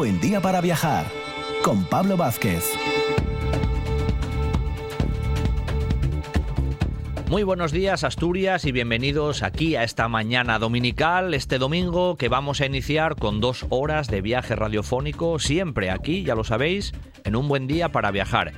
buen día para viajar con Pablo Vázquez. Muy buenos días Asturias y bienvenidos aquí a esta mañana dominical, este domingo que vamos a iniciar con dos horas de viaje radiofónico, siempre aquí, ya lo sabéis, en un buen día para viajar.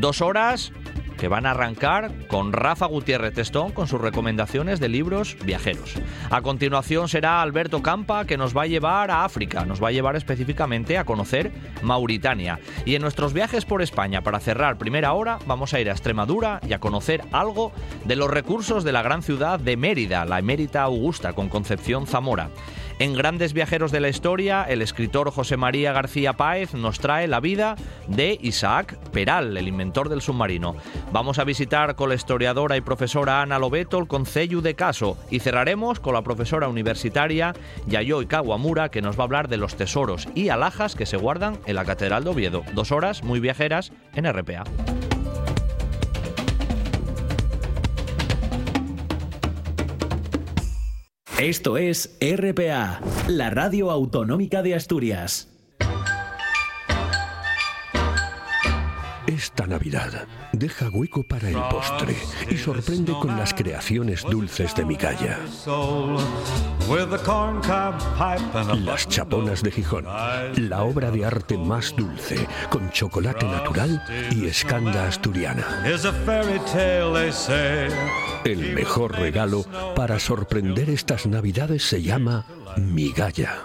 Dos horas que van a arrancar con Rafa Gutiérrez Testón con sus recomendaciones de libros viajeros. A continuación será Alberto Campa que nos va a llevar a África, nos va a llevar específicamente a conocer Mauritania. Y en nuestros viajes por España, para cerrar primera hora, vamos a ir a Extremadura y a conocer algo de los recursos de la gran ciudad de Mérida, la emérita Augusta, con Concepción Zamora. En Grandes Viajeros de la Historia, el escritor José María García Páez nos trae la vida de Isaac Peral, el inventor del submarino. Vamos a visitar con la historiadora y profesora Ana Lobeto el Concello de Caso y cerraremos con la profesora universitaria Yayoi Kawamura que nos va a hablar de los tesoros y alhajas que se guardan en la Catedral de Oviedo. Dos horas muy viajeras en RPA. Esto es RPA, la radio autonómica de Asturias. Esta Navidad deja hueco para el postre y sorprende con las creaciones dulces de Migalla. Las chaponas de Gijón, la obra de arte más dulce, con chocolate natural y escanda asturiana. El mejor regalo para sorprender estas Navidades se llama Migalla.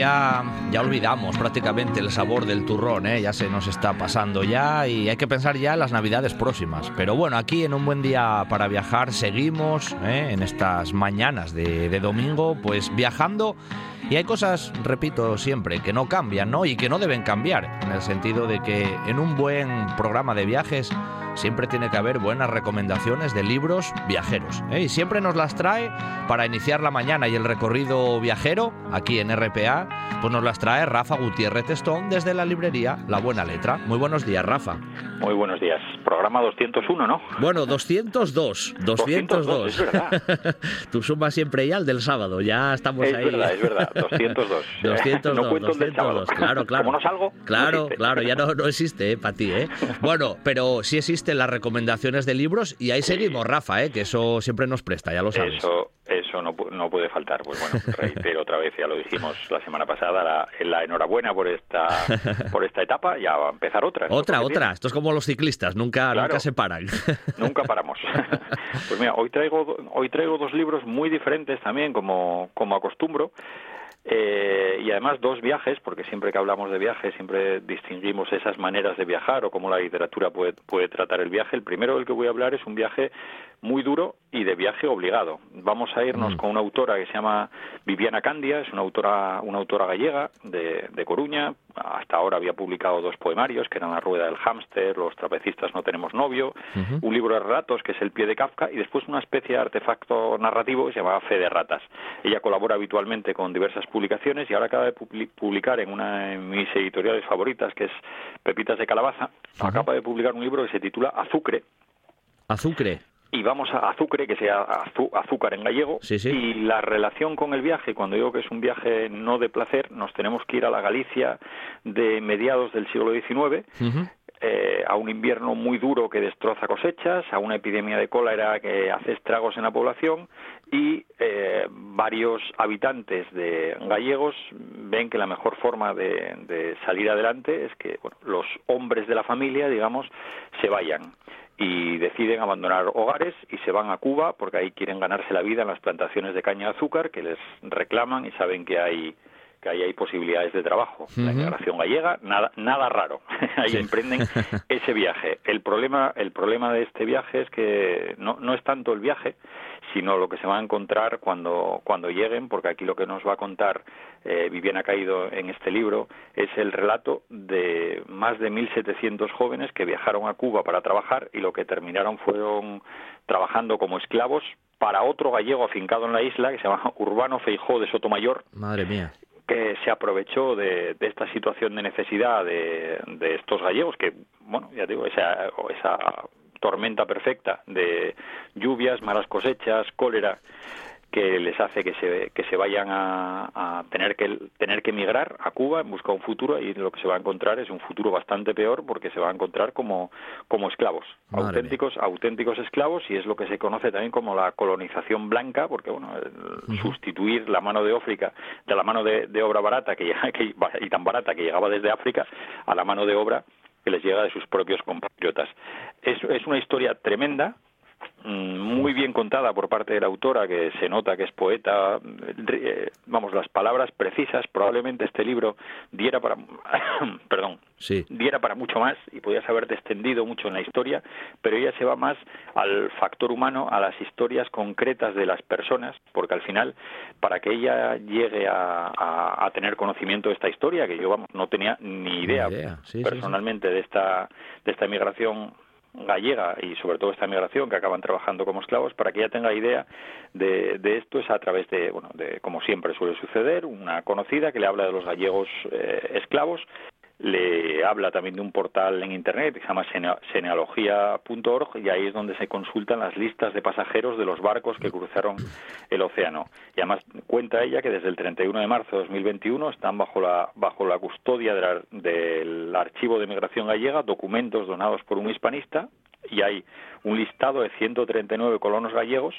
Ya, ya olvidamos prácticamente el sabor del turrón, ¿eh? ya se nos está pasando ya y hay que pensar ya en las navidades próximas. Pero bueno, aquí en un buen día para viajar seguimos ¿eh? en estas mañanas de, de domingo, pues viajando y hay cosas, repito siempre, que no cambian, ¿no? Y que no deben cambiar, en el sentido de que en un buen programa de viajes siempre tiene que haber buenas recomendaciones de libros viajeros. ¿eh? Y siempre nos las trae para iniciar la mañana y el recorrido viajero, aquí en RPA, pues nos las trae Rafa Gutiérrez Testón desde la librería La Buena Letra. Muy buenos días, Rafa. Muy buenos días. Programa 201, ¿no? Bueno, 202. 202. 202, es verdad. Tú sumas siempre ya el del sábado, ya estamos Es ahí. verdad, es verdad. 202. 202, no cuento el del 202, sábado. claro, claro. Como no salgo, Claro, claro, ya no, no existe, ¿eh? Para ti, ¿eh? Bueno, pero sí existen las recomendaciones de libros y ahí seguimos, Rafa, ¿eh? Que eso siempre nos presta, ya lo sabes. Eso, eso no, no puede faltar. Pues bueno, reitero otra vez, ya lo dijimos la semana pasada, la, la enhorabuena por esta por esta etapa, ya va a empezar otra. Otra, otra. Esto es como los ciclistas, nunca, Claro. nunca se paran. Nunca paramos. pues mira, hoy traigo hoy traigo dos libros muy diferentes también, como, como acostumbro. Eh, y además dos viajes, porque siempre que hablamos de viajes siempre distinguimos esas maneras de viajar o cómo la literatura puede, puede tratar el viaje. El primero del que voy a hablar es un viaje muy duro y de viaje obligado. Vamos a irnos Mm. con una autora que se llama Viviana Candia, es una autora, una autora gallega de, de Coruña. Hasta ahora había publicado dos poemarios, que eran La rueda del hámster, Los trapecistas no tenemos novio, un libro de relatos que es El pie de Kafka y después una especie de artefacto narrativo que se llama Fe de ratas. Ella colabora habitualmente con diversas publicaciones y ahora acaba de publi- publicar en una de mis editoriales favoritas, que es Pepitas de Calabaza, acaba de publicar un libro que se titula Azucre, Azucre. Y vamos a Azucre, que sea azúcar en gallego, Sí, sí. y la relación con el viaje, cuando digo que es un viaje no de placer, nos tenemos que ir a la Galicia de mediados del siglo XIX. Eh, a un invierno muy duro que destroza cosechas, a una epidemia de cólera que hace estragos en la población y eh, varios habitantes de gallegos ven que la mejor forma de, de salir adelante es que bueno, los hombres de la familia, digamos, se vayan y deciden abandonar hogares y se van a Cuba porque ahí quieren ganarse la vida en las plantaciones de caña de azúcar que les reclaman y saben que hay que ahí hay posibilidades de trabajo. La inmigración gallega, nada, nada raro. ahí emprenden ese viaje. El problema, el problema de este viaje es que no, no es tanto el viaje, sino lo que se va a encontrar cuando, cuando lleguen, porque aquí lo que nos va a contar eh, Viviana Caído en este libro es el relato de más de 1.700 jóvenes que viajaron a Cuba para trabajar y lo que terminaron fueron trabajando como esclavos para otro gallego afincado en la isla que se llama Urbano Feijó de Sotomayor. Madre mía que se aprovechó de, esta situación de necesidad de, de, estos gallegos que, bueno, ya digo, esa, esa tormenta perfecta de lluvias, malas cosechas, cólera que les hace que se, que se vayan a, tener que tener que emigrar a Cuba en busca de un futuro. Y lo que se va a encontrar es un futuro bastante peor porque se va a encontrar como, como esclavos, auténticos, auténticos esclavos. Y es lo que se conoce también como la colonización blanca porque bueno, sustituir la mano de África de la mano de, obra barata que, que, y tan barata que llegaba desde África a la mano de obra que les llega de sus propios compatriotas. Es, es una historia tremenda, muy bien contada por parte de la autora, que se nota que es poeta. Eh, vamos, las palabras precisas. Probablemente este libro diera para, perdón, sí. diera para mucho más y podías haberte extendido mucho en la historia, pero ella se va más al factor humano, a las historias concretas de las personas, porque al final, para que ella llegue a, a, tener conocimiento de esta historia, que yo vamos, no tenía ni idea, personalmente de esta de esta emigración gallega y sobre todo esta migración que acaban trabajando como esclavos para que ella tenga idea de, de, esto es a través de bueno de como siempre suele suceder una conocida que le habla de los gallegos eh, esclavos le habla también de un portal en internet que se llama genealogía.org y ahí es donde se consultan las listas de pasajeros de los barcos que cruzaron el océano. Y además cuenta ella que desde el 31 de marzo de 2021 están bajo la, bajo la custodia del Archivo de Migración Gallega documentos donados por un hispanista y hay un listado de 139 colonos gallegos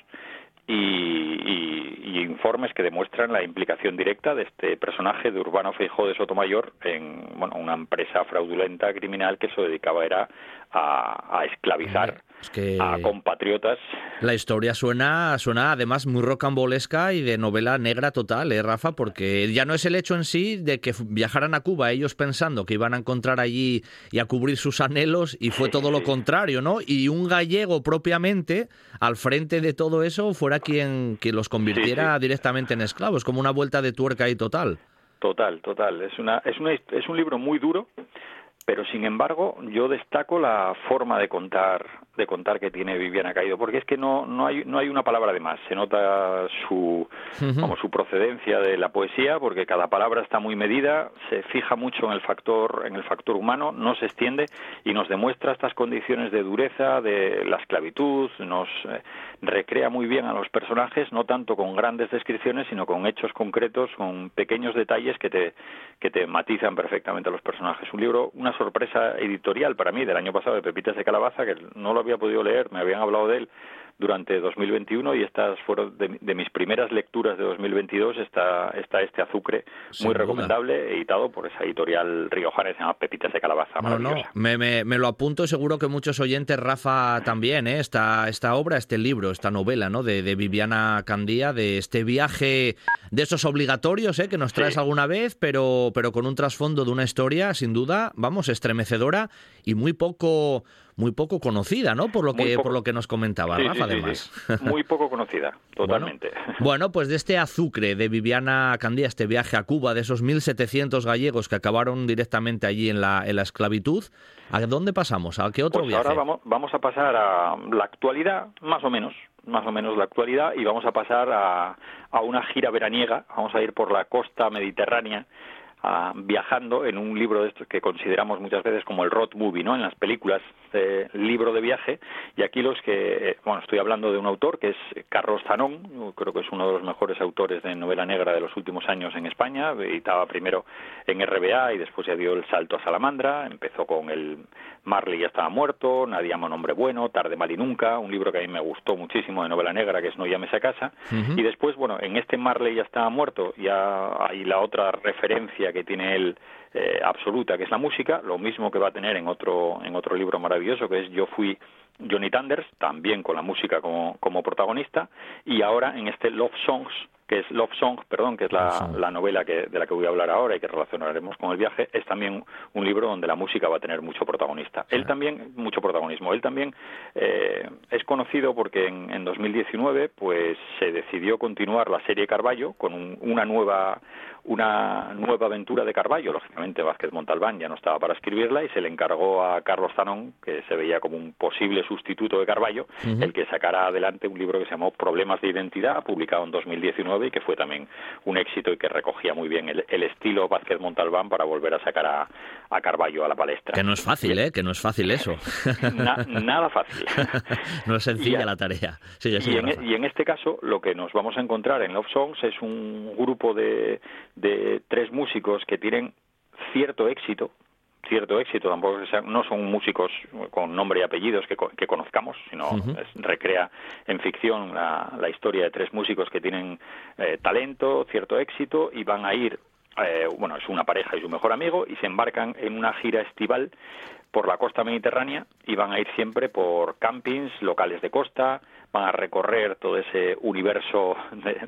y, informes que demuestran la implicación directa de este personaje de Urbano Feijó de Sotomayor en bueno, una empresa fraudulenta criminal que se dedicaba era a, esclavizar a compatriotas. La historia suena, suena además muy rocambolesca y de novela negra total, ¿eh, Rafa? Porque ya no es el hecho en sí de que viajaran a Cuba ellos pensando que iban a encontrar allí y a cubrir sus anhelos y fue todo lo contrario, ¿no? Y un gallego propiamente al frente de todo eso fuera quien, quien los convirtiera directamente en esclavos, como una vuelta de tuerca ahí total. Total, total. Es, una, es, una, es un libro muy duro pero sin embargo yo destaco la forma de contar de contar que tiene Viviana Caído porque es que no no hay no hay una palabra de más. Se nota su como su procedencia de la poesía porque cada palabra está muy medida se fija mucho en el factor en el factor humano no se extiende y nos demuestra estas condiciones de dureza de la esclavitud nos eh, recrea muy bien a los personajes no tanto con grandes descripciones sino con hechos concretos con pequeños detalles que te que te matizan perfectamente a los personajes. Un libro una sorpresa editorial para mí del año pasado de Pepitas de Calabaza, que no lo había podido leer, me habían hablado de él durante 2021 y estas fueron de, mis primeras lecturas de 2022 está, está este azúcar muy recomendable editado por esa editorial riojana se llama Pepitas de Calabaza no, no, me, me, me, lo apunto seguro que muchos oyentes Rafa también ¿eh? esta, esta obra este libro esta novela ¿no? de, de Viviana Candía de este viaje de esos obligatorios ¿eh? que nos traes alguna vez pero, pero con un trasfondo de una historia sin duda vamos estremecedora y muy poco muy poco conocida, ¿no? Por lo que por lo que nos comentaba Rafa, además. muy poco conocida, totalmente. Bueno, pues de este azucre de Viviana Candía, este viaje a Cuba, de esos 1.700 gallegos que acabaron directamente allí en la, en la esclavitud, ¿a dónde pasamos? ¿A qué otro pues viaje? Ahora vamos, vamos a pasar a la actualidad, más o menos, más o menos la actualidad, y vamos a pasar a, a una gira veraniega, vamos a ir por la costa mediterránea, viajando en un libro de estos que consideramos muchas veces como el road movie, ¿no? En las películas, eh, libro de viaje. Y aquí los que, eh, bueno, estoy hablando de un autor que es Carlos Zanón, creo que es uno de los mejores autores de novela negra de los últimos años en España. Editaba primero en RBA y después ya dio el salto a Salamandra. Empezó con el Marley ya estaba muerto, Nadie ama un hombre bueno, Tarde mal y nunca, un libro que a mí me gustó muchísimo de novela negra que es No llames a casa. Y después, bueno, en este Marley ya estaba muerto, ya hay la otra referencia que tiene él eh, absoluta, que es la música, lo mismo que va a tener en otro, en otro libro maravilloso que es Yo fui Johnny Thunders, también con la música como, como protagonista, y ahora en este Love Songs, que es Love Song, perdón, que es la, novela que, de la que voy a hablar ahora y que relacionaremos con el viaje, es también un libro donde la música va a tener mucho protagonista. Él también, mucho protagonismo. Él también eh, es conocido porque en, en, 2019 pues se decidió continuar la serie Carballo con una nueva una nueva aventura de Carballo. Lógicamente Vázquez Montalbán ya no estaba para escribirla y se le encargó a Carlos Zanón, que se veía como un posible sustituto de Carballo, el que sacara adelante un libro que se llamó Problemas de Identidad, publicado en 2019 y que fue también un éxito y que recogía muy bien el, estilo Vázquez Montalbán para volver a sacar a, a, Carballo a la palestra. Que no es fácil, ¿eh? Que no es fácil eso. nada fácil. no es sencilla la tarea. y, en, e, y, en, este caso, lo que nos vamos a encontrar en Love Songs es un grupo de, de tres músicos que tienen cierto éxito, cierto éxito, tampoco no son músicos con nombre y apellidos que, que conozcamos, sino recrea en ficción la, la, historia de tres músicos que tienen eh, talento, cierto éxito y van a ir, eh, bueno, es una pareja y su mejor amigo y se embarcan en una gira estival por la costa mediterránea y van a ir siempre por campings, locales de costa, van a recorrer todo ese universo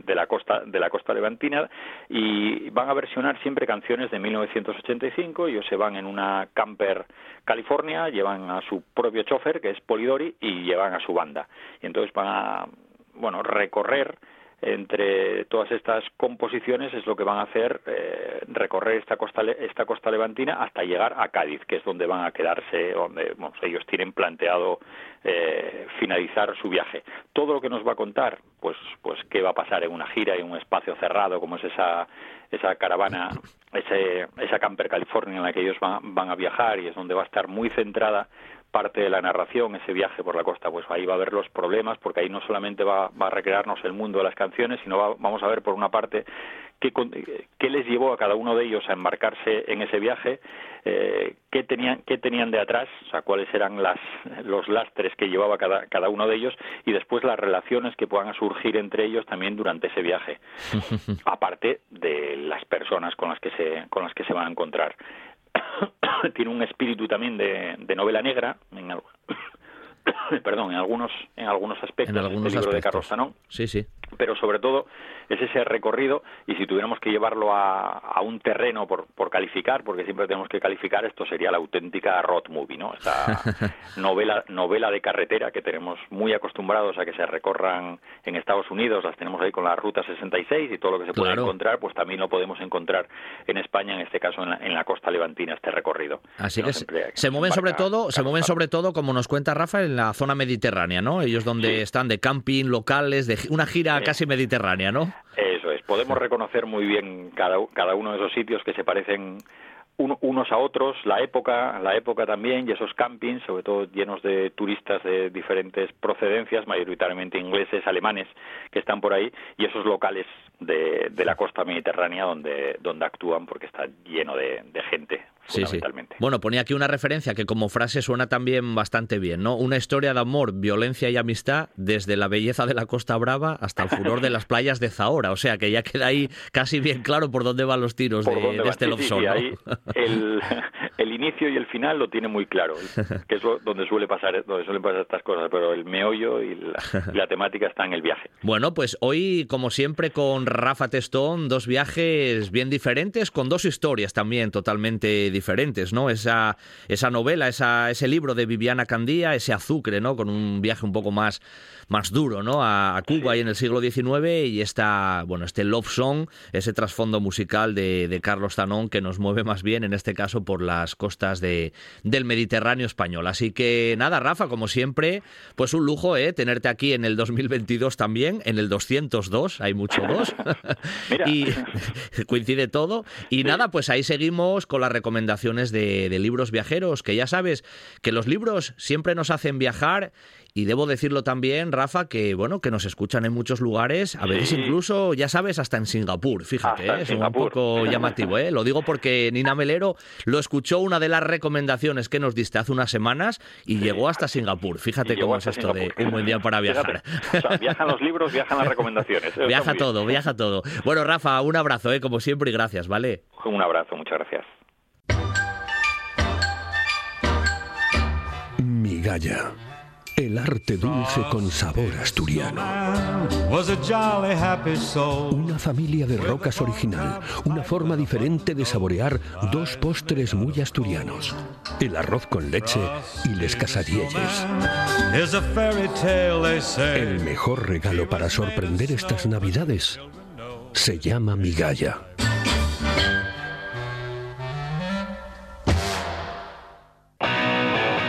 de, la costa de la costa levantina y van a versionar siempre canciones de 1985 ellos se van en una camper California llevan a su propio chofer que es Polidori y llevan a su banda. Y entonces van a bueno recorrer entre todas estas composiciones es lo que van a hacer eh, recorrer esta costa esta costa levantina hasta llegar a Cádiz que es donde van a quedarse donde ellos tienen planteado eh, finalizar su viaje. Todo lo que nos va a contar pues pues qué va a pasar en una gira en un espacio cerrado como es esa esa caravana ese, esa camper California en la que ellos van, van a viajar y es donde va a estar muy centrada parte de la narración, ese viaje por la costa, pues ahí va a haber los problemas, porque ahí no solamente va, a recrearnos el mundo de las canciones, sino vamos a ver por una parte qué, qué, les llevó a cada uno de ellos a embarcarse en ese viaje, eh, qué, tenían, qué tenían de atrás, o sea, cuáles eran las, los lastres que llevaba cada, cada uno de ellos, y después las relaciones que puedan surgir entre ellos también durante ese viaje, aparte de las personas con las que se, con las que se van a encontrar. tiene un espíritu también de, de novela negra, en perdón, en algunos, en algunos aspectos, en algunos libro de Carlos Sanón. Sí, sí pero sobre todo es ese recorrido y si tuviéramos que llevarlo a, a un terreno por, por, calificar, porque siempre tenemos que calificar, esto sería la auténtica road movie, ¿no? Esta novela, novela de carretera que tenemos muy acostumbrados a que se recorran en Estados Unidos, las tenemos ahí con la Ruta 66 y todo lo que se puede encontrar, pues también lo podemos encontrar en España, en este caso en la, costa levantina, este recorrido. Así que, se mueven sobre todo, se mueven sobre todo, como nos cuenta Rafa, en la zona mediterránea, ¿no? Ellos donde están de camping, locales, de una gira casi mediterránea, ¿no? Eso es, podemos reconocer muy bien cada, cada uno de esos sitios que se parecen unos a otros, la época, la época también y esos campings, sobre todo llenos de turistas de diferentes procedencias, mayoritariamente ingleses, alemanes, que están por ahí, y esos locales de, de la costa mediterránea donde, donde actúan porque está lleno de, de gente Sí, sí. Bueno, ponía aquí una referencia que como frase suena también bastante bien, ¿no? Una historia de amor, violencia y amistad desde la belleza de la Costa Brava hasta el furor de las playas de Zahora. O sea que ya queda ahí casi bien claro por dónde van los tiros de, este Love Song, el, inicio y el final lo tiene muy claro, que es donde suele pasar, donde suelen pasar estas cosas, pero el meollo y la, temática está en el viaje. Bueno, pues hoy, como siempre, con Rafa Testón, dos viajes bien diferentes, con dos historias también totalmente diferentes, ¿no? Esa, esa novela, esa, ese libro de Viviana Candía, ese azúcar, ¿no? Con un viaje un poco más, más duro, ¿no? A, Cuba y en el siglo XIX y esta, bueno, este love song, ese trasfondo musical de, de, Carlos Tanón que nos mueve más bien, en este caso, por las costas de, del Mediterráneo español. Así que nada, Rafa, como siempre, pues un lujo, ¿eh? Tenerte aquí en el 2022 también, en el 202, hay mucho dos, y coincide todo. Y nada, pues ahí seguimos con las recomendaciones recomendaciones de, de libros viajeros, que ya sabes que los libros siempre nos hacen viajar y debo decirlo también, Rafa, que bueno, que nos escuchan en muchos lugares, a veces incluso, ya sabes, hasta en Singapur. Fíjate, ¿eh? es un poco llamativo, ¿eh? Lo digo porque Nina Melero lo escuchó una de las recomendaciones que nos diste hace unas semanas y llegó hasta Singapur. Fíjate cómo es esto de un buen día para viajar. viajan los libros, viajan las recomendaciones. viaja todo, viaja todo. Bueno, Rafa, un abrazo, ¿eh? como siempre, y gracias, ¿vale? Un abrazo, muchas gracias. Migalla el arte dulce con sabor asturiano. Una familia de rocas original, una forma diferente de saborear dos postres muy asturianos, el arroz con leche y les casadielles. El mejor regalo para sorprender estas navidades se llama migalla.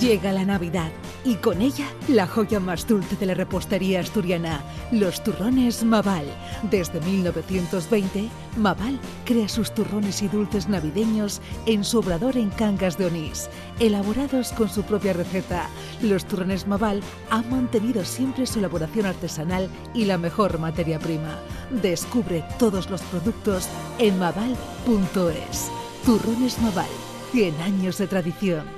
Llega la Navidad y con ella la joya más dulce de la repostería asturiana, los turrones Maval. Desde 1920, Maval crea sus turrones y dulces navideños en su obrador en Cangas de Onís. Elaborados con su propia receta, los turrones Maval han mantenido siempre su elaboración artesanal y la mejor materia prima. Descubre todos los productos en maval.es. Turrones Maval, 100 años de tradición.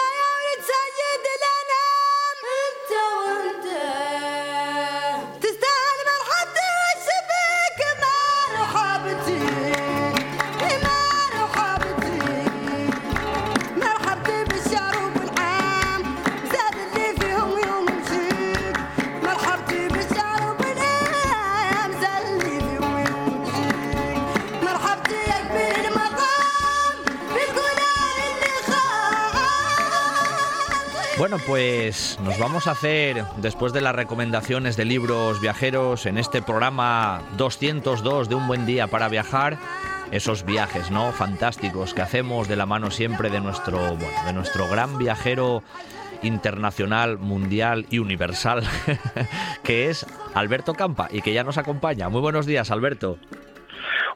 Bueno, pues nos vamos a hacer, después de las recomendaciones de libros viajeros, en este programa 202 de Un Buen Día para Viajar, esos viajes, ¿no? Fantásticos que hacemos de la mano siempre de nuestro, bueno, de nuestro gran viajero internacional, mundial y universal, que es Alberto Campa y que ya nos acompaña. Muy buenos días, Alberto.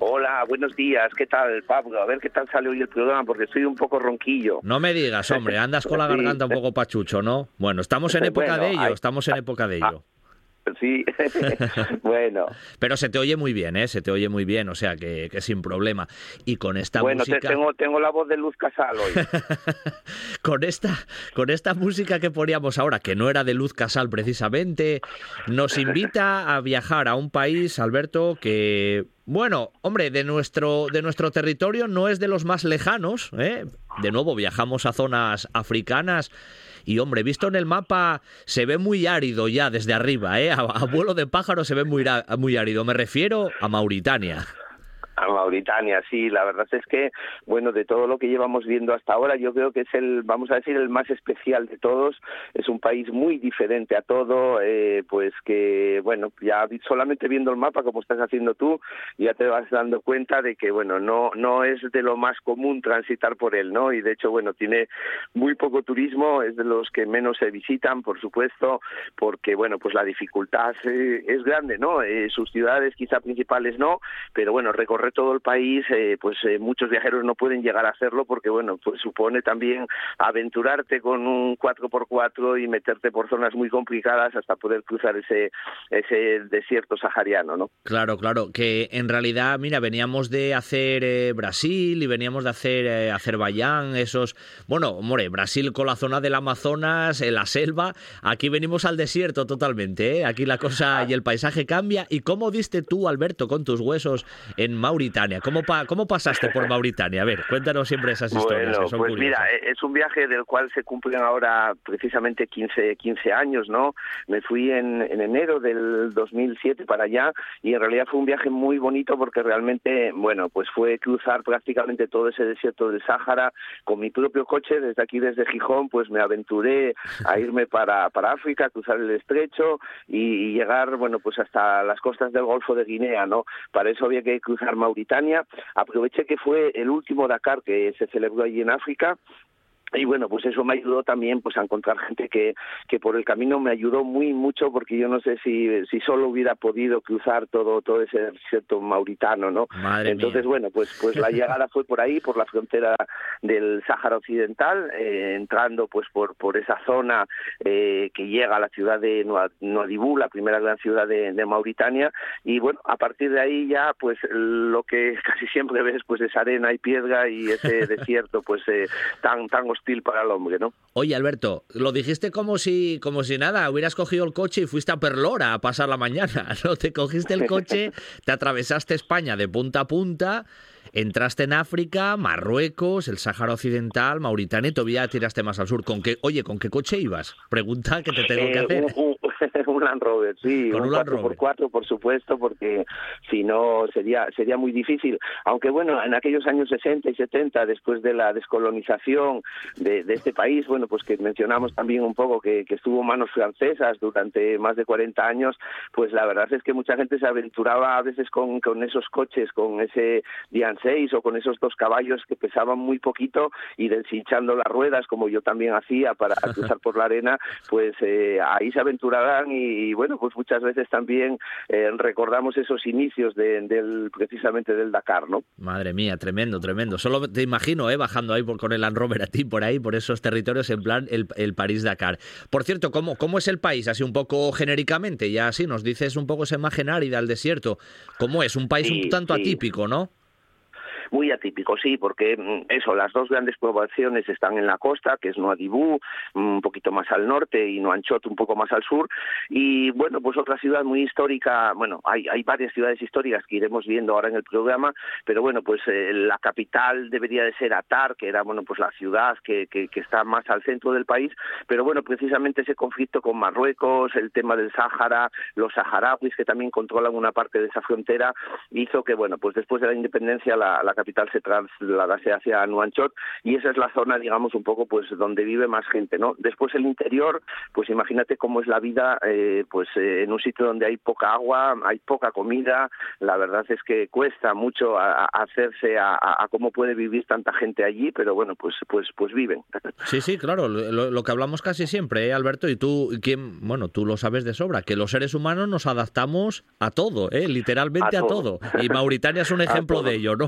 Hola, buenos días. ¿Qué tal, Pablo? A ver qué tal sale hoy el programa, porque estoy un poco ronquillo. No me digas, hombre, andas con la garganta un poco pachucho, ¿no? Bueno, estamos en época de ello, estamos en época de ello. Sí, bueno. Pero se te oye muy bien, ¿eh? Se te oye muy bien, o sea que, sin problema. Y con esta música... Bueno, tengo, tengo la voz de Luz Casal hoy. con, esta, con esta música que poníamos ahora, que no era de Luz Casal precisamente, nos invita a viajar a un país, Alberto, que... Bueno, hombre, de nuestro, de nuestro territorio no es de los más lejanos, ¿eh? De nuevo, viajamos a zonas africanas y hombre, visto en el mapa, se ve muy árido ya desde arriba, ¿eh? A, vuelo de pájaro se ve muy, muy árido. Me refiero a Mauritania. A Mauritania, sí, la verdad es que, bueno, de todo lo que llevamos viendo hasta ahora, yo creo que es el, vamos a decir, el más especial de todos. Es un país muy diferente a todo, eh, pues que, bueno, ya solamente viendo el mapa, como estás haciendo tú, ya te vas dando cuenta de que, bueno, no, no es de lo más común transitar por él, ¿no? Y de hecho, bueno, tiene muy poco turismo, es de los que menos se visitan, por supuesto, porque, bueno, pues la dificultad eh, es grande, ¿no? Eh, sus ciudades quizá principales no, pero bueno, recorrer todo el país, eh, pues eh, muchos viajeros no pueden llegar a hacerlo porque, bueno, pues supone también aventurarte con un 4x4 y meterte por zonas muy complicadas hasta poder cruzar ese, ese desierto sahariano, ¿no? Claro, claro, que en realidad, mira, veníamos de hacer eh, Brasil y veníamos de hacer Azerbaiyán, esos, bueno, hombre, Brasil con la zona del Amazonas, la selva, aquí venimos al desierto totalmente, aquí la cosa y el paisaje cambia. ¿Y cómo diste tú, Alberto, con tus huesos en Mau Mauritania. ¿Cómo, ¿Cómo pasaste por Mauritania? A ver, cuéntanos siempre esas historias. Bueno, pues mira, e-, es un viaje del cual se cumplen ahora precisamente 15, 15 años, ¿no? Me fui en, en enero del 2007 para allá y en realidad fue un viaje muy bonito porque realmente, bueno, pues fue cruzar prácticamente todo ese desierto del Sáhara con mi propio coche desde aquí, desde Gijón, pues me aventuré a irme para, para África, cruzar el estrecho y, y llegar, bueno, pues hasta las costas del Golfo de Guinea, ¿no? Para eso había que cruzar Mauritania. Aproveché que fue el último Dakar que se celebró allí en África y bueno, pues eso me ayudó también pues a encontrar gente que, que por el camino me ayudó muy mucho porque yo no sé si, si solo hubiera podido cruzar todo todo ese desierto mauritano, ¿no? Entonces, bueno, pues pues la llegada fue por ahí, por la frontera del Sáhara Occidental, eh, entrando pues por por esa zona eh, que llega a la ciudad de Nuadibú, la primera gran ciudad de, de, Mauritania, y bueno, a partir de ahí ya pues lo que casi siempre ves pues es arena y piedra y ese desierto pues eh, tan tan hostil para el hombre, ¿no? Oye, Alberto, lo dijiste como si, como si nada, hubieras cogido el coche y fuiste a Perlora a pasar la mañana, ¿no? Te cogiste el coche, te atravesaste España de punta a punta, entraste en África, Marruecos, el Sáhara Occidental, Mauritania y todavía tiraste más al sur. ¿Con qué, oye, ¿con qué coche ibas? Pregunta que te tengo que eh, hacer. un Land Rover, sí, un, 4x4, por supuesto, porque si no sería sería muy difícil. Aunque bueno, en aquellos años 60 y 70, después de la descolonización de, este país, bueno, pues que mencionamos también un poco que, estuvo manos francesas durante más de 40 años, pues la verdad es que mucha gente se aventuraba a veces con, con esos coches, con ese Dian 6 o con esos dos caballos que pesaban muy poquito y deshinchando las ruedas, como yo también hacía para cruzar por la arena, pues eh, ahí se y, bueno, pues muchas veces también eh, recordamos esos inicios del precisamente del Dakar, ¿no? Madre mía, tremendo, tremendo. Solo te imagino, ¿eh? Bajando ahí por, con el Land Rover a ti por ahí, por esos territorios en plan el, el París-Dakar. Por cierto, ¿cómo, ¿cómo es el país? Así un poco genéricamente, ya así nos dices un poco esa imagen árida al desierto. ¿Cómo es? Un país un tanto atípico, ¿no? Muy atípico, sí, porque mm, eso, las dos grandes poblaciones están en la costa, que es Nuadibú, un poquito más al norte, y Nuanchot un poco más al sur, y bueno, pues otra ciudad muy histórica, bueno, hay, hay varias ciudades históricas que iremos viendo ahora en el programa, pero bueno, pues eh, la capital debería de ser Atar, que era, bueno, pues la ciudad que, que, está más al centro del país, pero bueno, precisamente ese conflicto con Marruecos, el tema del Sáhara, los saharauis que también controlan una parte de esa frontera, hizo que, bueno, pues después de la independencia la capital se trasladase hacia Nuanchot y esa es la zona, digamos, un poco pues donde vive más gente, ¿no? Después el interior, pues imagínate cómo es la vida, eh, pues eh, en un sitio donde hay poca agua, hay poca comida, la verdad es que cuesta mucho hacerse a, cómo puede vivir tanta gente allí, pero bueno, pues pues pues viven. Sí, sí, claro, lo, que hablamos casi siempre, ¿eh, Alberto, y tú, ¿quién? Bueno, tú lo sabes de sobra, que los seres humanos nos adaptamos a todo, ¿eh? literalmente a, todo. Y Mauritania es un ejemplo de ello, ¿no?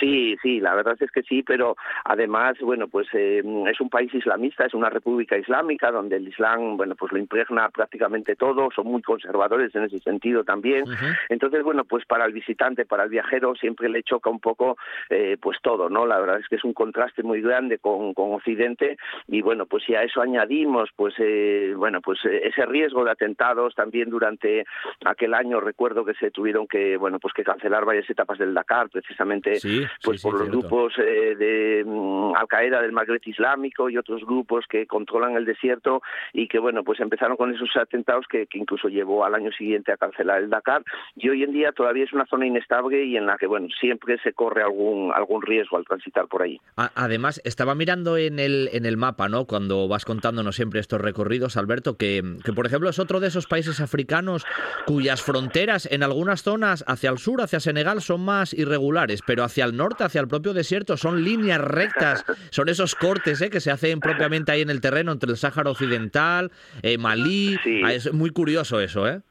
Sí, sí, la verdad es que sí, pero además, bueno, pues eh, es un país islamista, es una república islámica donde el Islam, bueno, pues lo impregna prácticamente todo, son muy conservadores en ese sentido también. Entonces, bueno, pues para el visitante, para el viajero, siempre le choca un poco, eh, pues todo, ¿no? La verdad es que es un contraste muy grande con, con Occidente y, bueno, pues si a eso añadimos, pues, eh, bueno, pues ese riesgo de atentados también durante aquel año, recuerdo que se tuvieron que, bueno, pues que cancelar varias etapas del Dakar, precisamente pues por los grupos eh, de mm, Al Qaeda del Magreb Islámico y otros grupos que controlan el desierto y que bueno pues empezaron con esos atentados que, incluso llevó al año siguiente a cancelar el Dakar. Y hoy en día todavía es una zona inestable y en la que bueno siempre se corre algún algún riesgo al transitar por ahí. Además estaba mirando en el en el mapa no cuando vas contándonos siempre estos recorridos Alberto que, que por ejemplo es otro de esos países africanos cuyas fronteras en algunas zonas hacia el sur hacia Senegal son más irregulares pero hacia el norte, hacia el propio desierto, son líneas rectas, son esos cortes ¿eh? que se hacen propiamente ahí en el terreno entre el Sáhara Occidental, eh, Malí. Ah, es muy curioso eso, ¿eh?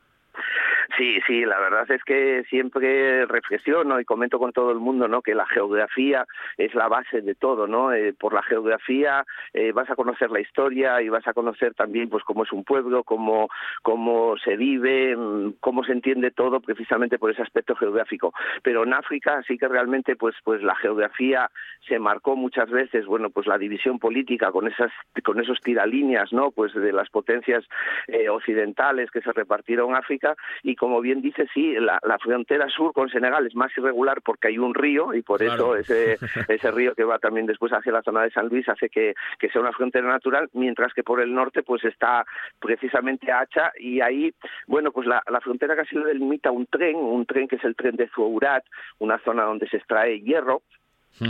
Sí, sí, la verdad es que siempre reflexiono y comento con todo el mundo, ¿no? Que la geografía es la base de todo, ¿no? Eh, por la geografía eh, vas a conocer la historia y vas a conocer también, pues, cómo es un pueblo, cómo cómo se vive, mm, cómo se entiende todo, precisamente por ese aspecto geográfico. Pero en África sí que realmente, pues, pues la geografía se marcó muchas veces, bueno, pues la división política con esas con esos tiralíneas, ¿no? Pues de las potencias eh, occidentales que se repartieron África y con como bien dice, sí, la, frontera sur con Senegal es más irregular porque hay un río y por eso ese, ese río que va también después hacia la zona de San Luis hace que, que sea una frontera natural, mientras que por el norte pues está precisamente Hacha y ahí, bueno, pues la, la frontera casi lo delimita un tren, un tren que es el tren de Zourat, una zona donde se extrae hierro,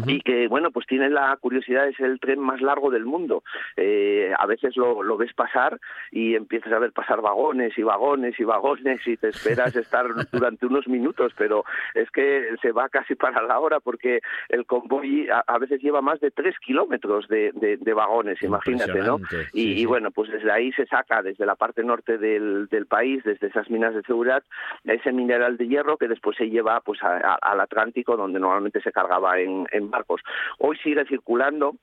y que bueno pues tiene la curiosidad es el tren más largo del mundo. Eh, a veces lo, lo, ves pasar y empiezas a ver pasar vagones y vagones y vagones y te esperas estar durante unos minutos pero es que se va casi para la hora porque el convoy a, veces lleva más de tres kilómetros de, de, vagones imagínate no y, bueno pues desde ahí se saca desde la parte norte del, del país desde esas minas de seguridad ese mineral de hierro que después se lleva pues al Atlántico donde normalmente se cargaba en en barcos. Hoy sigue circulando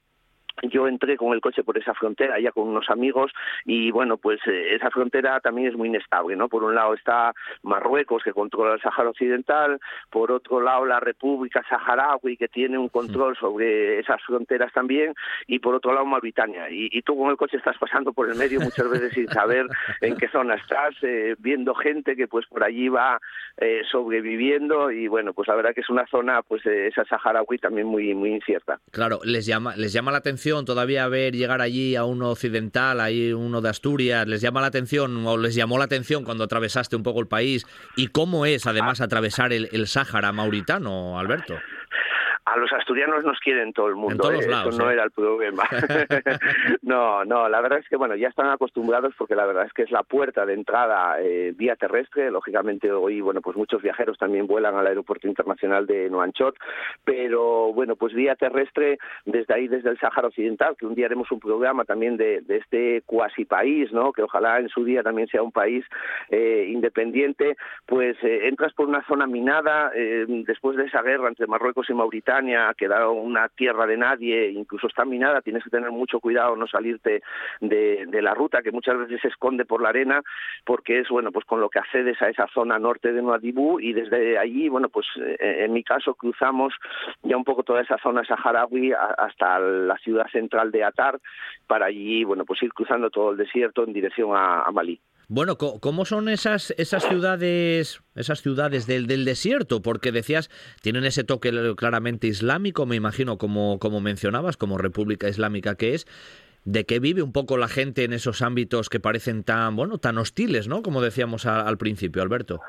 yo entré con el coche por esa frontera ya con unos amigos y bueno pues eh, esa frontera también es muy inestable no por un lado está Marruecos que controla el Sáhara Occidental por otro lado la República Saharaui que tiene un control sobre esas fronteras también y por otro lado Mauritania. Y, tú con el coche estás pasando por el medio muchas veces sin saber en qué zona estás eh, viendo gente que pues por allí va eh, sobreviviendo y bueno pues la verdad que es una zona pues esa Saharaui también muy muy incierta. Claro les llama les llama la atención todavía ver llegar allí a uno occidental, ahí uno de Asturias? ¿Les llama la atención o les llamó la atención cuando atravesaste un poco el país? ¿Y cómo es además atravesar el, el Sáhara mauritano, Alberto? A los asturianos nos quieren todo el mundo, ¿eh? eso no ¿eh? era el problema. no, no, la verdad es que bueno, ya están acostumbrados porque la verdad es que es la puerta de entrada eh, vía terrestre, lógicamente hoy bueno, pues muchos viajeros también vuelan al aeropuerto internacional de Nuanchot, pero bueno, pues vía terrestre desde ahí desde el Sáhara Occidental, que un día haremos un programa también de, de este cuasi país, ¿no? Que ojalá en su día también sea un país independiente, pues entras por una zona minada después de esa guerra entre Marruecos y Mauritania ha quedado una tierra de nadie, incluso está minada, tienes que tener mucho cuidado no salirte de, la ruta que muchas veces se esconde por la arena, porque es bueno pues con lo que accedes a esa zona norte de Nuadibú y desde allí, bueno pues eh, en mi caso cruzamos ya un poco toda esa zona saharaui hasta la ciudad central de Atar para allí, bueno pues ir cruzando todo el desierto en dirección a Malí. Bueno, ¿cómo son esas, esas ciudades, esas ciudades del, del desierto? Porque decías, tienen ese toque claramente islámico, me imagino, como, como mencionabas, como República Islámica que es. ¿De qué vive un poco la gente en esos ámbitos que parecen tan, bueno, tan hostiles, ¿no? Como decíamos al principio, Alberto.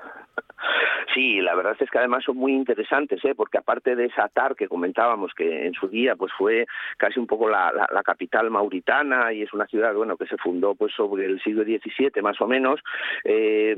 Sí, la verdad es que además son muy interesantes, ¿eh? porque aparte de esa TAR que comentábamos, que en su día pues fue casi un poco la, capital mauritana y es una ciudad bueno que se fundó pues sobre el siglo XVII más o menos, eh,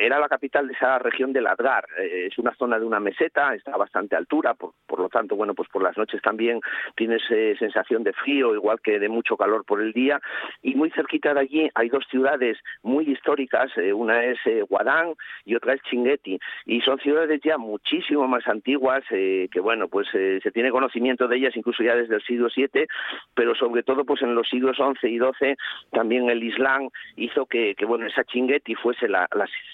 era la capital de esa región del Adgar. Eh, es una zona de una meseta, está a bastante altura, por, lo tanto, bueno, pues por las noches también tienes eh, sensación de frío, igual que de mucho calor por el día. Y muy cerquita de allí hay dos ciudades muy históricas, una es Guadán y otra es Chinguetti. Y son ciudades ya muchísimo más antiguas, eh, que bueno, pues eh, se tiene conocimiento de ellas incluso ya desde el siglo VII, pero sobre todo pues en los siglos XI y XII también el Islam hizo que, que bueno, esa Chinguetti fuese la,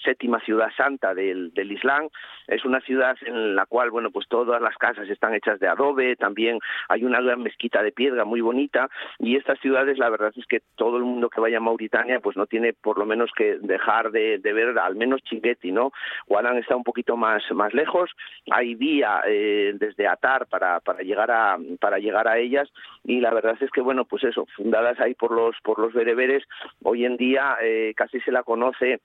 séptima ciudad santa del, del Islam. Es una ciudad en la cual, bueno, pues todas las casas están hechas de adobe, también hay una gran mezquita de piedra muy bonita y estas ciudades la verdad es que todo el mundo que vaya a Mauritania pues no tiene por lo menos que dejar de, ver al menos Chinguetti, ¿no? Guadán está poquito más, más lejos. Hay vía eh, desde Atar para, para, llegar a, para llegar a ellas y la verdad es que, bueno, pues eso, fundadas ahí por los, por los bereberes, hoy en día eh, casi se la conoce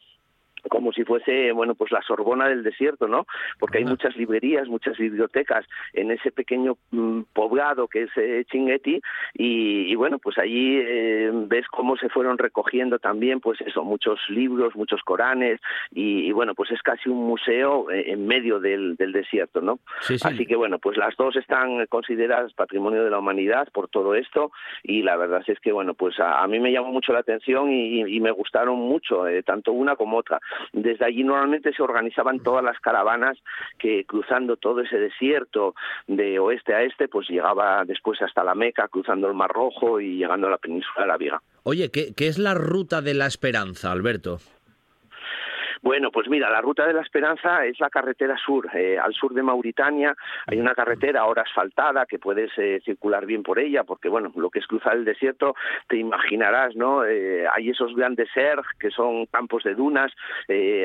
como si fuese bueno pues la Sorbona del desierto no porque hay muchas librerías muchas bibliotecas en ese pequeño mm, poblado que es eh, Chinguetti y, bueno pues allí eh, ves cómo se fueron recogiendo también pues eso muchos libros muchos coranes y, bueno pues es casi un museo eh, en medio del, del desierto no así que bueno pues las dos están consideradas patrimonio de la humanidad por todo esto y la verdad es que bueno pues a, mí me llamó mucho la atención y, y me gustaron mucho tanto una como otra desde allí normalmente se organizaban todas las caravanas que cruzando todo ese desierto de oeste a este, pues llegaba después hasta la Meca, cruzando el Mar Rojo y llegando a la península de la Viga. Oye, ¿qué, qué es la ruta de la esperanza, Alberto? Bueno, pues mira, la Ruta de la Esperanza es la carretera sur, eh, al sur de Mauritania. Hay una carretera ahora asfaltada que puedes eh, circular bien por ella, porque bueno, lo que es cruzar el desierto, te imaginarás, ¿no? Eh, hay esos grandes serg que son campos de dunas,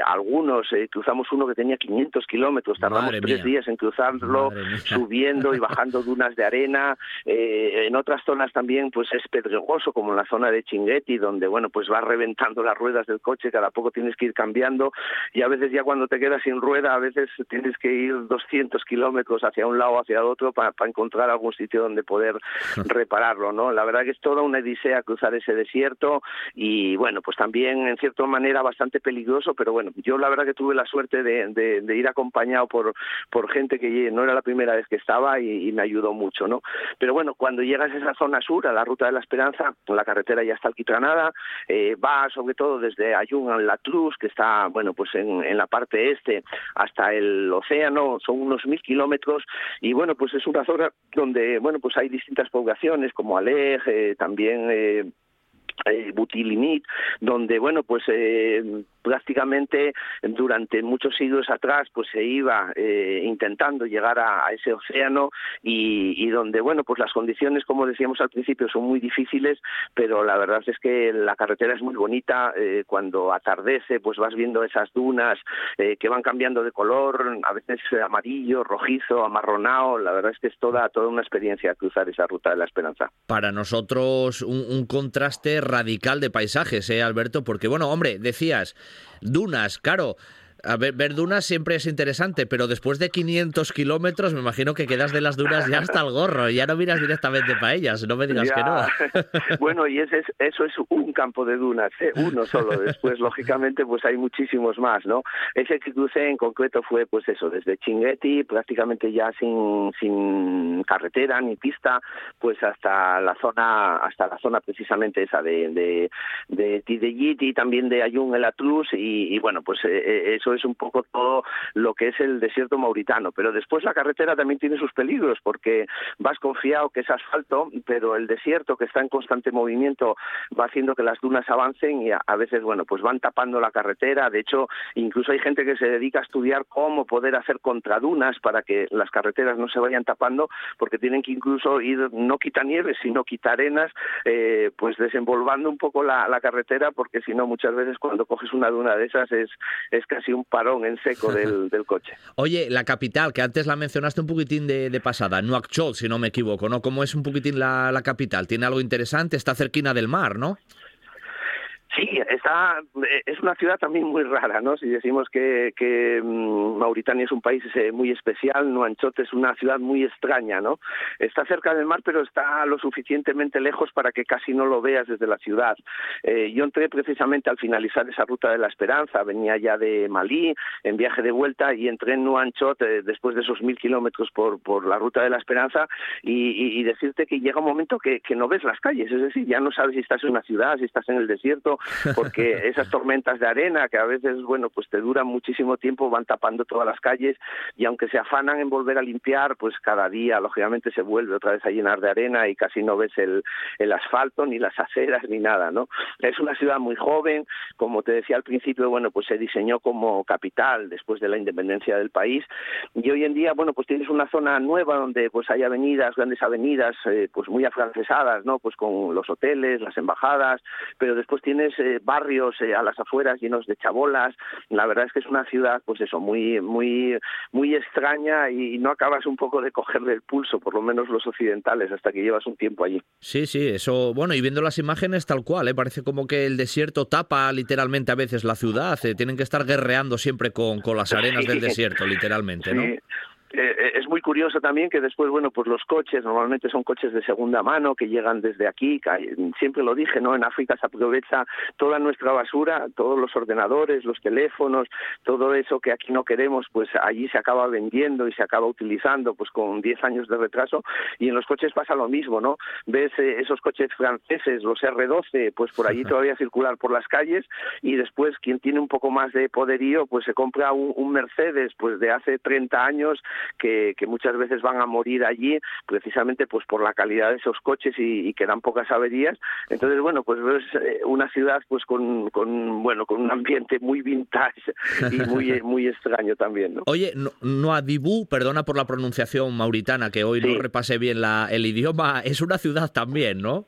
algunos, cruzamos uno que tenía 500 kilómetros, tardamos tres días en cruzarlo, subiendo y bajando dunas de arena. en otras zonas también, pues es pedregoso, como en la zona de Chinguetti, donde bueno, pues vas reventando las ruedas del coche, cada poco tienes que ir cambiando y a veces ya cuando te quedas sin rueda, a veces tienes que ir 200 kilómetros hacia un lado o hacia otro para, encontrar algún sitio donde poder repararlo, ¿no? La verdad que es toda una odisea cruzar ese desierto y bueno, pues también en cierta manera bastante peligroso, pero bueno, yo la verdad que tuve la suerte de, de, ir acompañado por, por gente que no era la primera vez que estaba y, me ayudó mucho, ¿no? Pero bueno, cuando llegas a esa zona sur, a la Ruta de la Esperanza, la carretera ya está alquitranada, eh, va sobre todo desde Ayun a La Cruz, que está, bueno, pues en, la parte este, hasta el océano, son unos mil kilómetros, y bueno, pues es una zona donde, bueno, pues hay distintas poblaciones, como Aleg, eh, también... Eh, eh, Butilinit, donde bueno pues eh, prácticamente durante muchos siglos atrás pues se iba eh, intentando llegar a, ese océano y, donde bueno pues las condiciones como decíamos al principio son muy difíciles pero la verdad es que la carretera es muy bonita eh, cuando atardece pues vas viendo esas dunas que van cambiando de color a veces amarillo rojizo amarronado la verdad es que es toda toda una experiencia cruzar esa ruta de la esperanza. Para nosotros un contraste radical de paisajes eh Alberto porque bueno hombre decías dunas, claro. A ver, dunas siempre es interesante, pero después de 500 kilómetros me imagino que quedas de las dunas ya hasta el gorro, ya no miras directamente para ellas, no me digas que no. bueno, y ese eso es un campo de dunas, ¿eh? uno solo. Después, lógicamente, pues hay muchísimos más, ¿no? Ese que crucé en concreto fue, pues eso, desde Chinguetti, prácticamente ya sin, sin carretera ni pista, pues hasta la zona, hasta la zona precisamente esa de, de, de y también de Ayun el Atrus, y, y bueno, pues eh, eh, eso es un poco todo lo que es el desierto mauritano. Pero después la carretera también tiene sus peligros porque vas confiado que es asfalto, pero el desierto que está en constante movimiento va haciendo que las dunas avancen y a, veces, bueno, pues van tapando la carretera. De hecho, incluso hay gente que se dedica a estudiar cómo poder hacer contradunas para que las carreteras no se vayan tapando, porque tienen que incluso ir, no quitar nieve, sino quitar arenas, eh, pues desenvolvando un poco la, la carretera, porque si no, muchas veces cuando coges una duna de esas es, es casi un parón en seco del, coche. Oye, la capital, que antes la mencionaste un poquitín de, de pasada, Nuakchot, si no me equivoco, ¿no? ¿Cómo es un poquitín la, la capital? ¿Tiene algo interesante? Está cerquina del mar, ¿no? Sí, está, eh, es una ciudad también muy rara, ¿no? Si decimos que, mm, Mauritania es un país eh, muy especial, Nuanchot es una ciudad muy extraña, ¿no? Está cerca del mar, pero está lo suficientemente lejos para que casi no lo veas desde la ciudad. Eh, yo entré precisamente al finalizar esa ruta de la esperanza, venía ya de Malí en viaje de vuelta y entré en Nuanchot después de esos mil kilómetros por, la ruta de la esperanza y, decirte que llega un momento que no ves las calles, es decir, ya no sabes si estás en una ciudad, si estás en el desierto, porque esas tormentas de arena que a veces, bueno, pues te duran muchísimo tiempo, van tapando todas las calles y aunque se afanan en volver a limpiar, pues cada día, lógicamente, se vuelve otra vez a llenar de arena y casi no ves el, el asfalto, ni las aceras, ni nada, ¿no? Es una ciudad muy joven, como te decía al principio, bueno, pues se diseñó como capital después de la independencia del país y hoy en día, bueno, pues tienes una zona nueva donde pues hay avenidas, grandes avenidas, eh, pues muy afrancesadas, ¿no? Pues con los hoteles, las embajadas, pero después tienes eh, barrios eh, a las afueras llenos de chabolas. La verdad es que es una ciudad, pues eso, muy, muy, muy extraña y no acabas un poco de cogerle el pulso, por lo menos los occidentales, hasta que llevas un tiempo allí. Sí, sí, eso, bueno, y viendo las imágenes tal cual, ¿eh? parece como que el desierto tapa literalmente a veces la ciudad, tienen que estar guerreando siempre con, con las arenas del desierto, literalmente, ¿no? Eh, eh, es muy curioso también que después, bueno, pues los coches normalmente son coches de segunda mano que llegan desde aquí. Siempre lo dije, ¿no? En África se aprovecha toda nuestra basura, todos los ordenadores, los teléfonos, todo eso que aquí no queremos, pues allí se acaba vendiendo y se acaba utilizando, pues con 10 años de retraso. Y en los coches pasa lo mismo, ¿no? Ves eh, esos coches franceses, los R12, pues por allí todavía circular por las calles y después quien tiene un poco más de poderío, pues se compra un, un Mercedes, pues de hace 30 años que, muchas veces van a morir allí precisamente pues por la calidad de esos coches y, que dan pocas averías. Entonces, bueno, pues es eh, una ciudad pues con, con, bueno, con un ambiente muy vintage y muy, muy extraño también, ¿no? Oye, Nouadhibou, perdona por la pronunciación mauritana, que hoy no repasé bien la, el idioma, es una ciudad también, ¿no?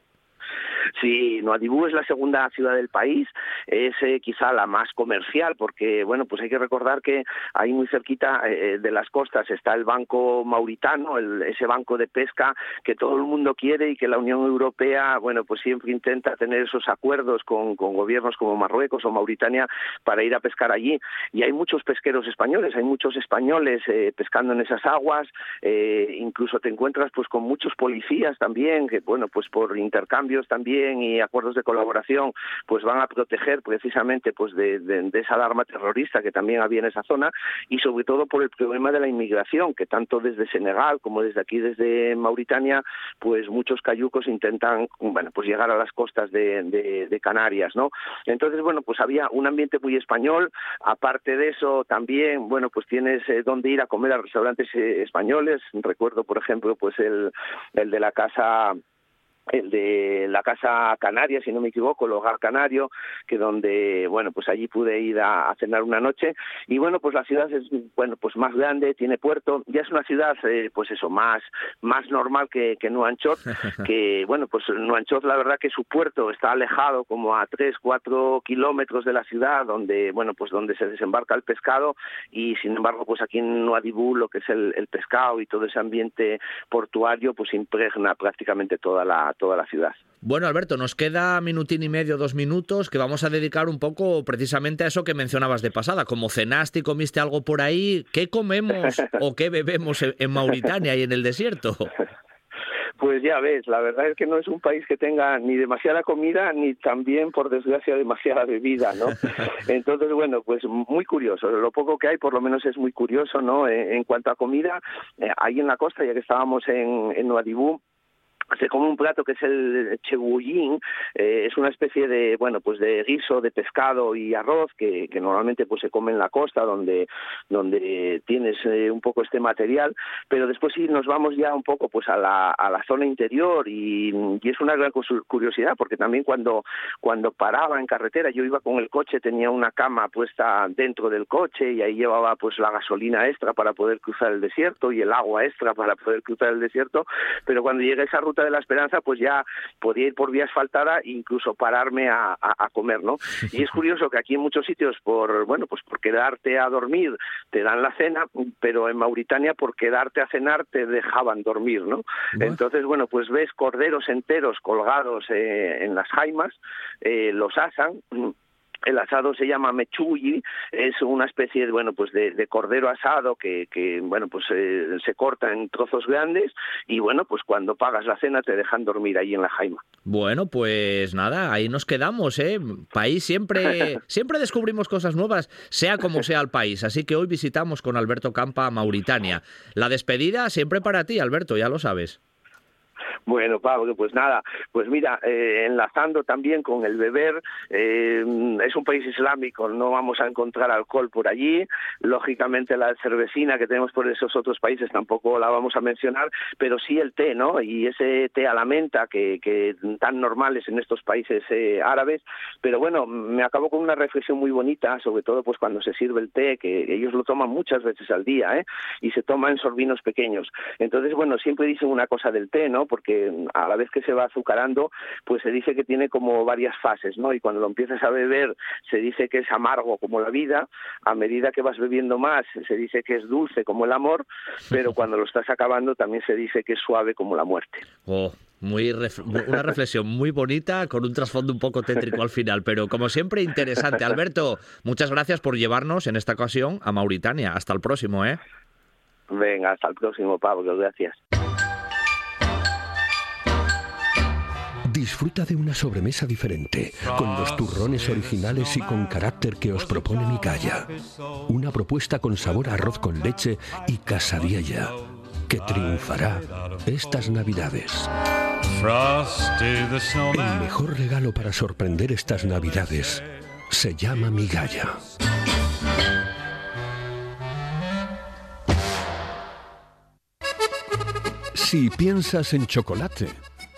Sí, Nuadibú es la segunda ciudad del país, es eh, quizá la más comercial porque, bueno, pues hay que recordar que ahí muy cerquita eh, de las costas está el Banco Mauritano, ese banco de pesca que todo el mundo quiere y que la Unión Europea, bueno, pues siempre intenta tener esos acuerdos con, gobiernos como Marruecos o Mauritania para ir a pescar allí. Y hay muchos pesqueros españoles, hay muchos españoles eh, pescando en esas aguas, incluso te encuentras pues con muchos policías también, que bueno, pues por intercambios también y acuerdos de colaboración, pues van a proteger precisamente pues de, esa alarma terrorista que también había en esa zona y sobre todo por el problema de la inmigración, que tanto desde Senegal como desde aquí, desde Mauritania, pues muchos cayucos intentan, bueno, pues llegar a las costas de, Canarias, ¿no? Entonces, bueno, pues había un ambiente muy español, aparte de eso también, bueno, pues tienes eh, donde ir a comer a restaurantes eh, españoles, recuerdo, por ejemplo, pues el, el de la casa el de la Casa Canaria, si no me equivoco, el Hogar Canario, que donde, bueno, pues allí pude ir a, cenar una noche. Y bueno, pues la ciudad es, bueno, pues más grande, tiene puerto, ya es una ciudad, eh, pues eso, más, más normal que, que Nuanchot, que, bueno, pues Nuanchot la verdad que su puerto está alejado como a 3, 4 kilómetros de la ciudad, donde, bueno, pues donde se desembarca el pescado y sin embargo, pues aquí en Nuadibú lo que es el, el pescado y todo ese ambiente portuario, pues impregna prácticamente toda la toda la ciudad. Bueno, Alberto, nos queda minutín y medio, dos minutos, que vamos a dedicar un poco precisamente a eso que mencionabas de pasada. Como cenaste y comiste algo por ahí, ¿qué comemos o qué bebemos en Mauritania y en el desierto? Pues ya ves, la verdad es que no es un país que tenga ni demasiada comida ni también, por desgracia, demasiada bebida, ¿no? Entonces, bueno, pues muy curioso. Lo poco que hay, por lo menos, es muy curioso, ¿no? En, cuanto a comida, eh, ahí en la costa, ya que estábamos en, en Nuadibú, se come un plato que es el chebullín, eh, es una especie de, bueno, pues de guiso de pescado y arroz que, que normalmente pues se come en la costa donde, donde tienes eh, un poco este material, pero después sí nos vamos ya un poco pues a la, a la zona interior y, y es una gran curiosidad porque también cuando, cuando paraba en carretera yo iba con el coche, tenía una cama puesta dentro del coche y ahí llevaba pues la gasolina extra para poder cruzar el desierto y el agua extra para poder cruzar el desierto, pero cuando llega esa ruta de la Esperanza, pues ya podía ir por vía asfaltada e incluso pararme a, comer, ¿no? Y es curioso que aquí en muchos sitios, por, bueno, pues por quedarte a dormir, te dan la cena, pero en Mauritania por quedarte a cenar te dejaban dormir, ¿no? Entonces, bueno, pues ves corderos enteros colgados eh, en las jaimas, eh, los asan, el asado se llama mechuyi, es una especie de, bueno, pues de, cordero asado que, que bueno, pues eh, se corta en trozos grandes y bueno, pues cuando pagas la cena te dejan dormir ahí en la jaima. Bueno, pues nada, ahí nos quedamos, ¿eh? País siempre, siempre descubrimos cosas nuevas, sea como sea el país. Así que hoy visitamos con Alberto Campa Mauritania. La despedida siempre para ti, Alberto, ya lo sabes. Bueno, Pablo, pues nada, pues mira, eh, enlazando también con el beber, eh, es un país islámico, no vamos a encontrar alcohol por allí, lógicamente la cervecina que tenemos por esos otros países tampoco la vamos a mencionar, pero sí el té, ¿no? Y ese té a la menta que, que tan normales en estos países eh, árabes, pero bueno, me acabo con una reflexión muy bonita, sobre todo pues cuando se sirve el té, que ellos lo toman muchas veces al día, ¿eh? Y se toma en sorbinos pequeños. Entonces, bueno, siempre dicen una cosa del té, ¿no? Porque a la vez que se va azucarando, pues se dice que tiene como varias fases, ¿no? Y cuando lo empiezas a beber, se dice que es amargo como la vida, a medida que vas bebiendo más, se dice que es dulce como el amor, pero cuando lo estás acabando también se dice que es suave como la muerte. Oh. Muy una reflexión muy bonita con un trasfondo un poco tétrico al final, pero como siempre interesante. Alberto, muchas gracias por llevarnos en esta ocasión a Mauritania. Hasta el próximo, ¿eh? Venga, hasta el próximo, Pablo. Gracias. Disfruta de una sobremesa diferente, con los turrones originales y con carácter que os propone Micaya. Una propuesta con sabor a arroz con leche y casadiella, que triunfará estas navidades. El mejor regalo para sorprender estas navidades se llama Migalla. Si piensas en chocolate,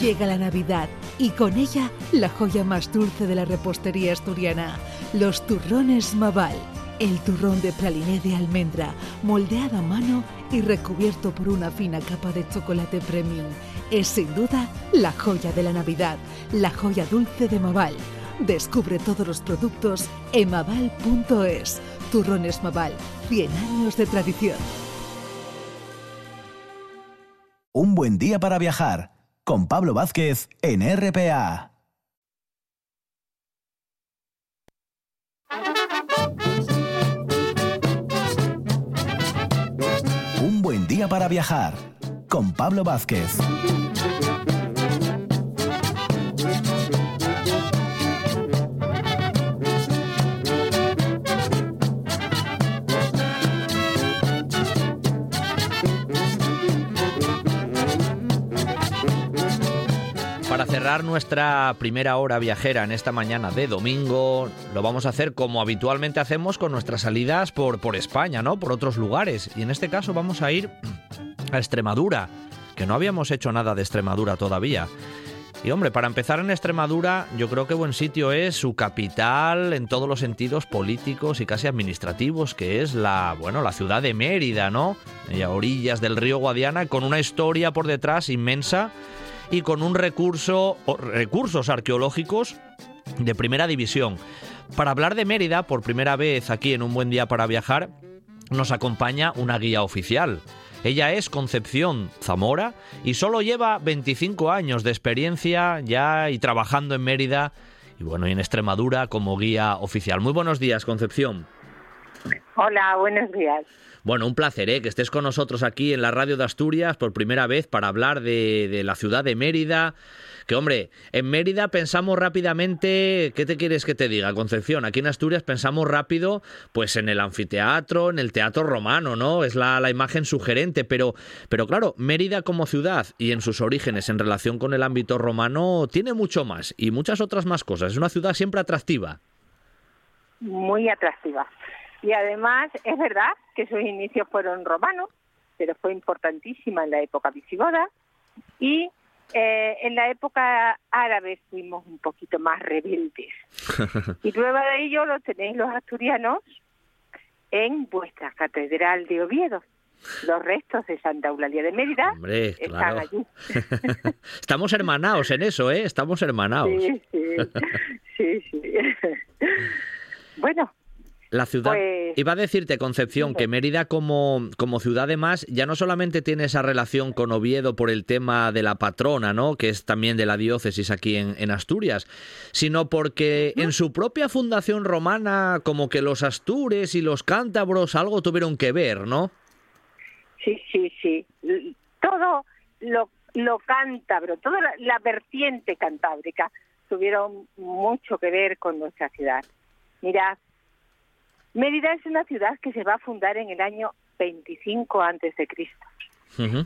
Llega la Navidad y con ella la joya más dulce de la repostería asturiana, los turrones Maval. El turrón de praliné de almendra, moldeado a mano y recubierto por una fina capa de chocolate premium. Es sin duda la joya de la Navidad, la joya dulce de Maval. Descubre todos los productos en maval.es. Turrones Maval, 100 años de tradición. Un buen día para viajar con Pablo Vázquez en RPA. Un buen día para viajar con Pablo Vázquez. Para cerrar nuestra primera hora viajera en esta mañana de domingo, lo vamos a hacer como habitualmente hacemos con nuestras salidas por, por España, ¿no? Por otros lugares. Y en este caso vamos a ir a Extremadura, que no habíamos hecho nada de Extremadura todavía. Y hombre, para empezar en Extremadura, yo creo que buen sitio es su capital en todos los sentidos políticos y casi administrativos, que es la, bueno, la ciudad de Mérida, ¿no? a orillas del río Guadiana, con una historia por detrás inmensa y con un recurso, recursos arqueológicos de primera división. Para hablar de Mérida, por primera vez aquí en Un Buen Día para Viajar, nos acompaña una guía oficial. Ella es Concepción Zamora y solo lleva 25 años de experiencia ya y trabajando en Mérida y bueno, y en Extremadura como guía oficial. Muy buenos días, Concepción. Hola, buenos días. Bueno, un placer ¿eh? que estés con nosotros aquí en la radio de Asturias por primera vez para hablar de, la ciudad de Mérida. Que hombre, en Mérida pensamos rápidamente, ¿qué te quieres que te diga, Concepción? Aquí en Asturias pensamos rápido, pues en el anfiteatro, en el teatro romano, ¿no? Es la, la imagen sugerente, pero, pero claro, Mérida como ciudad y en sus orígenes en relación con el ámbito romano tiene mucho más y muchas otras más cosas. Es una ciudad siempre atractiva. Muy atractiva. Y además es verdad que sus inicios fueron romanos, pero fue importantísima en la época visigoda y eh, en la época árabe fuimos un poquito más rebeldes. y prueba de ello lo tenéis los asturianos en vuestra catedral de Oviedo. Los restos de Santa Eulalia de Mérida Hombre, están claro. allí. Estamos hermanados en eso, ¿eh? Estamos hermanados. Sí, sí, sí, sí. bueno, La ciudad. Pues- Iba a decirte, Concepción, que Mérida como, como ciudad de más ya no solamente tiene esa relación con Oviedo por el tema de la patrona, ¿no? Que es también de la diócesis aquí en, en Asturias, sino porque en su propia fundación romana, como que los astures y los cántabros algo tuvieron que ver, ¿no? Sí, sí, sí. Todo lo, lo cántabro, toda la, la vertiente cantábrica tuvieron mucho que ver con nuestra ciudad. Mirad, Mérida es una ciudad que se va a fundar en el año 25 antes de Cristo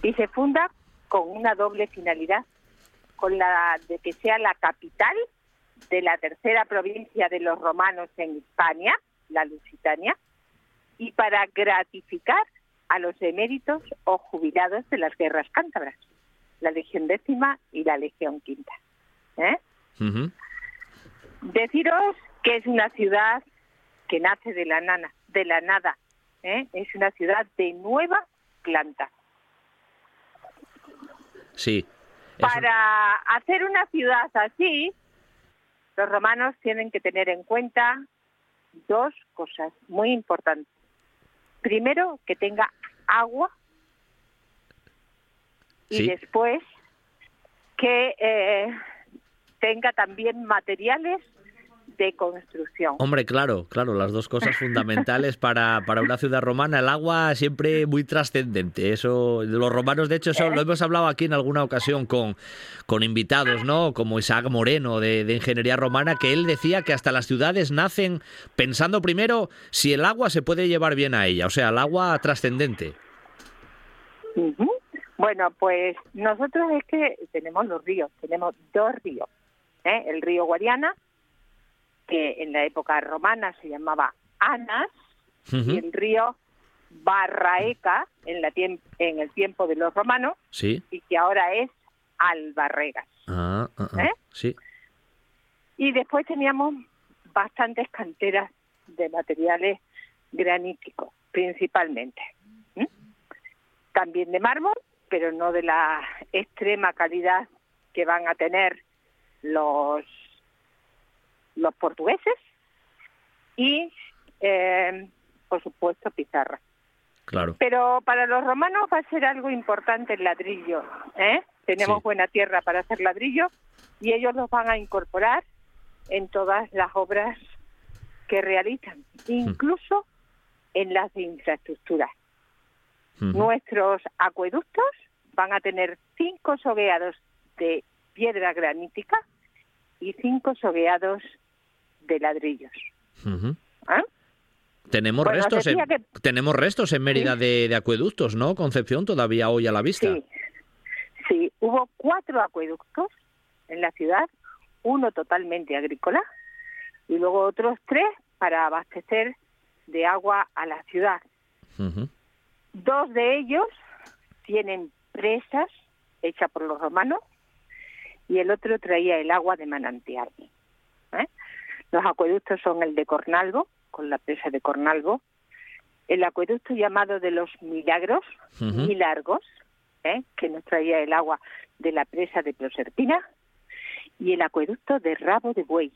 y se funda con una doble finalidad, con la de que sea la capital de la tercera provincia de los romanos en Hispania, la Lusitania, y para gratificar a los eméritos o jubilados de las guerras cántabras, la Legión décima y la Legión quinta. ¿eh? Deciros que es una ciudad que nace de la nana, de la nada, ¿eh? es una ciudad de nueva planta. Sí. Un- Para hacer una ciudad así, los romanos tienen que tener en cuenta dos cosas muy importantes. Primero, que tenga agua y después que eh, tenga también materiales de construcción. Hombre, claro, claro, las dos cosas fundamentales para, para una ciudad romana. El agua siempre muy trascendente. Eso, los romanos, de hecho, eso lo hemos hablado aquí en alguna ocasión con, con invitados, ¿no? Como Isaac Moreno de, de Ingeniería Romana, que él decía que hasta las ciudades nacen pensando primero si el agua se puede llevar bien a ella, o sea, el agua trascendente. Bueno, pues nosotros es que tenemos los ríos, tenemos dos ríos. ¿eh? El río Guadiana, que en la época romana se llamaba Anas, Ujú. y el río Barraeca en, la en el tiempo de los romanos, Sí. y que ahora es Albarregas. Ah, ah, ah. ¿Eh? Sí. Y después teníamos bastantes canteras de materiales graníticos, principalmente. También de mármol, pero no de la extrema calidad que van a tener los, los portugueses. Y, eh, por supuesto, pizarra. Claro. Pero para los romanos va a ser algo importante el ladrillo. ¿eh? Tenemos Sí. buena tierra para hacer ladrillo y ellos los van a incorporar en todas las obras que realizan, incluso en las de infraestructura. Nuestros acueductos van a tener cinco sogueados de piedra granítica y cinco sogueados de ladrillos. ¿eh? Tenemos Bueno, restos en, que- tenemos restos en Mérida de, de acueductos, ¿no? Concepción todavía hoy a la vista. Sí, sí, hubo cuatro acueductos en la ciudad, uno totalmente agrícola y luego otros tres para abastecer de agua a la ciudad. Dos de ellos tienen presas hechas por los romanos y el otro traía el agua de manantial. Los acueductos son el de Cornalvo, con la presa de Cornalvo, el acueducto llamado de los Milagros, Ujú. Milargos, ¿eh? que nos traía el agua de la presa de Proserpina, y el acueducto de Rabo de Buey,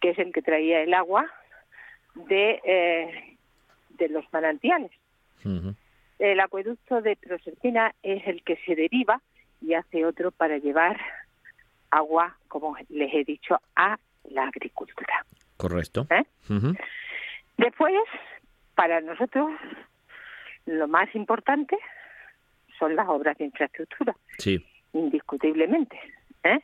que es el que traía el agua de, eh, de los manantiales. El acueducto de Proserpina es el que se deriva y hace otro para llevar agua, como les he dicho, a la agricultura. Correcto. ¿eh? Después, para nosotros, lo más importante son las obras de infraestructura, Sí. indiscutiblemente. ¿eh?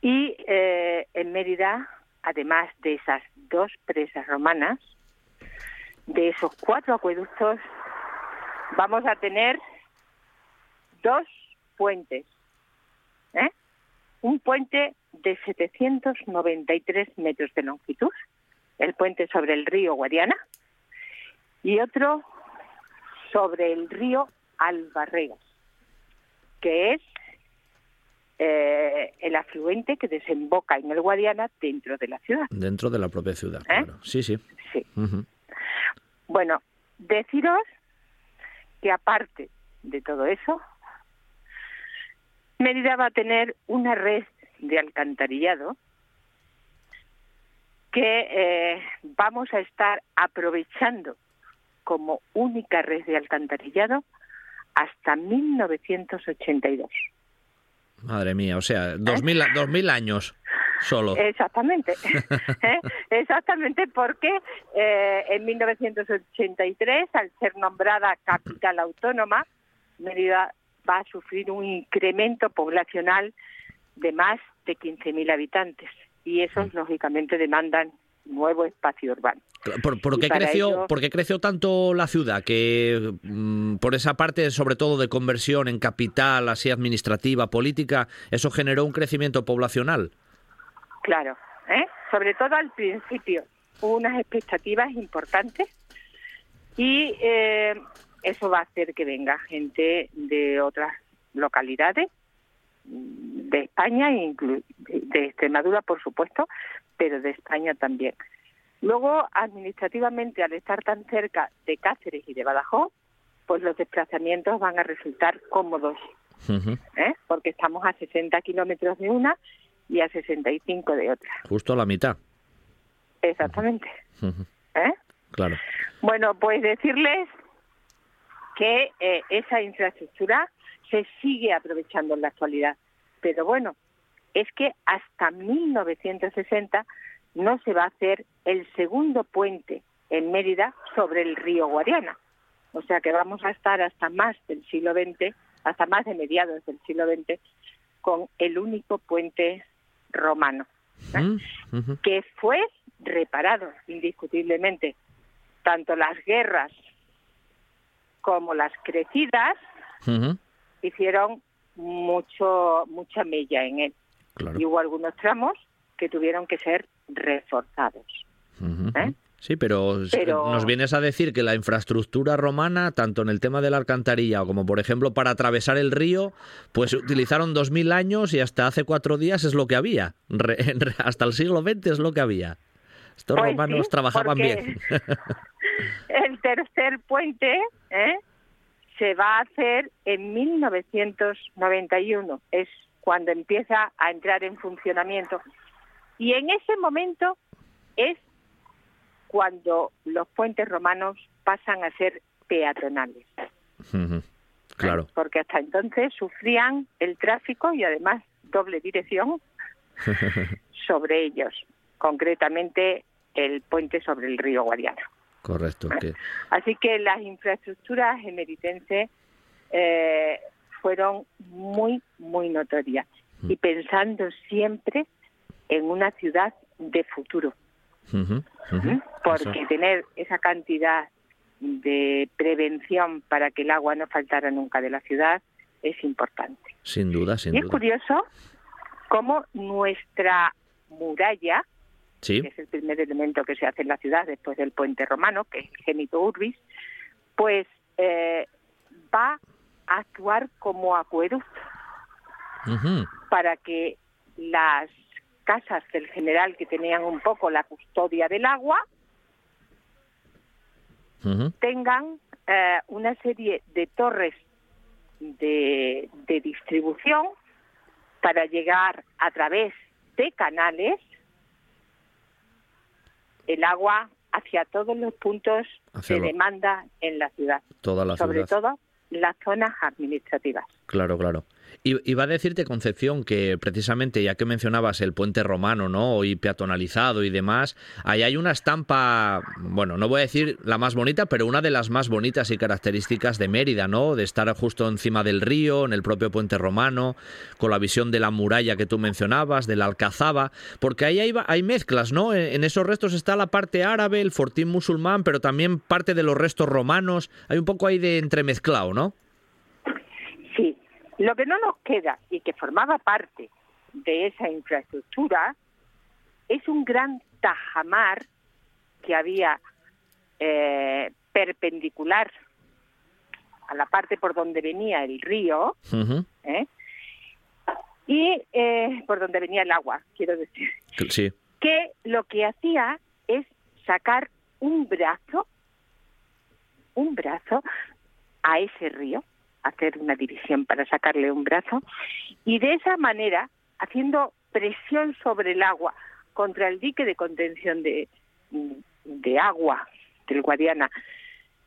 Y eh, en Mérida, además de esas dos presas romanas, de esos cuatro acueductos, vamos a tener dos puentes. ¿eh? Un puente de 793 metros de longitud, el puente sobre el río Guadiana, y otro sobre el río Albarregas, que es eh, el afluente que desemboca en el Guadiana dentro de la ciudad. Dentro de la propia ciudad, ¿Eh? claro. Sí, sí. Sí. Bueno, deciros que aparte de todo eso, Mérida va a tener una red de alcantarillado que eh, vamos a estar aprovechando como única red de alcantarillado hasta 1982. Madre mía, o sea, dos mil, a- dos mil años solo. Exactamente, ¿Eh? exactamente porque eh, en 1983, al ser nombrada capital autónoma, Mérida va a sufrir un incremento poblacional de más de 15.000 habitantes y esos lógicamente demandan nuevo espacio urbano. ¿Por, por qué creció, ello- por qué creció tanto la ciudad? Que mm, por esa parte, sobre todo de conversión en capital, así administrativa, política, eso generó un crecimiento poblacional. Claro, ¿eh? sobre todo al principio hubo unas expectativas importantes y eh, eso va a hacer que venga gente de otras localidades mm, de España, inclu- de Extremadura por supuesto, pero de España también. Luego, administrativamente, al estar tan cerca de Cáceres y de Badajoz, pues los desplazamientos van a resultar cómodos. ¿eh? porque estamos a 60 kilómetros de una y a 65 de otra. Justo a la mitad. Exactamente. ¿eh? Claro. Bueno, pues decirles que eh, esa infraestructura se sigue aprovechando en la actualidad. Pero bueno, es que hasta 1960 no se va a hacer el segundo puente en Mérida sobre el río Guadiana. O sea que vamos a estar hasta más del siglo XX, hasta más de mediados del siglo XX, con el único puente romano, ¿eh? Mm, que fue reparado indiscutiblemente. Tanto las guerras como las crecidas. Hicieron mucho mucha mella en él. Claro. Y hubo algunos tramos que tuvieron que ser reforzados. ¿Eh? Sí, pero, s- Pero- nos vienes a decir que la infraestructura romana, tanto en el tema de la alcantarilla como, por ejemplo, para atravesar el río, pues utilizaron 2.000 años y hasta hace cuatro días es lo que había. Re- hasta el siglo XX es lo que había. Estos Pues romanos sí, trabajaban bien. El tercer puente ¿eh? Se va a hacer en 1991. Es cuando empieza a entrar en funcionamiento. Y en ese momento es cuando los puentes romanos pasan a ser peatonales. Claro. Porque hasta entonces sufrían el tráfico y además doble dirección sobre ellos, concretamente el puente sobre el río Guadiana. Correcto. Que... Así que las infraestructuras emeritenses eh, fueron muy, muy notorias y pensando siempre en una ciudad de futuro. ¿eh? porque Eso. tener esa cantidad de prevención para que el agua no faltara nunca de la ciudad es importante. Sin duda, sin y es curioso cómo nuestra muralla, Sí, que es el primer elemento que se hace en la ciudad después del puente romano, que es el genito urbis, pues eh, va a actuar como acueducto para que las casas del general que tenían un poco la custodia del agua tengan eh, una serie de torres de, de distribución para llegar a través de canales el agua hacia todos los puntos Hacia de lo- demanda en la ciudad, toda la sobre ciudad. todo las zonas administrativas. Claro, claro. Y iba a decirte, Concepción, que precisamente ya que mencionabas el puente romano, ¿no? Y peatonalizado y demás, ahí hay una estampa, bueno, no voy a decir la más bonita, pero una de las más bonitas y características de Mérida, ¿no? De estar justo encima del río, en el propio puente romano, con la visión de la muralla que tú mencionabas, de la alcazaba, porque ahí hay, mezclas, ¿no? En, en esos restos está la parte árabe, el fortín musulmán, pero también parte de los restos romanos. Hay un poco ahí de entremezclado, ¿no? Lo que no nos queda y que formaba parte de esa infraestructura es un gran tajamar que había eh, perpendicular a la parte por donde venía el río. ¿eh? y eh, por donde venía el agua, quiero decir, Sí. que lo que hacía es sacar un brazo, un brazo a ese río, hacer una división para sacarle un brazo, y de esa manera, haciendo presión sobre el agua contra el dique de contención de, de agua del Guadiana,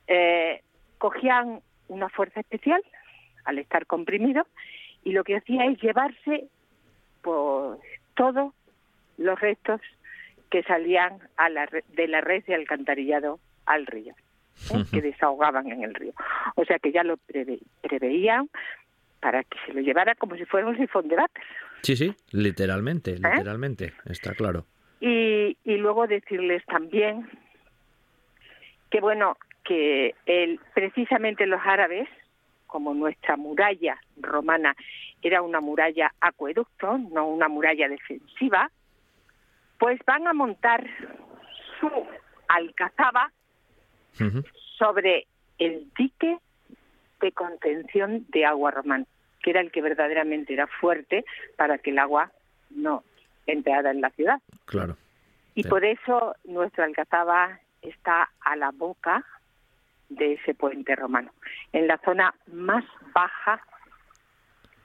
eh, cogían una fuerza especial al estar comprimido y lo que hacía es llevarse pues todos los restos que salían de la red de alcantarillado al río, ¿eh? que desahogaban en el río. O sea que ya lo preve- preveían para que se lo llevara como si fuera un sifón de vacas. Sí, sí, literalmente, literalmente, está claro. Y, y luego decirles también que bueno, que el, precisamente los árabes, como nuestra muralla romana era una muralla acueducto, no una muralla defensiva, pues van a montar su alcazaba Sobre el dique de contención de agua romano, que era el que verdaderamente era fuerte para que el agua no entrara en la ciudad. Claro. Y Sí. por eso nuestro alcazaba está a la boca de ese puente romano, en la zona más baja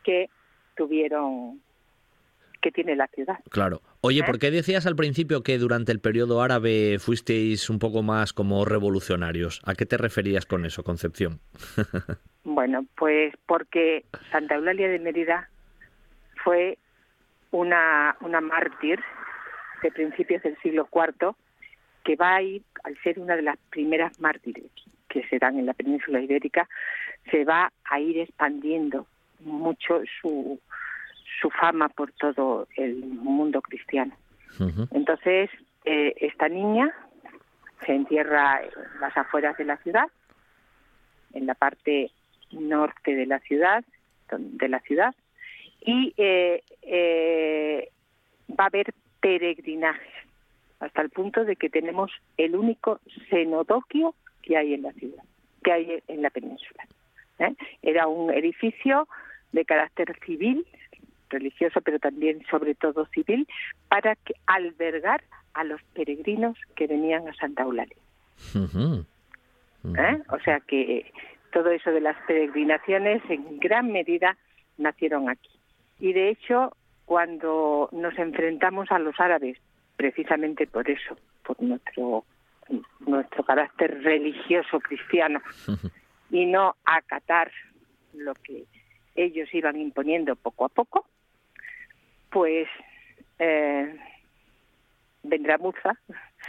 que tuvieron, que tiene la ciudad. Claro. Oye, ¿Eh? ¿por qué decías al principio que durante el periodo árabe fuisteis un poco más como revolucionarios? ¿A qué te referías con eso, Concepción? Bueno, pues porque Santa Eulalia de Mérida fue una, una mártir de principios del siglo IV que va a ir, al ser una de las primeras mártires que se dan en la península ibérica, se va a ir expandiendo mucho su, su fama por todo el mundo cristiano. Entonces, eh, esta niña se entierra en las afueras de la ciudad, en la parte norte de la ciudad, de la ciudad y eh, eh, va a haber peregrinajes hasta el punto de que tenemos el único cenodoquio que hay en la ciudad, que hay en la península. ¿eh? Era un edificio de carácter civil, religioso, pero también sobre todo civil, para que, albergar a los peregrinos que venían a Santa Eulalia. ¿Eh? O sea que todo eso de las peregrinaciones en gran medida nacieron aquí. Y de hecho, cuando nos enfrentamos a los árabes, precisamente por eso, por nuestro nuestro carácter religioso cristiano y no acatar lo que ellos iban imponiendo poco a poco, pues eh, vendrá Muza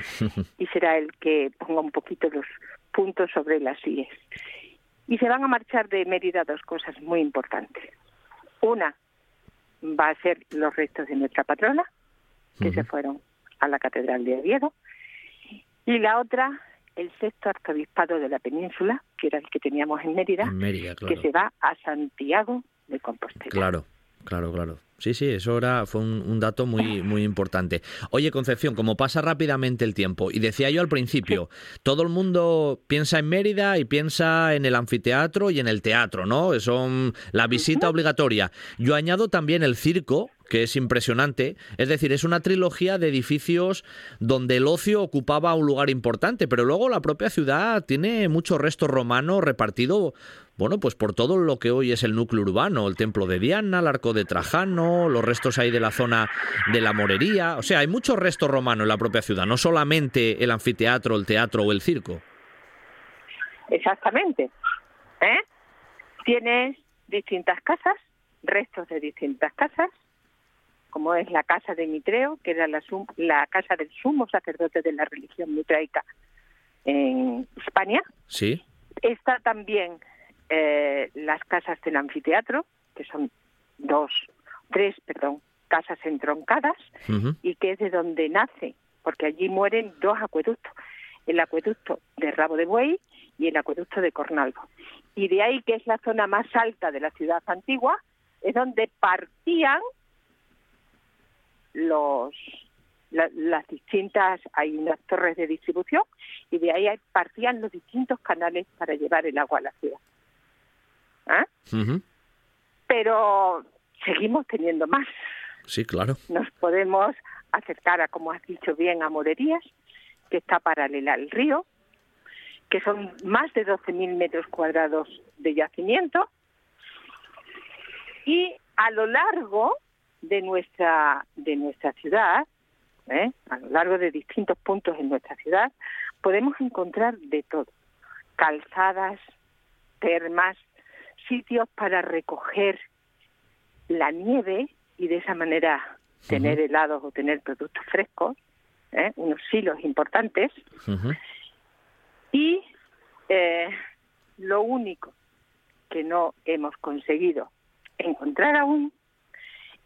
y será el que ponga un poquito los puntos sobre las IES. Y se van a marchar de Mérida dos cosas muy importantes. Una va a ser los restos de nuestra patrona, que se fueron a la Catedral de Oviedo, y la otra, el sexto arzobispado de la península, que era el que teníamos en Mérida, que se va a Santiago de Compostela. Claro, claro, claro. Sí, sí, eso era, fue un, dato muy, muy importante. Oye, Concepción, como pasa rápidamente el tiempo, y decía yo al principio, todo el mundo piensa en Mérida y piensa en el anfiteatro y en el teatro, ¿no? Son la visita obligatoria. Yo añado también el circo, que es impresionante. Es decir, es una trilogía de edificios donde el ocio ocupaba un lugar importante, pero luego la propia ciudad tiene mucho resto romano repartido, bueno, pues por todo lo que hoy es el núcleo urbano, el templo de Diana, el arco de Trajano, los restos ahí de la zona de la Morería. O sea, hay mucho resto romano en la propia ciudad, no solamente el anfiteatro, el teatro o el circo. Exactamente. ¿Eh? Tienes distintas casas, restos de distintas casas, como es la casa de Mitreo, que era la, la casa del sumo sacerdote de la religión mitraica en España. Sí. Está también eh, las casas del anfiteatro, que son dos, tres, perdón, casas entroncadas, y que es de donde nace, porque allí mueren dos acueductos, el acueducto de Rabo de Buey y el acueducto de Cornalvo. Y de ahí, que es la zona más alta de la ciudad antigua, es donde partían los las distintas hay unas torres de distribución y de ahí partían los distintos canales para llevar el agua a la ciudad. ¿Ah? Pero seguimos teniendo más. Sí, claro. Nos podemos acercar a, como has dicho bien, a Morerías, que está paralela al río, que son más de 12.000 metros cuadrados de yacimiento. Y a lo largo de nuestra, de nuestra ciudad, ¿eh? a lo largo de distintos puntos en nuestra ciudad, podemos encontrar de todo. Calzadas, termas, sitios para recoger la nieve y de esa manera tener helados o tener productos frescos, ¿eh? unos silos importantes. Y eh, lo único que no hemos conseguido encontrar aún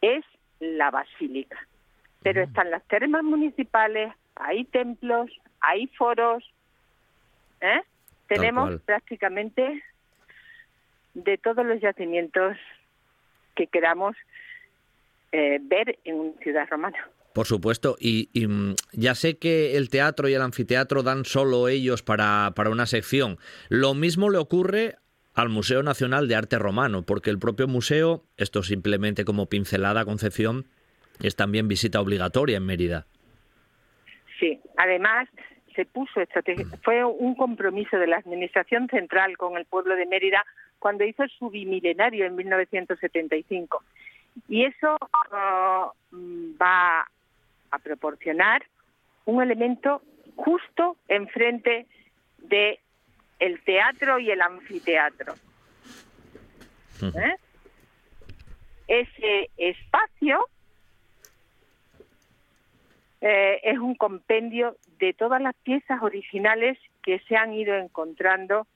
es la basílica. Pero están las termas municipales, hay templos, hay foros. ¿eh? Tenemos prácticamente de todos los yacimientos que queramos eh, ver en una ciudad romana. Por supuesto, y, mm, ya sé que el teatro y el anfiteatro dan solo ellos para, para una sección. Lo mismo le ocurre al Museo Nacional de Arte Romano, porque el propio museo, esto simplemente como pincelada concepción, es también visita obligatoria en Mérida. Sí, además se puso fue un compromiso de la Administración Central con el pueblo de Mérida cuando hizo su bimilenario en 1975. Y eso uh, va a proporcionar un elemento justo enfrente de el teatro y el anfiteatro. ¿Eh? Ese espacio eh, es un compendio de todas las piezas originales que se han ido encontrando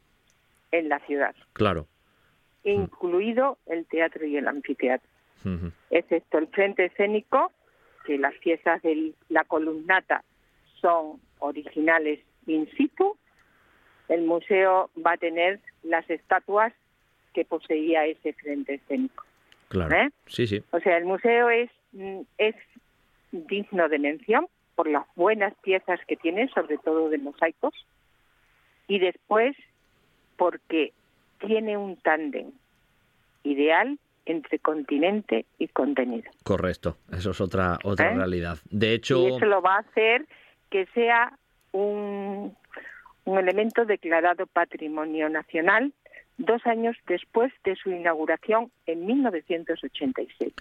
en la ciudad. Claro. Incluido el teatro y el anfiteatro. Excepto el frente escénico, que las piezas de la columnata son originales in situ, el museo va a tener las estatuas que poseía ese frente escénico. Claro. ¿Eh? Sí, sí. O sea, el museo es, mm, es digno de mención por las buenas piezas que tiene, sobre todo de mosaicos, y después porque tiene un tándem ideal entre continente y contenido. Correcto, eso es otra otra ¿Eh? realidad. De hecho, Y eso lo va a hacer que sea un, un elemento declarado Patrimonio Nacional dos años después de su inauguración en 1986.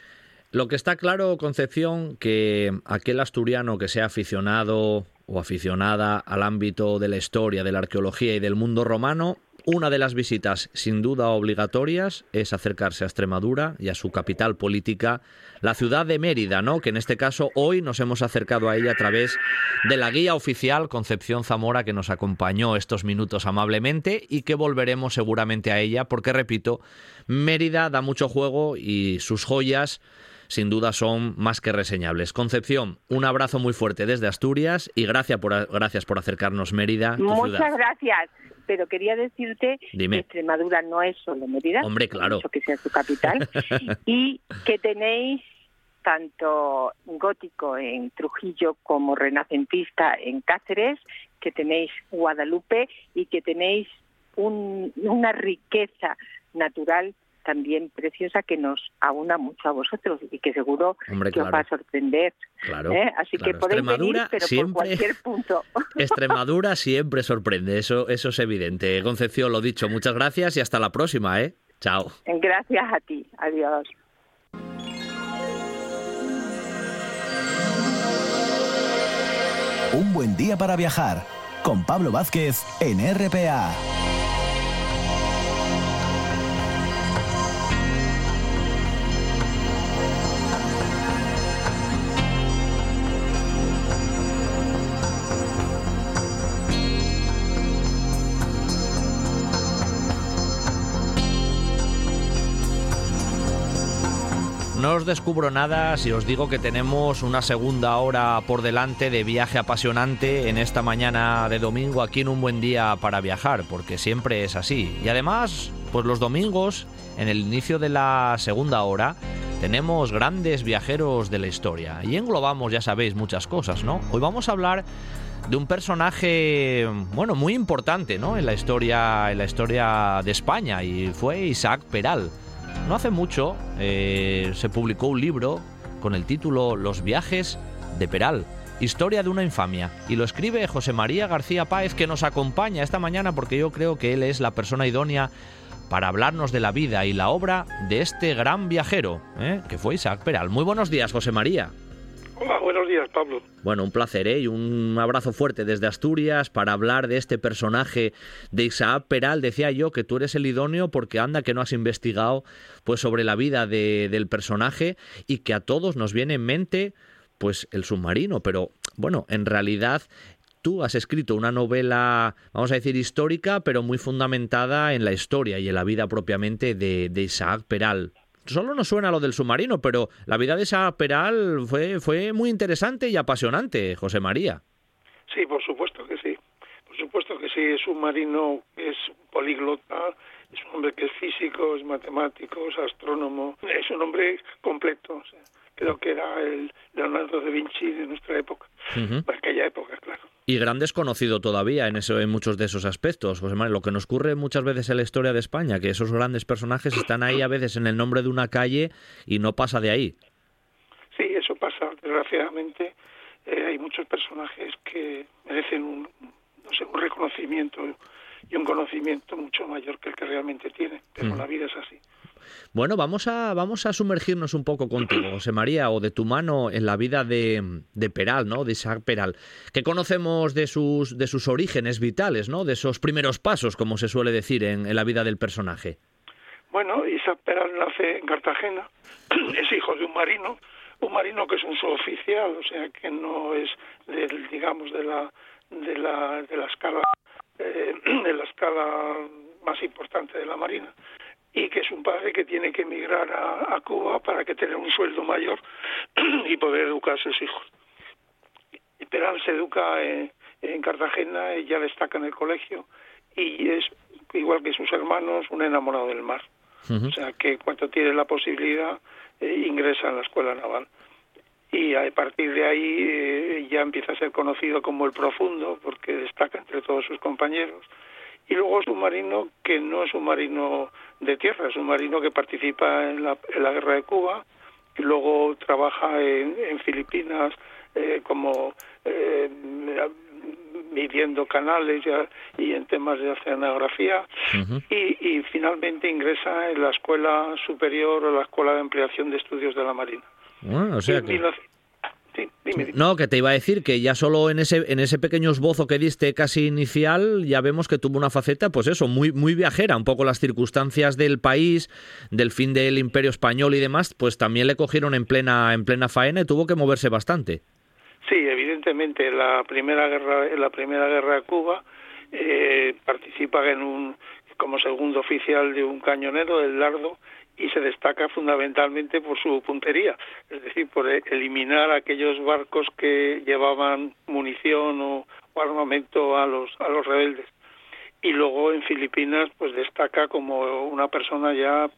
Lo que está claro, Concepción, que aquel asturiano que sea aficionado o aficionada al ámbito de la historia, de la arqueología y del mundo romano, una de las visitas sin duda obligatorias es acercarse a Extremadura y a su capital política, la ciudad de Mérida, ¿no? Que en este caso hoy nos hemos acercado a ella a través de la guía oficial Concepción Zamora que nos acompañó estos minutos amablemente y que volveremos seguramente a ella porque repito, Mérida da mucho juego y sus joyas sin duda son más que reseñables. Concepción, un abrazo muy fuerte desde Asturias y gracias por, gracias por acercarnos Mérida, Muchas gracias. Pero quería decirte Dime. que Extremadura no es solo Mérida, Hombre, claro. que sea su capital, y que tenéis tanto gótico en Trujillo como renacentista en Cáceres, que tenéis Guadalupe y que tenéis un- una riqueza natural también preciosa que nos aúna mucho a vosotros y que seguro Hombre, que os va a sorprender. Claro, ¿eh? Así claro. que podéis venir, Extremadura pero siempre- por cualquier punto. Extremadura siempre sorprende, eso, eso es evidente. Concepción, lo dicho, muchas gracias y hasta la próxima, ¿eh? Chao. Gracias a ti. Adiós. Un buen día para viajar con Pablo Vázquez en RPA. No os descubro nada si os digo que tenemos una segunda hora por delante de viaje apasionante en esta mañana de domingo aquí en un buen día para viajar, porque siempre es así. Y además, pues los domingos, en el inicio de la segunda hora, tenemos grandes viajeros de la historia. Y englobamos, ya sabéis, muchas cosas, ¿no? Hoy vamos a hablar de un personaje, bueno, muy importante, ¿no? En la historia, en la historia de España y fue Isaac Peral. No hace mucho eh, se publicó un libro con el título Los viajes de Peral, historia de una infamia, y lo escribe José María García Páez que nos acompaña esta mañana porque yo creo que él es la persona idónea para hablarnos de la vida y la obra de este gran viajero, ¿eh? que fue Isaac Peral. Muy buenos días, José María. Hola, buenos días, Pablo. Bueno, un placer ¿eh? y un abrazo fuerte desde Asturias para hablar de este personaje de Isaac Peral. Decía yo que tú eres el idóneo porque anda que no has investigado pues sobre la vida de- del personaje y que a todos nos viene en mente pues el submarino, pero bueno, en realidad tú has escrito una novela, vamos a decir histórica, pero muy fundamentada en la historia y en la vida propiamente de, de Isaac Peral. Solo nos suena lo del submarino, pero la vida de Isaac Peral fue, fue muy interesante y apasionante, José María. Sí, por supuesto que sí. Por supuesto que sí, es un marino, es políglota, es un hombre que es físico, es matemático, es astrónomo, es un hombre completo. o sea, creo que era el Leonardo da Vinci de nuestra época, Ujú. de aquella época, claro. Y gran desconocido todavía en, eso, en muchos de esos aspectos. José María, lo que nos ocurre muchas veces en la historia de España, que esos grandes personajes están ahí a veces en el nombre de una calle y no pasa de ahí. Sí, eso pasa, desgraciadamente. eh, hay muchos personajes que merecen un, no sé, un reconocimiento y un conocimiento mucho mayor que el que realmente tienen, pero Ujú. la vida es así. Bueno, vamos a, vamos a sumergirnos un poco contigo, José María, o de tu mano en la vida de, de Peral, ¿no? De Isaac Peral. ¿Qué conocemos de sus, de sus orígenes vitales, ¿no? De esos primeros pasos, como se suele decir en, en la vida del personaje. Bueno, Isaac Peral nace en Cartagena, es hijo de un marino, un marino que es un suboficial, o sea que no es del, digamos, de la, de la, de la escala, eh, de la escala más importante de la marina, y que es un padre que tiene que emigrar a, a Cuba para que tenga un sueldo mayor y poder educar a sus hijos. Y Peral se educa en, en Cartagena, ya destaca en el colegio, y es igual que sus hermanos, un enamorado del mar. O sea, que cuando tiene la posibilidad eh, ingresa en la escuela naval. Y a partir de ahí eh, ya empieza a ser conocido como el profundo, porque destaca entre todos sus compañeros. Y luego es un marino que no es un marino de tierra, es un marino que participa en la, en la guerra de Cuba, y luego trabaja en, en Filipinas eh, como eh, midiendo canales y en temas de oceanografía y, y, finalmente ingresa en la Escuela Superior o la Escuela de Ampliación de Estudios de la Marina. Ah, o sea que... No, que te iba a decir que ya solo en ese en ese pequeño esbozo que diste casi inicial ya vemos que tuvo una faceta, pues eso, muy muy viajera, un poco las circunstancias del país, del fin del Imperio español y demás, pues también le cogieron en plena en plena faena y tuvo que moverse bastante. Sí, evidentemente la primera guerra la primera guerra de Cuba eh, participa en un como segundo oficial de un cañonero del Lardo y se destaca fundamentalmente por su puntería, es decir, por e-, eliminar aquellos barcos que llevaban munición o, armamento a los a los rebeldes. Y luego en Filipinas pues destaca como una persona ya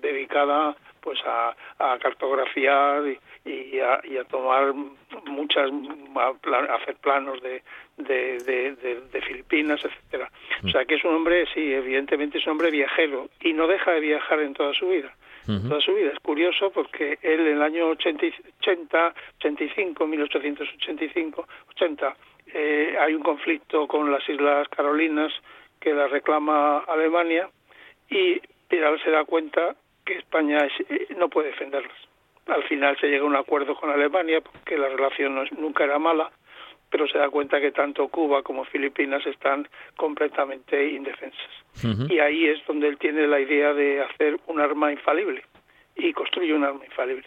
dedicada pues a, a cartografiar y, a, y, a, tomar muchas a, hacer planos de de, de, de, Filipinas etcétera. O sea que es un hombre sí evidentemente es un hombre viajero y no deja de viajar en toda su vida. Toda su vida. Es curioso porque él en el año 80, 80 85 1885 80 eh, hay un conflicto con las Islas Carolinas que la reclama Alemania y Piral se da cuenta que España eh, no puede defenderlas. Al final se llega a un acuerdo con Alemania porque la relación no nunca era mala, pero se da cuenta que tanto Cuba como Filipinas están completamente indefensas. Y ahí es donde él tiene la idea de hacer un arma infalible y construye un arma infalible.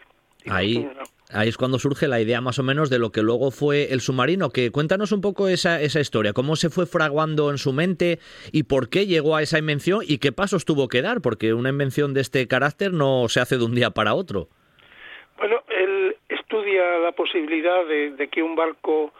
Ahí, ahí es cuando surge la idea más o menos de lo que luego fue el submarino. Que cuéntanos un poco esa, esa historia, cómo se fue fraguando en su mente y por qué llegó a esa invención y qué pasos tuvo que dar, porque una invención de este carácter no se hace de un día para otro. Bueno, él estudia la posibilidad de que un barco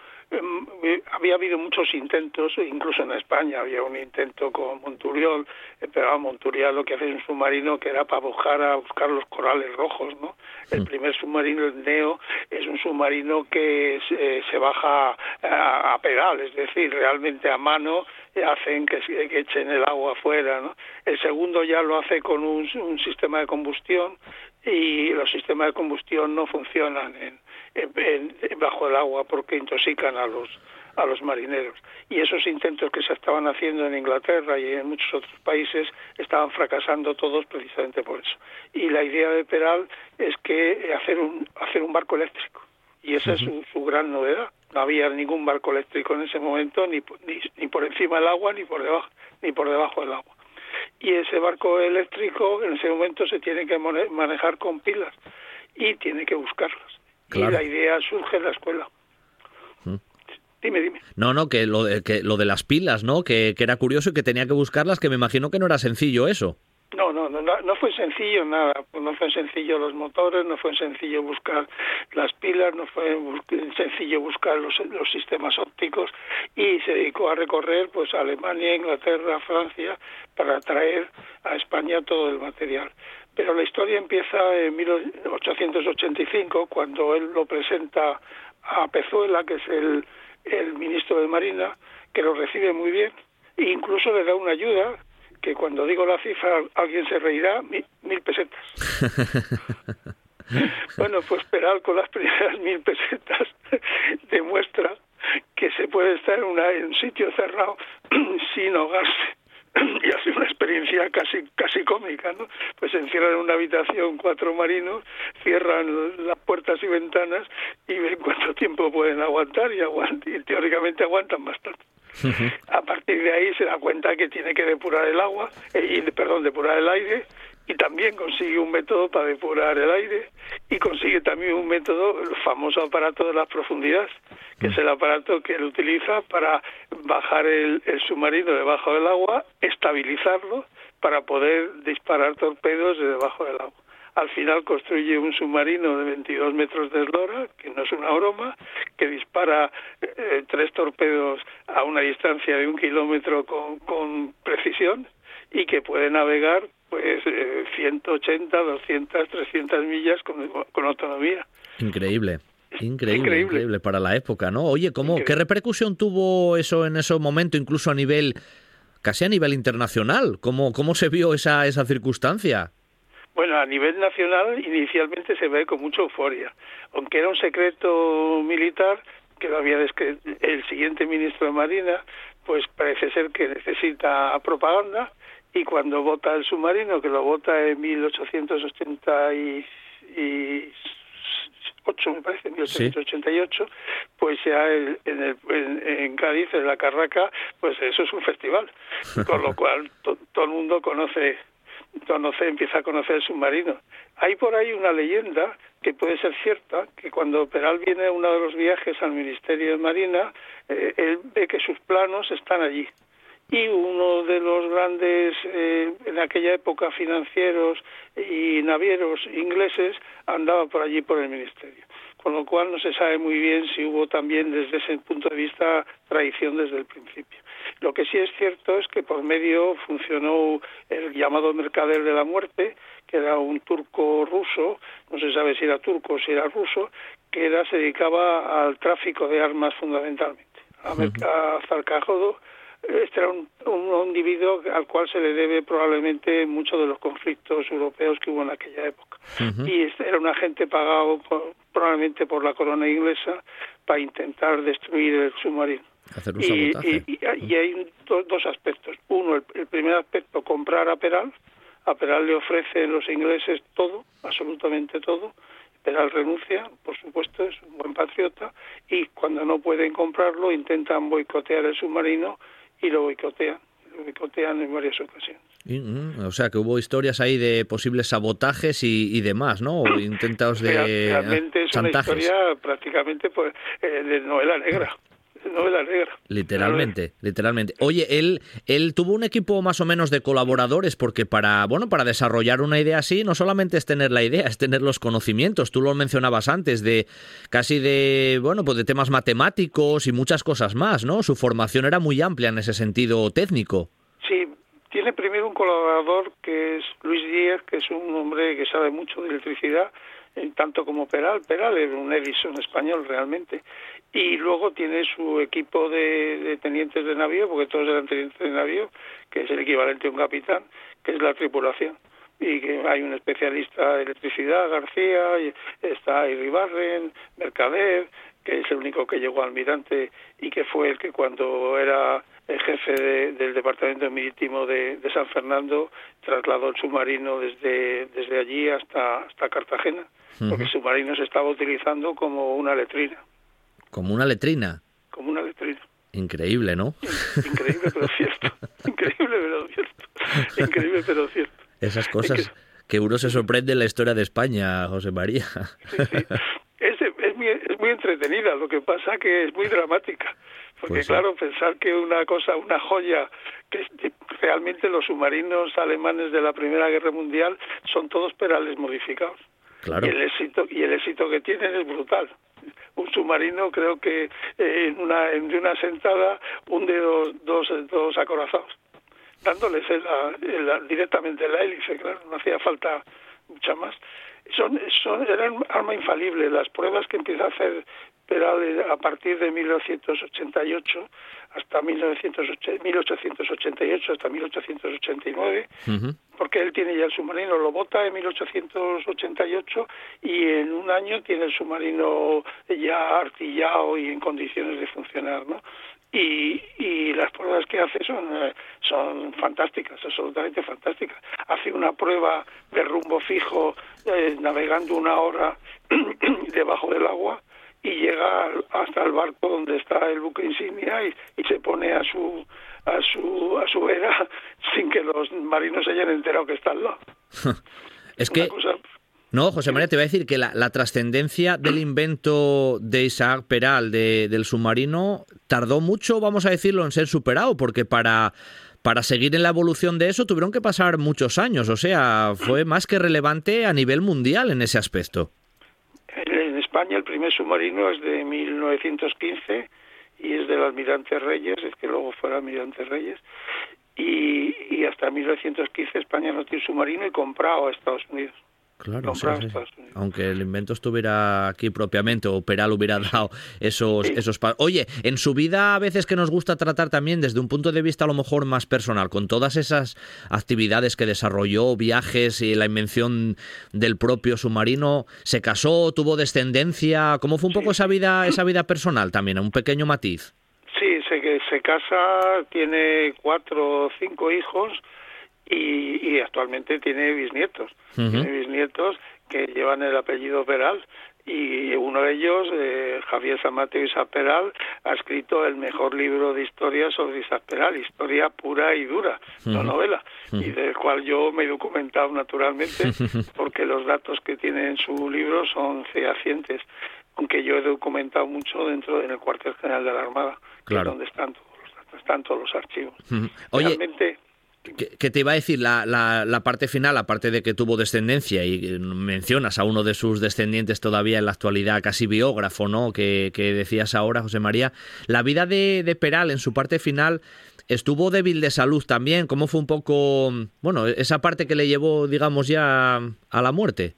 había habido muchos intentos, incluso en España había un intento con Monturiol, eh, pero a Monturiol lo que hace es un submarino que era para buscar a buscar los corales rojos, ¿no? El primer submarino, el Neo, es un submarino que se, eh, baja a, pedal, es decir, realmente a mano hacen que, que, echen el agua afuera, ¿no? El segundo ya lo hace con un, un sistema de combustión y los sistemas de combustión no funcionan en, bajo el agua porque intoxican a los a los marineros. Y esos intentos que se estaban haciendo en Inglaterra y en muchos otros países estaban fracasando todos precisamente por eso. Y la idea de Peral es que hacer un hacer un barco eléctrico. Y esa es su, gran novedad. No había ningún barco eléctrico en ese momento ni, ni, ni por encima del agua ni por debajo ni por debajo del agua. Y ese barco eléctrico en ese momento se tiene que manejar con pilas y tiene que buscarlas y la idea surge en la escuela. Mm. Dime, dime. No, no, que lo de, que lo de las pilas, ¿no? Que, que, era curioso y que tenía que buscarlas, que me imagino que no era sencillo eso. No, no, no, no fue sencillo nada. No fue sencillo los motores, no fue sencillo buscar las pilas, no fue sencillo buscar los, los sistemas ópticos y se dedicó a recorrer pues Alemania, Inglaterra, Francia para traer a España todo el material. Pero la historia empieza en 1885, cuando él lo presenta a Pezuela, que es el, el ministro de Marina, que lo recibe muy bien, e incluso le da una ayuda, que cuando digo la cifra alguien se reirá, mil, pesetas. bueno, pues Peral con las primeras mil pesetas demuestra que se puede estar en, una, en un sitio cerrado sin ahogarse y hace una experiencia casi casi cómica, ¿no? Pues encierran en una habitación cuatro marinos, cierran las puertas y ventanas y ven cuánto tiempo pueden aguantar y, aguantan, y teóricamente aguantan bastante. A partir de ahí se da cuenta que tiene que depurar el agua, eh, y, perdón, depurar el aire y también consigue un método para depurar el aire y consigue también un método, el famoso aparato de las profundidades, que es el aparato que él utiliza para bajar el, submarino debajo del agua, estabilizarlo para poder disparar torpedos de debajo del agua. Al final construye un submarino de 22 metros de eslora, que no es una broma, que dispara eh, tres torpedos a una distancia de un kilómetro con precisión y que puede navegar pues 180, 200, 300 millas con, con autonomía. Increíble. Increíble, increíble, para la época, ¿no? Oye, ¿cómo, ¿qué repercusión tuvo eso en ese momento, incluso a nivel, casi a nivel internacional? ¿Cómo, cómo se vio esa, esa circunstancia? Bueno, a nivel nacional inicialmente se ve con mucha euforia. Aunque era un secreto militar, que lo había el siguiente ministro de Marina, pues parece ser que necesita propaganda y cuando vota el submarino, que lo vota en 1888, me parece, 1888, pues ya en, el, en, Cádiz, en la Carraca, pues eso es un festival. Con lo cual todo el mundo conoce conoce, empieza a conocer el submarino. Hay por ahí una leyenda que puede ser cierta, que cuando Peral viene a uno de los viajes al Ministerio de Marina, eh, él ve que sus planos están allí. Y uno de los grandes, eh, en aquella época, financieros y navieros ingleses andaba por allí por el Ministerio. Con lo cual no se sabe muy bien si hubo también desde ese punto de vista traición desde el principio. Lo que sí es cierto es que por medio funcionó el llamado mercader de la muerte, que era un turco ruso, no se sabe si era turco o si era ruso, que era, se dedicaba al tráfico de armas fundamentalmente. A, uh este era un, individuo al cual se le debe probablemente muchos de los conflictos europeos que hubo en aquella época. Y este era un agente pagado probablemente por la corona inglesa para intentar destruir el submarino y, hay dos, aspectos. Uno, el, primer aspecto, comprar a Peral. A Peral le ofrecen los ingleses todo, absolutamente todo. Peral renuncia, por supuesto, es un buen patriota, y cuando no pueden comprarlo intentan boicotear el submarino y lo boicotean. Lo boicotean en varias ocasiones. Mm, o sea, que hubo historias ahí de posibles sabotajes y, demás, ¿no? O intentos de Realmente es una historia prácticamente pues, eh, de novela negra novela negra. Literalmente, literalmente. Oye, él, él tuvo un equipo más o menos de colaboradores porque para, bueno, para desarrollar una idea así no solamente es tener la idea, es tener los conocimientos. Tú lo mencionabas antes de casi de, bueno, pues de temas matemáticos y muchas cosas más, ¿no? Su formación era muy amplia en ese sentido técnico. Sí, tiene primero un colaborador que es Luis Díaz, que es un hombre que sabe mucho de electricidad, tanto como Peral. Peral era un Edison español realmente y luego tiene su equipo de, tenientes de navío, porque todos eran tenientes de navío, que es el equivalente a un capitán, que es la tripulación. Y que hay un especialista de electricidad, García, y está Iribarren, Mercader, que es el único que llegó almirante y que fue el que cuando era el jefe del departamento marítimo de, San Fernando trasladó el submarino desde, desde allí hasta, hasta Cartagena, porque el submarino se estaba utilizando como una letrina. Como una letrina. Como una letrina. Increíble, ¿no? Increíble, pero cierto. Increíble, pero cierto. Increíble, pero cierto. Esas cosas que... uno se sorprende en la historia de España, José María. Sí, sí. Es, es, muy, es muy entretenida, lo que pasa que es muy dramática. Porque pues claro, pensar que una cosa, una joya, que realmente los submarinos alemanes de la Primera Guerra Mundial son todos perales modificados. Y el éxito y el éxito que tienen es brutal. Un submarino creo que eh, en una en una sentada hunde dos dos, dos acorazados dándoles directamente la hélice claro no hacía falta mucha más. Son, son eran arma infalible. Las pruebas que empieza a hacer Peral a partir de 1988 hasta 1888 hasta 1889 porque él tiene ya el submarino, lo bota en 1888 y en un año tiene el submarino ya artillado y en condiciones de funcionar, ¿no? Y, y las pruebas que hace son, eh, son fantásticas, absolutamente fantásticas. Hace una prueba de rumbo fijo eh, navegando una hora debajo del agua y llega hasta el barco donde está el buque insignia y, y se pone a su a su a su vera sin que los marinos se hayan enterado que está al lado. es que No, José María, te voy a decir que la, la trascendencia del invento de Isaac Peral de, del submarino tardó mucho, vamos a decirlo, en ser superado, porque para, para seguir en la evolución de eso tuvieron que pasar muchos años, o sea, fue más que relevante a nivel mundial en ese aspecto. España el primer submarino es de 1915 y es del almirante Reyes, es que luego fuera almirante Reyes, y, y hasta 1915 España no tiene submarino y comprado a Estados Unidos. Claro, aunque el invento estuviera aquí propiamente o Peral hubiera dado esos, esos Oye, en su vida a veces que nos gusta tratar también desde un punto de vista a lo mejor más personal, con todas esas actividades que desarrolló, viajes y la invención del propio submarino, ¿se casó, tuvo descendencia? ¿Cómo fue un poco esa vida, esa vida personal también, un pequeño matiz? Sí, se, se casa, tiene cuatro o cinco hijos y, actualmente tiene bisnietos, tiene bisnietos que llevan el apellido Peral y uno de ellos, eh, Javier San Mateo Isaac Peral, ha escrito el mejor libro de historia sobre Isaac Peral, historia pura y dura, no novela, y del cual yo me he documentado naturalmente, porque los datos que tiene en su libro son fehacientes, aunque yo he documentado mucho dentro en el cuartel general de la Armada, que es donde están todos los datos, están todos los archivos. Realmente, que, te iba a decir la, la, parte final, aparte de que tuvo descendencia y mencionas a uno de sus descendientes todavía en la actualidad, casi biógrafo, ¿no? Que, decías ahora, José María. La vida de, de, Peral en su parte final estuvo débil de salud también. ¿Cómo fue un poco, bueno, esa parte que le llevó, digamos, ya a la muerte?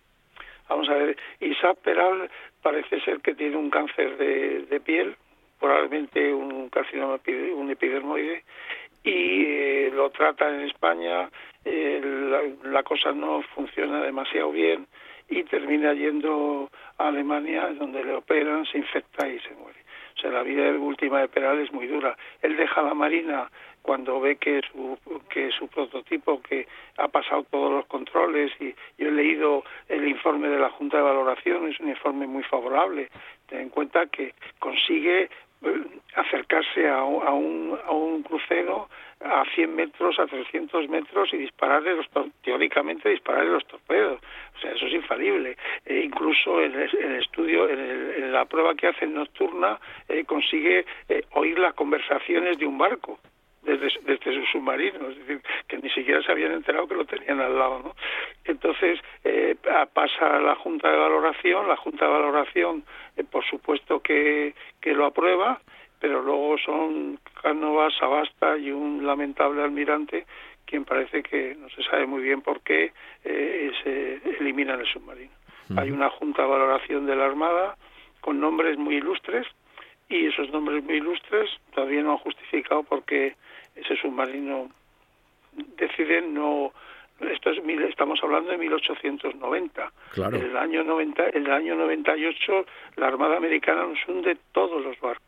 Vamos a ver, Isaac Peral parece ser que tiene un cáncer de, de piel, probablemente un carcinoma, un epidermoide, y eh, lo trata en España, eh, la, cosa no funciona demasiado bien y termina yendo a Alemania donde le operan, se infecta y se muere. O sea, la vida última de Peral es muy dura. Él deja la Marina cuando ve que su, que su prototipo, que ha pasado todos los controles, y yo he leído el informe de la Junta de Valoración, es un informe muy favorable. Ten en cuenta que consigue acercarse a, un, a un crucero a 100 metros, a 300 metros y dispararle los, teóricamente dispararle los torpedos. O sea, eso es infalible. E incluso en el, estudio, en, la prueba que hace nocturna, eh, consigue eh, oír las conversaciones de un barco desde, desde su submarino, es decir, que ni siquiera se habían enterado que lo tenían al lado. ¿no? Entonces eh, pasa a la Junta de Valoración, la Junta de Valoración, eh, por supuesto que, que lo aprueba, pero luego son Cánovas, Sabasta y un lamentable almirante quien parece que no se sabe muy bien por qué eh, se eliminan el submarino. Hay una junta de valoración de la Armada con nombres muy ilustres y esos nombres muy ilustres todavía no han justificado por qué ese submarino decide no esto es estamos hablando de 1890 claro. en el año 90 en el año 98 la armada americana nos hunde todos los barcos.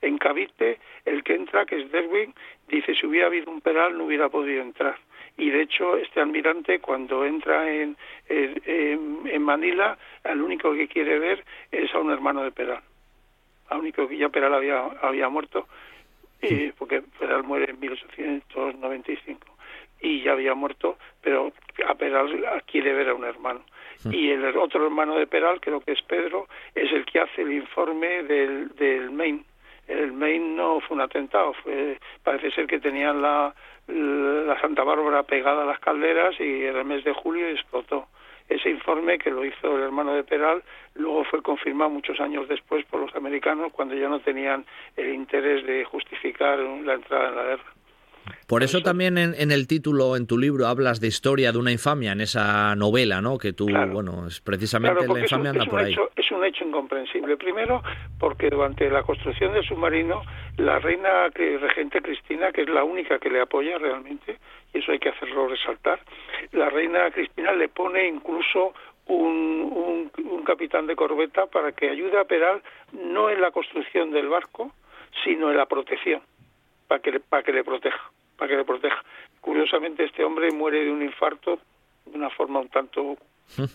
En Cavite el que entra que es Derwin dice si hubiera habido un peral no hubiera podido entrar. Y de hecho este almirante cuando entra en, en, en Manila el único que quiere ver es a un hermano de Peral. Al único que ya Peral había había muerto y, porque Peral muere en 1895 y ya había muerto, pero a Peral quiere ver a un hermano. Y el otro hermano de Peral, creo que es Pedro, es el que hace el informe del, del Maine. El Maine no fue un atentado, fue, parece ser que tenían la, la Santa Bárbara pegada a las calderas y en el mes de julio explotó. Ese informe que lo hizo el hermano de Peral luego fue confirmado muchos años después por los americanos cuando ya no tenían el interés de justificar la entrada en la guerra. Por eso, también en, el título, en tu libro, hablas de historia de una infamia, en esa novela, ¿no? Que tú, bueno, es precisamente la infamia anda por ahí. es un hecho incomprensible. Primero, porque durante la construcción del submarino, la reina regente Cristina, que es la única que le apoya realmente, y eso hay que hacerlo resaltar, la reina Cristina le pone incluso un, un, capitán de corbeta para que ayude a Peral no en la construcción del barco, sino en la protección, para que, para que le proteja, para que le proteja. Curiosamente, este hombre muere de un infarto de una forma un tanto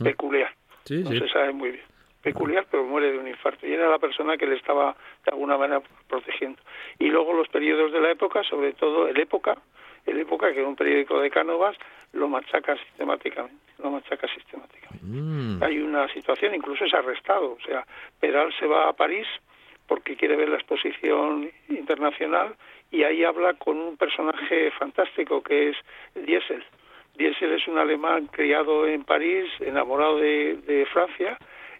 peculiar. no se sabe muy bien. Peculiar, pero muere de un infarto. Y era la persona que le estaba de alguna manera protegiendo. Y luego los periodos de la época, sobre todo el época, el época que es un periódico de Cánovas, lo machaca sistemáticamente, lo machaca sistemáticamente. Mm. Hay una situación, incluso es arrestado, o sea, Peral se va a París porque quiere ver la exposición internacional y ahí habla con un personaje fantástico que es Diesel. Diesel es un alemán criado en París, enamorado de, Francia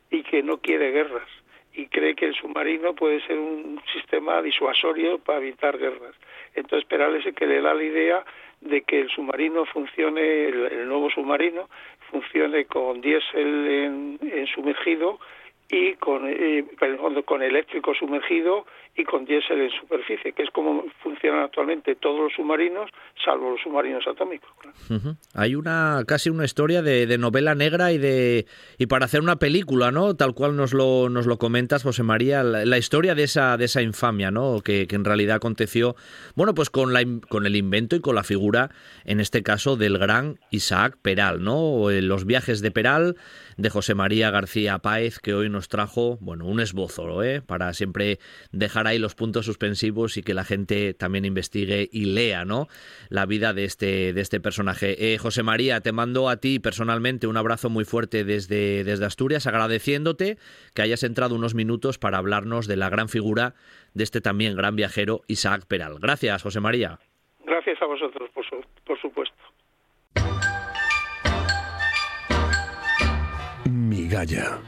y que no quiere guerras y cree que el submarino puede ser un sistema disuasorio para evitar guerras. Entonces Perales es que le da la idea de que el submarino funcione, el, nuevo submarino, funcione con diésel en, sumergido y con, eh, con eléctrico sumergido y con diésel en superficie, que es como funcionan actualmente todos los submarinos, salvo los submarinos atómicos. Hay una casi una historia de, novela negra y de y para hacer una película, ¿no? Tal cual nos lo nos lo comentas, José María, la, historia de esa de esa infamia, ¿no? Que, en realidad aconteció, bueno, pues con la con el invento y con la figura, en este caso del gran Isaac Peral, ¿no? Los viajes de Peral de José María García Páez, que hoy nos trajo, bueno, un esbozo, ¿eh? Para siempre dejar ahí los puntos suspensivos y que la gente también investigue y lea, ¿no? La vida de este, de este personaje. Eh, José María, te mando a ti personalmente un abrazo muy fuerte desde, desde Asturias, agradeciéndote que hayas entrado unos minutos para hablarnos de la gran figura de este también gran viajero, Isaac Peral. Gracias, José María. Gracias a vosotros, por, por supuesto. Migalla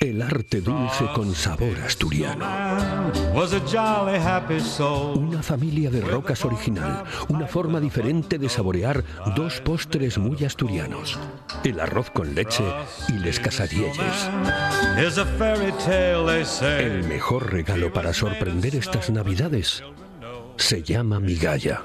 el arte dulce con sabor asturiano. Una familia de rocas original, una forma diferente de saborear dos postres muy asturianos. El arroz con leche y les casadielles. El mejor regalo para sorprender estas navidades se llama migalla.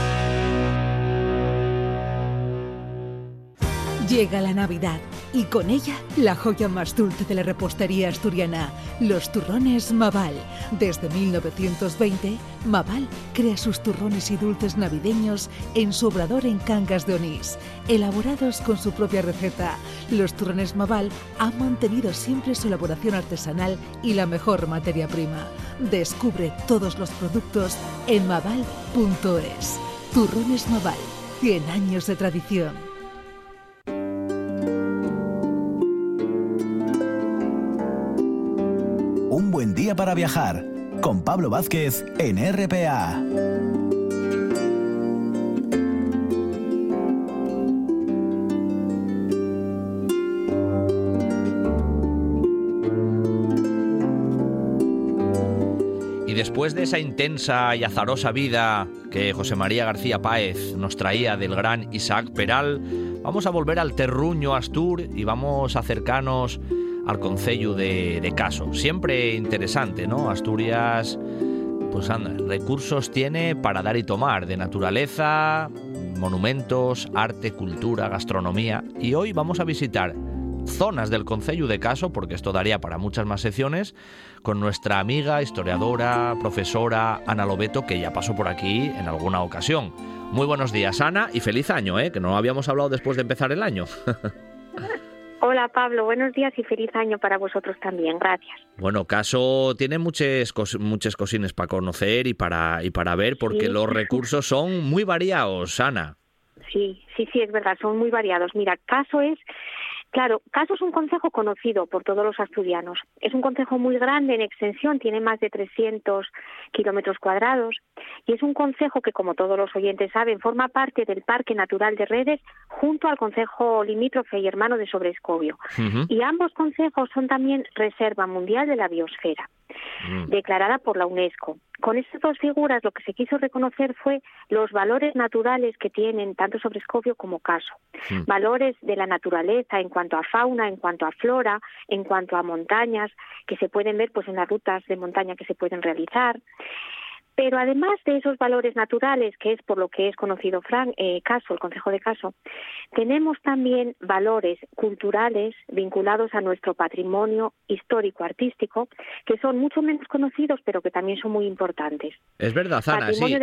Llega la Navidad y con ella la joya más dulce de la repostería asturiana, los turrones Maval. Desde 1920, Maval crea sus turrones y dulces navideños en su obrador en Cangas de Onís. Elaborados con su propia receta, los turrones Maval han mantenido siempre su elaboración artesanal y la mejor materia prima. Descubre todos los productos en maval.es. Turrones Maval, 100 años de tradición. Buen día para viajar con Pablo Vázquez en RPA. Y después de esa intensa y azarosa vida que José María García Páez nos traía del gran Isaac Peral, vamos a volver al terruño Astur y vamos a acercarnos al Concello de, Caso. Siempre interesante, ¿no? Asturias, pues anda, recursos tiene para dar y tomar, de naturaleza, monumentos, arte, cultura, gastronomía. Y hoy vamos a visitar zonas del Concello de Caso, porque esto daría para muchas más secciones, con nuestra amiga, historiadora, profesora Ana Lobeto, que ya pasó por aquí en alguna ocasión. Muy buenos días, Ana, y feliz año, ¿eh? que no habíamos hablado después de empezar el año. Hola Pablo, buenos días y feliz año para vosotros también, gracias. Bueno, Caso tiene muchas, muchas cosines para conocer y para, y para ver porque los recursos son muy variados, Ana. Sí, sí, sí, es verdad, son muy variados. Mira, Caso es Claro, Caso es un concejo conocido por todos los asturianos. Es un concejo muy grande en extensión, tiene más de 300 kilómetros cuadrados y es un concejo que, como todos los oyentes saben, forma parte del Parque Natural de Redes junto al concejo limítrofe y hermano de Sobrescobio. Y ambos concejos son también Reserva Mundial de la Biosfera. Mm. declarada por la UNESCO. Con estas dos figuras lo que se quiso reconocer fue los valores naturales que tienen tanto Sobrescobio como Caso. Mm. Valores de la naturaleza en cuanto a fauna, en cuanto a flora, en cuanto a montañas, que se pueden ver pues en las rutas de montaña que se pueden realizar Pero además de esos valores naturales, que es por lo que es conocido Fran, eh, Caso, el Consejo de Caso, tenemos también valores culturales vinculados a nuestro patrimonio histórico-artístico, que son mucho menos conocidos, pero que también son muy importantes. Es verdad, Zana, sí.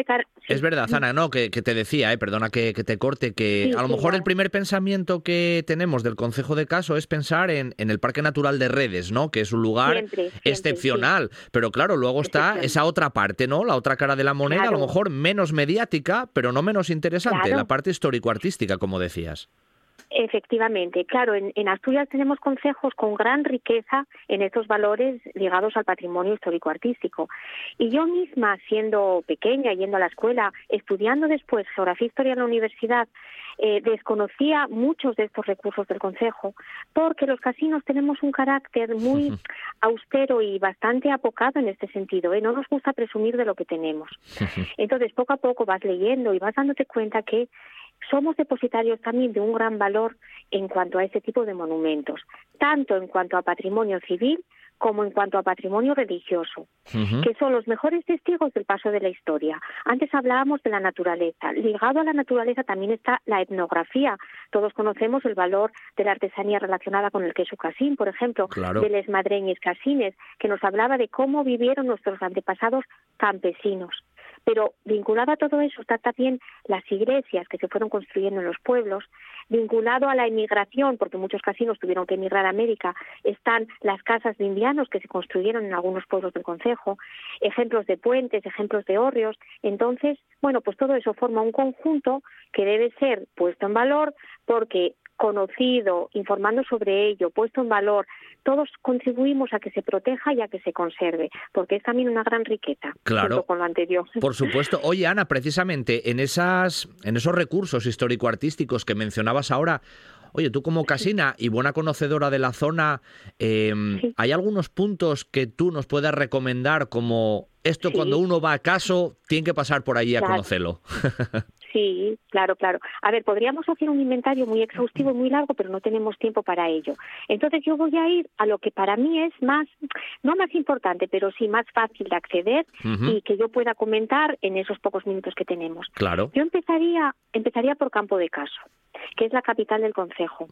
Es verdad, Zana, no, que, te decía, eh, perdona que, te corte, que a lo mejor el primer pensamiento que tenemos del Consejo de Caso es pensar en, el Parque Natural de Redes, ¿no? Que es un lugar excepcional. Pero claro, luego está esa otra parte, ¿no? La otra cara de la moneda, a lo mejor menos mediática, pero no menos interesante, la parte histórico-artística, como decías. Efectivamente, claro, en, Asturias tenemos consejos con gran riqueza en estos valores ligados al patrimonio histórico-artístico. Y yo misma, siendo pequeña, yendo a la escuela, estudiando después geografía e historia en la universidad, eh, desconocía muchos de estos recursos del Consejo, porque los casinos tenemos un carácter muy austero y bastante apocado en este sentido. ¿eh? No nos gusta presumir de lo que tenemos. Entonces, poco a poco vas leyendo y vas dándote cuenta que somos depositarios también de un gran valor en cuanto a ese tipo de monumentos, tanto en cuanto a patrimonio civil como en cuanto a patrimonio religioso, que son los mejores testigos del paso de la historia. Antes hablábamos de la naturaleza. Ligado a la naturaleza también está la etnografía. Todos conocemos el valor de la artesanía relacionada con el queso casín, por ejemplo, de les madreñes casines, que nos hablaba de cómo vivieron nuestros antepasados campesinos. Pero vinculado a todo eso está también las iglesias que se fueron construyendo en los pueblos, vinculado a la inmigración, porque muchos casinos tuvieron que emigrar a América, están las casas de indianos que se construyeron en algunos pueblos del Consejo, ejemplos de puentes, ejemplos de hórreos. Entonces, bueno, pues todo eso forma un conjunto que debe ser puesto en valor porque conocido, informando sobre ello, puesto en valor, todos contribuimos a que se proteja y a que se conserve, porque es también una gran riqueza. Claro. Con lo anterior. Por supuesto. Oye, Ana, precisamente en esas, en esos recursos histórico-artísticos que mencionabas ahora, Oye, tú como casina y buena conocedora de la zona, em, ¿hay algunos puntos que tú nos puedas recomendar como esto cuando uno va a caso, tiene que pasar por ahí a conocerlo? Sí, claro, claro. A ver, podríamos hacer un inventario muy exhaustivo y muy largo, pero no tenemos tiempo para ello. Entonces yo voy a ir a lo que para mí es más, no más importante, pero sí más fácil de acceder y que yo pueda comentar en esos pocos minutos que tenemos. Claro. Yo empezaría, empezaría por Campo de Caso, que es la capital del concejo.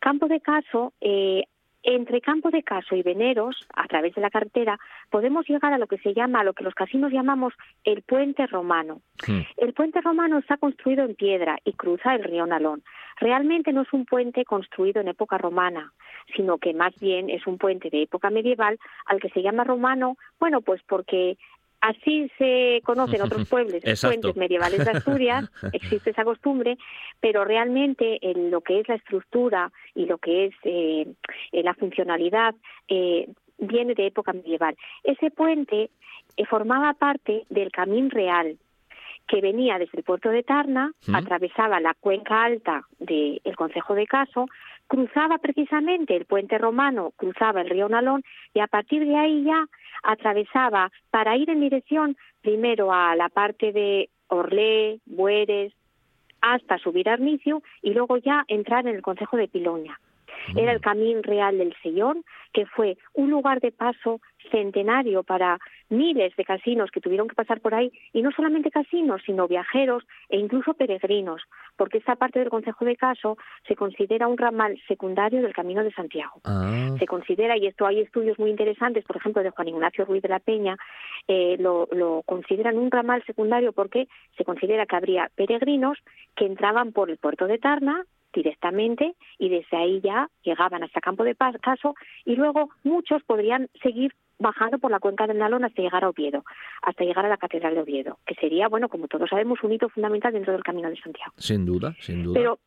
Campo de Caso eh, entre Campo de Caso y Veneros, a través de la carretera, podemos llegar a lo que se llama, a lo que los casinos llamamos el puente romano. Hmm. El puente romano está construido en piedra y cruza el río Nalón. Realmente no es un puente construido en época romana, sino que más bien es un puente de época medieval al que se llama romano, bueno, pues porque Así se conocen otros pueblos, puentes medievales de Asturias, existe esa costumbre, pero realmente en lo que es la estructura y lo que es eh, eh, la funcionalidad eh, viene de época medieval. Ese puente formaba parte del Camín Real, que venía desde el puerto de Tarna, atravesaba la cuenca alta del Consejo de Caso, cruzaba precisamente el puente romano, cruzaba el río Nalón y a partir de ahí ya atravesaba para ir en dirección primero a la parte de Orlé, Bueres, hasta subir a Armicio y luego ya entrar en el Consejo de Piloña. Era el mm. Camino Real del Sellón, que fue un lugar de paso centenario para miles de casinos que tuvieron que pasar por ahí, y no solamente casinos, sino viajeros e incluso peregrinos, porque esta parte del Consejo de Caso se considera un ramal secundario del Camino de Santiago. Ah. Se considera, y esto hay estudios muy interesantes, por ejemplo, de Juan Ignacio Ruiz de la Peña, eh, lo, lo consideran un ramal secundario porque se considera que habría peregrinos que entraban por el puerto de Tarna, directamente y desde ahí ya llegaban hasta Campo de Caso y luego muchos podrían seguir bajando por la cuenca del Nalón hasta llegar a Oviedo, hasta llegar a la Catedral de Oviedo, que sería, bueno, como todos sabemos, un hito fundamental dentro del Camino de Santiago. Sin duda, sin duda. Pero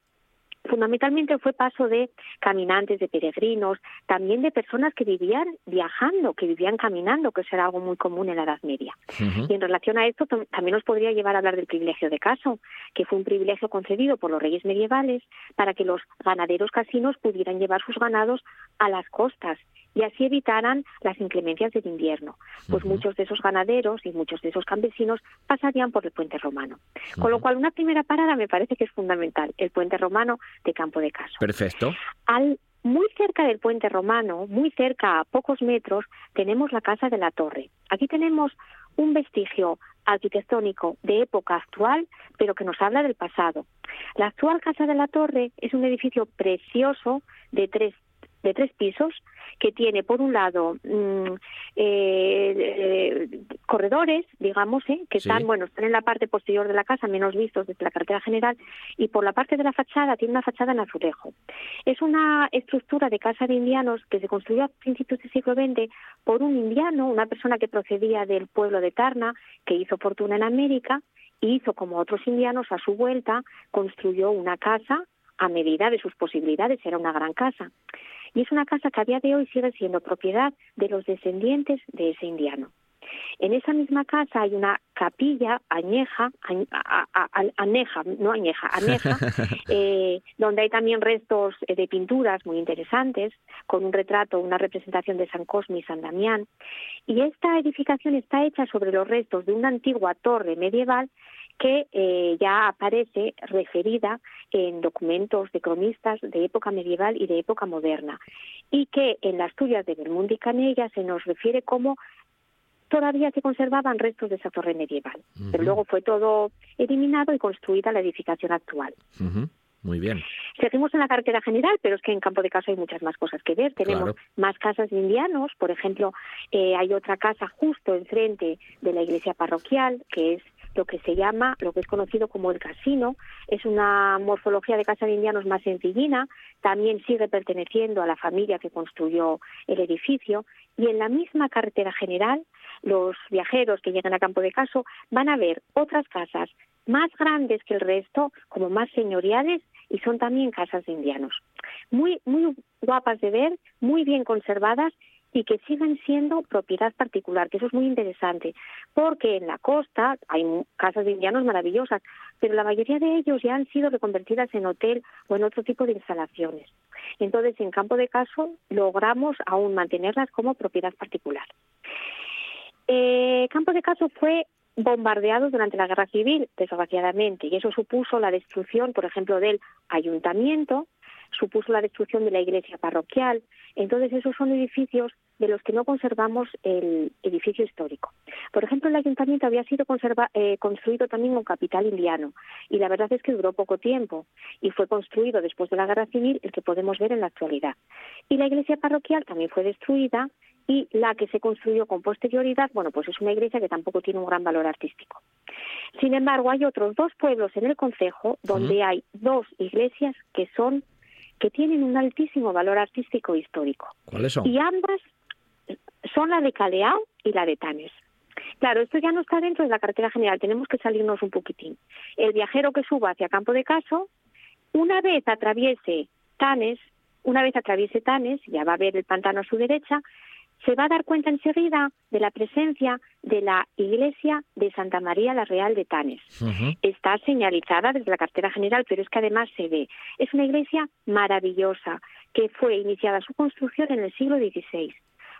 fundamentalmente fue paso de caminantes, de peregrinos, también de personas que vivían viajando, que vivían caminando, que eso era algo muy común en la Edad Media. Y en relación a esto también nos podría llevar a hablar del privilegio de caso, que fue un privilegio concedido por los reyes medievales para que los ganaderos casinos pudieran llevar sus ganados a las costas y así evitaran las inclemencias del invierno. Pues muchos de esos ganaderos y muchos de esos campesinos pasarían por el puente romano. Con lo cual, una primera parada me parece que es fundamental, el puente romano de Campo de Caso. Perfecto. Al, muy cerca del puente romano, muy cerca, a pocos metros, tenemos la Casa de la Torre. Aquí tenemos un vestigio arquitectónico de época actual, pero que nos habla del pasado. La actual Casa de la Torre es un edificio precioso de tres de tres pisos que tiene por un lado mm, eh, eh, corredores, digamos, ¿eh? que están, bueno, están en la parte posterior de la casa, menos vistos desde la carretera general, y por la parte de la fachada tiene una fachada en azulejo. Es una estructura de casa de indianos que se construyó a principios del siglo XX por un indiano, una persona que procedía del pueblo de Tarna, que hizo fortuna en América, y hizo como otros indianos a su vuelta, construyó una casa a medida de sus posibilidades, era una gran casa y es una casa que a día de hoy sigue siendo propiedad de los descendientes de ese indiano. En esa misma casa hay una capilla añeja, aneja, no añeja, aneja, eh, donde hay también restos eh, de pinturas muy interesantes, con un retrato, una representación de San Cosme y San Damián. Y esta edificación está hecha sobre los restos de una antigua torre medieval que eh, ya aparece referida en documentos de cronistas de época medieval y de época moderna, y que en las tuyas de Belmundi Canella se nos refiere como todavía se conservaban restos de esa torre medieval, pero luego fue todo eliminado y construida la edificación actual. Muy bien. Seguimos en la carretera general, pero es que en Campo de Casa hay muchas más cosas que ver. Tenemos más casas de indianos, por ejemplo, eh, hay otra casa justo enfrente de la iglesia parroquial, que es lo que se llama, lo que es conocido como el casino. Es una morfología de casa de indianos más sencillina, también sigue perteneciendo a la familia que construyó el edificio y en la misma carretera general los viajeros que llegan a Campo de Caso van a ver otras casas más grandes que el resto, como más señoriales y son también casas de indianos. Muy muy guapas de ver, muy bien conservadas y que sigan siendo propiedad particular, que eso es muy interesante, porque en la costa hay casas de indianos maravillosas, pero la mayoría de ellos ya han sido reconvertidas en hotel o en otro tipo de instalaciones. Entonces, en campo de caso, logramos aún mantenerlas como propiedad particular. Eh, campo de caso fue bombardeado durante la guerra civil, desgraciadamente, y eso supuso la destrucción, por ejemplo, del ayuntamiento, supuso la destrucción de la iglesia parroquial. Entonces, esos son edificios de los que no conservamos el edificio histórico. Por ejemplo, el ayuntamiento había sido eh, construido también con capital indiano y la verdad es que duró poco tiempo y fue construido después de la guerra civil el que podemos ver en la actualidad. Y la iglesia parroquial también fue destruida y la que se construyó con posterioridad, bueno, pues es una iglesia que tampoco tiene un gran valor artístico. Sin embargo, hay otros dos pueblos en el concejo donde hay dos iglesias que son que tienen un altísimo valor artístico e histórico. ¿Cuáles son? Y ambas son la de Caleao y la de Tanes. Claro, esto ya no está dentro de la carretera general, tenemos que salirnos un poquitín. El viajero que suba hacia Campo de Caso, una vez atraviese Tanes, una vez atraviese Tanes, ya va a ver el pantano a su derecha, se va a dar cuenta enseguida de la presencia de la iglesia de Santa María la Real de Tanes. Está señalizada desde la cartera general, pero es que además se ve. Es una iglesia maravillosa que fue iniciada su construcción en el siglo XVI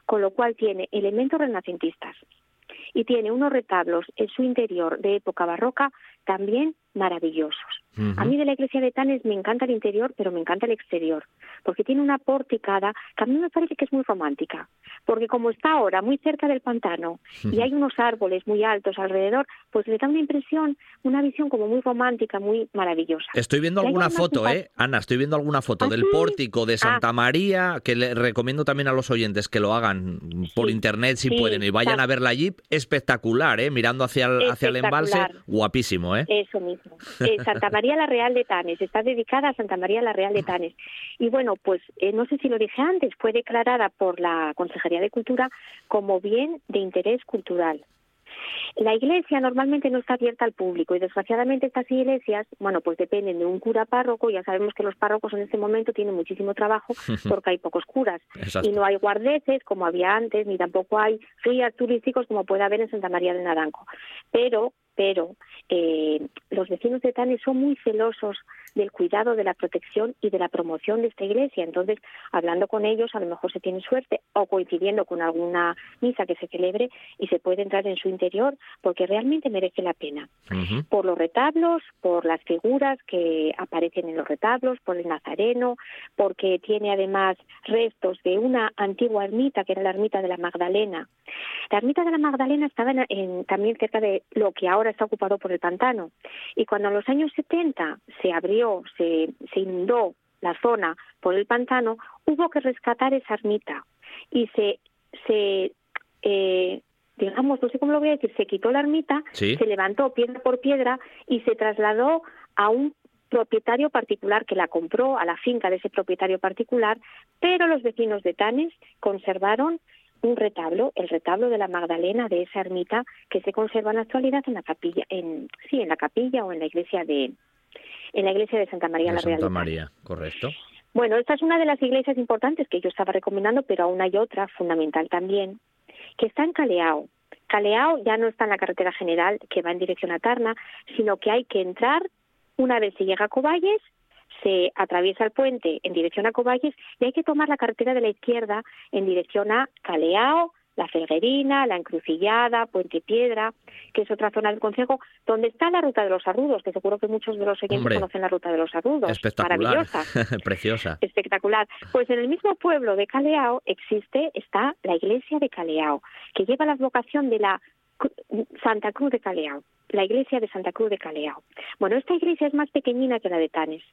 con lo cual tiene elementos renacentistas y tiene unos retablos en su interior de época barroca también maravillosos. A mí de la iglesia de Tanes me encanta el interior, pero me encanta el exterior, porque tiene una porticada que a mí me parece que es muy romántica, porque como está ahora muy cerca del pantano y hay unos árboles muy altos alrededor, pues le da una impresión, una visión como muy romántica, muy maravillosa. Estoy viendo alguna foto, ¿eh? Ana, estoy viendo alguna foto ¿Ah, del pórtico de ah. Santa María, que le recomiendo también a los oyentes que lo hagan por internet si pueden y vayan a ver la Jeep, espectacular, ¿eh? Mirando hacia el, hacia el embalse, guapísimo, ¿eh? Eso mismo. Eh, Santa María la Real de Tanes, está dedicada a Santa María la Real de Tanes. Y bueno, pues eh, no sé si lo dije antes, fue declarada por la Consejería de Cultura como bien de interés cultural. La iglesia normalmente no está abierta al público y desgraciadamente estas iglesias, bueno, pues dependen de un cura párroco. Ya sabemos que los párrocos en este momento tienen muchísimo trabajo porque hay pocos curas y no hay guardeces como había antes, ni tampoco hay guías turísticos como puede haber en Santa María de Naranco. Pero pero eh, los vecinos de Tanes son muy celosos del cuidado, de la protección y de la promoción de esta iglesia. Entonces, hablando con ellos, a lo mejor se tiene suerte o coincidiendo con alguna misa que se celebre y se puede entrar en su interior porque realmente merece la pena. Por los retablos, por las figuras que aparecen en los retablos, por el nazareno, porque tiene además restos de una antigua ermita que era la ermita de la Magdalena. La ermita de la Magdalena estaba en, también cerca de lo que ahora está ocupado por el pantano. Y cuando en los años 70 se abrió, se, se inundó la zona por el pantano, hubo que rescatar esa ermita y se, se eh, digamos, no sé cómo lo voy a decir, se quitó la ermita, se levantó piedra por piedra y se trasladó a un propietario particular que la compró a la finca de ese propietario particular, pero los vecinos de Tanes conservaron un retablo, el retablo de la Magdalena de esa ermita que se conserva en la actualidad en la capilla, en sí, en la capilla o en la iglesia de en la iglesia de Santa María la Real. Santa María, correcto. Bueno, esta es una de las iglesias importantes que yo estaba recomendando, pero aún hay otra fundamental también, que está en Caleao. Caleao ya no está en la carretera general que va en dirección a Tarna, sino que hay que entrar una vez se llega a Coballes, se atraviesa el puente en dirección a Coballes y hay que tomar la carretera de la izquierda en dirección a Caleao, la Felguerina, la Encrucillada, Puente Piedra, que es otra zona del Consejo, donde está la Ruta de los Arrudos, que seguro que muchos de los oyentes conocen la Ruta de los Arrudos. Espectacular. Maravillosa. Preciosa. Espectacular. Pues en el mismo pueblo de Caleao existe, está la iglesia de Caleao, que lleva la advocación de la Santa Cruz de Caleao, la iglesia de Santa Cruz de Caleao. Bueno, esta iglesia es más pequeñina que la de Tanes.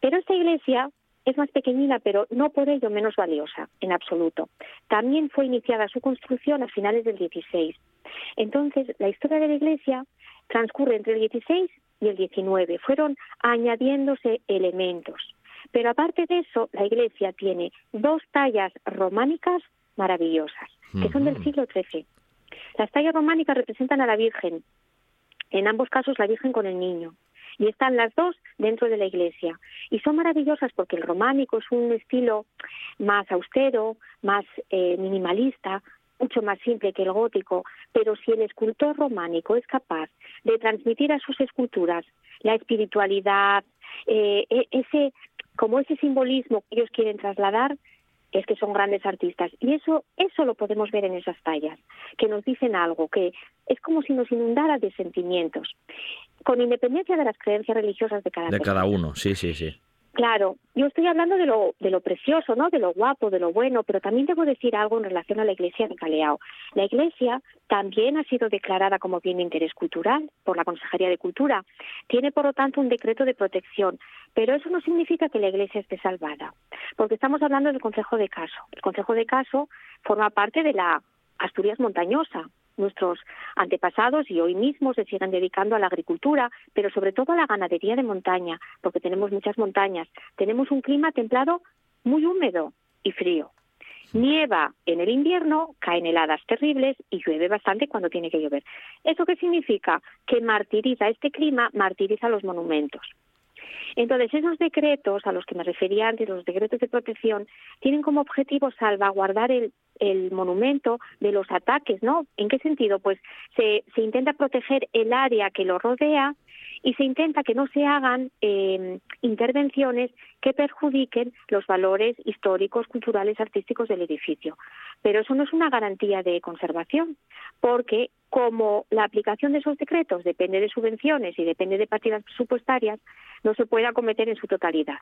Pero esta iglesia es más pequeñina, pero no por ello menos valiosa, en absoluto. También fue iniciada su construcción a finales del 16. Entonces, la historia de la iglesia transcurre entre el 16 y el 19. Fueron añadiéndose elementos. Pero aparte de eso, la iglesia tiene dos tallas románicas maravillosas, que son del siglo XIII. Las tallas románicas representan a la Virgen, en ambos casos la Virgen con el niño. Y están las dos dentro de la iglesia. Y son maravillosas porque el románico es un estilo más austero, más eh, minimalista, mucho más simple que el gótico, pero si el escultor románico es capaz de transmitir a sus esculturas la espiritualidad, eh, e, ese como ese simbolismo que ellos quieren trasladar, es que son grandes artistas. Y eso, eso lo podemos ver en esas tallas, que nos dicen algo, que es como si nos inundara de sentimientos, con independencia de las creencias religiosas de cada De cada uno, sí, sí, sí. Claro, yo estoy hablando de lo, de lo precioso, ¿no? De lo guapo, de lo bueno, pero también debo decir algo en relación a la iglesia de Caleao. La iglesia también ha sido declarada como bien de interés cultural por la Consejería de Cultura. Tiene, por lo tanto, un decreto de protección, pero eso no significa que la iglesia esté salvada, porque estamos hablando del Consejo de Caso. El Consejo de Caso forma parte de la Asturias montañosa, nuestros antepasados y hoy mismo se siguen dedicando a la agricultura, pero sobre todo a la ganadería de montaña, porque tenemos muchas montañas. Tenemos un clima templado muy húmedo y frío. Nieva en el invierno, caen heladas terribles y llueve bastante cuando tiene que llover. ¿Eso qué significa? Que martiriza este clima, martiriza los monumentos. Entonces, esos decretos a los que me refería antes, los decretos de protección, tienen como objetivo salvaguardar el, monumento de los ataques, ¿no? ¿En qué sentido? Pues se, se intenta proteger el área que lo rodea y se intenta que no se hagan em, intervenciones que perjudiquen los valores históricos, culturales, artísticos del edificio. Pero eso no es una garantía de conservación, porque como la aplicación de esos decretos depende de subvenciones y depende de partidas presupuestarias, no se puede acometer en su totalidad.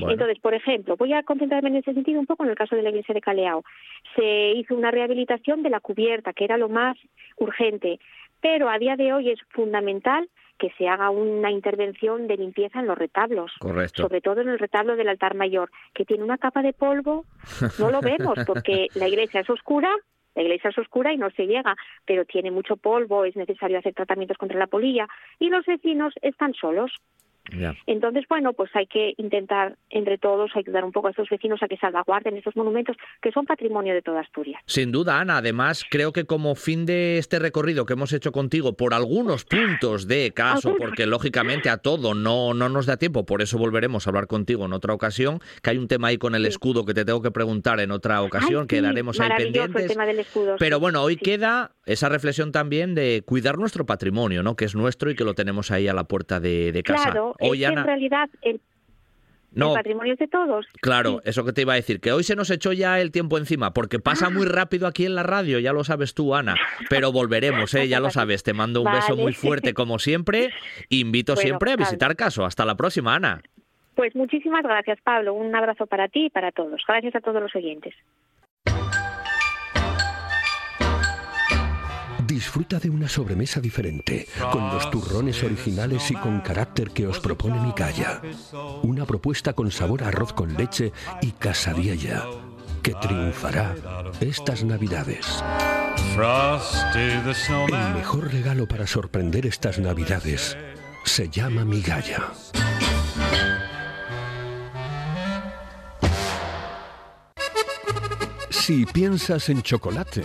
Entonces, por ejemplo, voy a concentrarme en ese sentido un poco en el caso de la iglesia de Caleao. Se hizo una rehabilitación de la cubierta, que era lo más urgente, pero a día de hoy es fundamental que se haga una intervención de limpieza en los retablos, sobre todo en el retablo del altar mayor, que tiene una capa de polvo, no lo vemos porque la iglesia es oscura, la iglesia es oscura y no se llega, pero tiene mucho polvo, es necesario hacer tratamientos contra la polilla y los vecinos están solos. Entonces, bueno, pues hay que intentar entre todos ayudar un poco a estos vecinos a que salvaguarden estos monumentos que son patrimonio de toda Asturias. Sin duda, Ana. Además, creo que como fin de este recorrido que hemos hecho contigo por algunos puntos de caso, porque lógicamente a todo no, no nos da tiempo, por eso volveremos a hablar contigo en otra ocasión, que hay un tema ahí con el escudo que te tengo que preguntar en otra ocasión, quedaremos ahí pendientes. Pero bueno, hoy queda esa reflexión también de cuidar nuestro patrimonio, ¿no? Que es nuestro y que lo tenemos ahí a la puerta de, casa. Claro, es Ana... en realidad el, no, patrimonio es de todos. Claro, eso que te iba a decir, que hoy se nos echó ya el tiempo encima, porque pasa muy rápido aquí en la radio, ya lo sabes tú, Ana, pero volveremos, ¿eh? ya lo sabes, te mando un beso muy fuerte como siempre, invito siempre a visitar Caso. Hasta la próxima, Ana. Pues muchísimas gracias, Pablo, un abrazo para ti y para todos. Gracias a todos los oyentes. Disfruta de una sobremesa diferente, con los turrones originales y con carácter que os propone Micaya. Una propuesta con sabor a arroz con leche y casadiella, que triunfará estas Navidades. El mejor regalo para sorprender estas Navidades se llama Migalla. Si piensas en chocolate,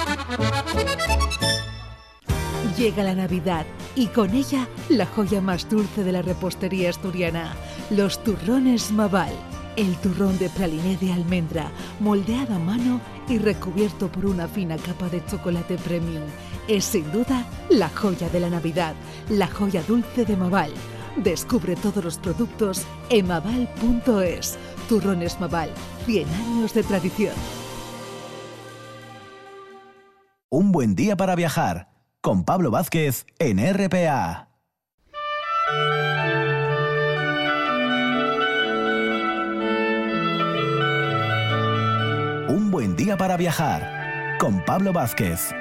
Llega la Navidad y con ella la joya más dulce de la repostería asturiana, los turrones Maval. El turrón de praliné de almendra, moldeado a mano y recubierto por una fina capa de chocolate premium. Es sin duda la joya de la Navidad, la joya dulce de Maval. Descubre todos los productos en maval.es. Turrones Maval, 100 años de tradición. Un buen día para viajar con Pablo Vázquez en RPA. Un buen día para viajar con Pablo Vázquez.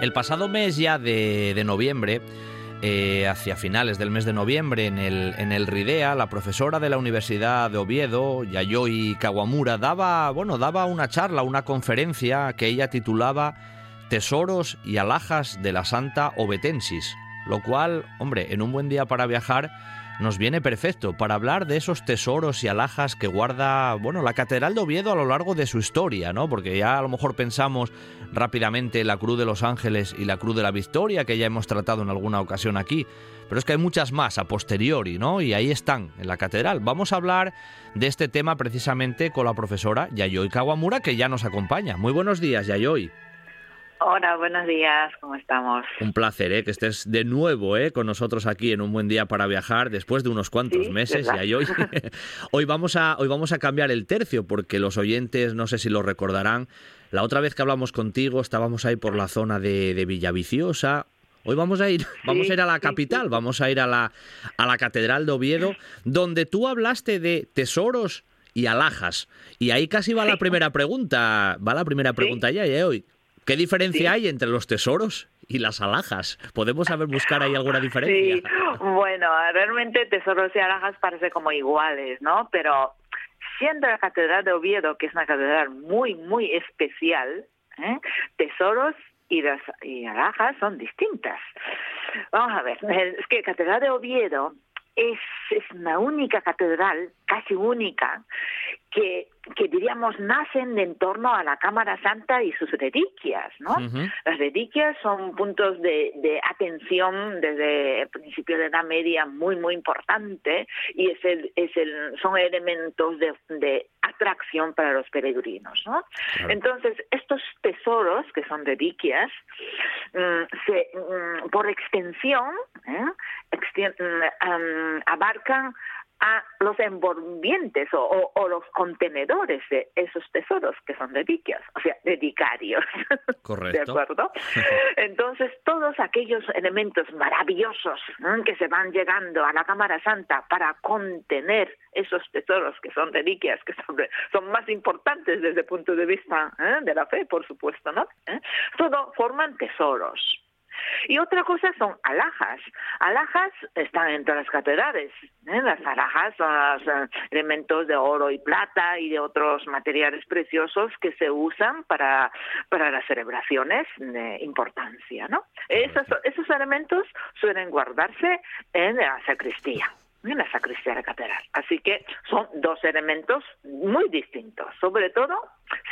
El pasado mes ya de, de noviembre, eh, hacia finales del mes de noviembre, en el, en el RIDEA, la profesora de la Universidad de Oviedo, Yayoi Kawamura, daba, bueno, daba una charla, una conferencia que ella titulaba Tesoros y alhajas de la Santa Obetensis, lo cual, hombre, en un buen día para viajar, nos viene perfecto para hablar de esos tesoros y alhajas que guarda, bueno, la Catedral de Oviedo a lo largo de su historia, ¿no? Porque ya a lo mejor pensamos rápidamente la Cruz de los Ángeles y la Cruz de la Victoria, que ya hemos tratado en alguna ocasión aquí, pero es que hay muchas más a posteriori, ¿no? Y ahí están, en la Catedral. Vamos a hablar de este tema precisamente con la profesora Yayoi Kawamura, que ya nos acompaña. Muy buenos días, Yayoi. Hola, buenos días, ¿cómo estamos? Un placer, ¿eh? que estés de nuevo ¿eh? con nosotros aquí en un buen día para viajar después de unos cuantos Sí, meses ¿verdad? y hoy, hoy vamos a hoy vamos a cambiar el tercio porque los oyentes no sé si lo recordarán. La otra vez que hablamos contigo estábamos ahí por la zona de, de Villaviciosa. Hoy vamos a ir, vamos a ir a la capital, vamos a ir a la a la Catedral de Oviedo, donde tú hablaste de tesoros y alhajas. Y ahí casi va la primera pregunta, va la primera pregunta ya, ya hoy. ¿Qué diferencia hay entre los tesoros y las alhajas? ¿Podemos saber buscar ahí alguna diferencia? Sí, bueno, realmente tesoros y alhajas parece como iguales, ¿no? Pero siendo la Catedral de Oviedo, que es una catedral muy, muy especial, ¿eh? tesoros y las y alhajas son distintas. Vamos a ver, es que Catedral de Oviedo es, es una única catedral, casi única, que, que diríamos nacen en torno a la Cámara Santa y sus reliquias, ¿no? Las reliquias son puntos de, de atención desde el principio de la media muy, muy importante y es el, es el, son elementos de, de atracción para los peregrinos, ¿no? Claro. Entonces, estos tesoros, que son reliquias, mm, se, mm, por extensión, ¿eh? extien- mm, abarcan a los envolvientes o, o- o los contenedores de esos tesoros que son reliquias, o sea, dedicarios. ¿De Correcto. acuerdo? Entonces, todos aquellos elementos maravillosos que se van llegando a la Cámara Santa para contener esos tesoros que son reliquias, que son, son más importantes desde el punto de vista ¿eh? de la fe, por supuesto, ¿no? ¿Eh? Todo forman tesoros. Y otra cosa son alhajas. Alhajas están entre las catedrales. ¿eh? Las alhajas son los eh, elementos de oro y plata y de otros materiales preciosos que se usan para, para las celebraciones de importancia. ¿no? Esos, esos elementos suelen guardarse en la sacristía en la sacristía de la catedral. Así que son dos elementos muy distintos, sobre todo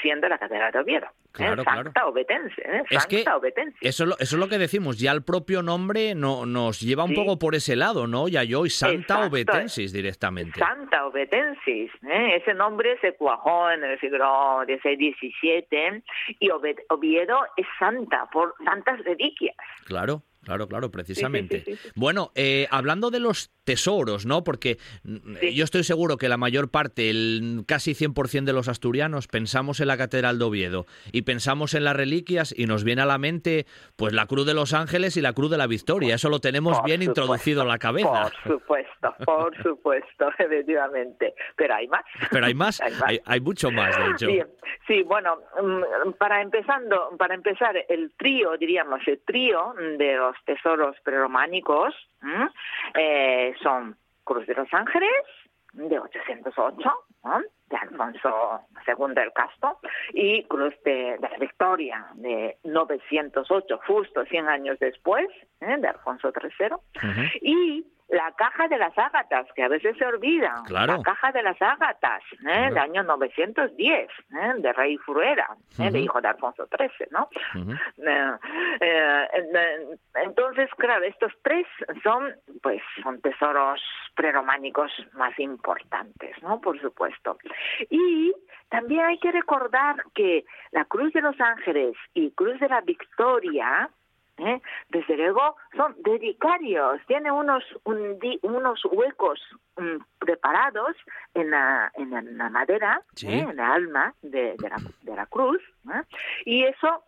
siendo la catedral de Oviedo. ¿eh? Claro, Santa claro. Obetense, ¿eh? Es que Obetense. Eso, es lo- eso es lo que decimos, ya el propio nombre no, nos lleva un Sí. poco por ese lado, ¿no? Ya yo y Santa Exacto. Obetensis directamente. Santa Obetensis, ¿eh? ese nombre se cuajó en el siglo XVI, XVII y Oviedo es santa por santas reliquias. Claro, claro, claro, precisamente. sí, sí, sí. Bueno, eh, hablando de los tesoros, ¿no? Porque mm, yo estoy seguro que la mayor parte, el casi 100% de los asturianos, pensamos en la Catedral de Oviedo y pensamos en las reliquias y nos viene a la mente pues la Cruz de los Ángeles y la Cruz de la Victoria. Eso lo tenemos Por bien supuesto, introducido en la cabeza. Por supuesto, por supuesto, efectivamente. Pero hay más. Pero hay más, Hay más. hay, hay mucho más, de hecho. Bien, sí, bueno, mm, para empezando, para empezar, el trío, diríamos, el trío de los tesoros prerománicos ¿m? eh, son Cruz de los Ángeles, de 808, ¿no? de Alfonso II el Casto, y Cruz de, de la Victoria, de 908, justo 100 años después, ¿eh? de Alfonso III, y la caja de las ágatas, que a veces se olvidan. Claro. La caja de las ágatas, ¿eh? del año 910, ¿eh? de Rey Fruera, ¿eh? de hijo de Alfonso XIII, ¿no? Eh, eh, entonces, claro, estos tres son, pues, son tesoros prerománicos más importantes, ¿no? Por supuesto. Y también hay que recordar que la Cruz de los Ángeles y Cruz de la Victoria, ¿eh? desde luego, son dedicarios, tienen unos, un di- unos huecos mm, preparados en la, en la- en la madera, Sí. ¿eh? en la alma de, de la, de la cruz, ¿eh? y eso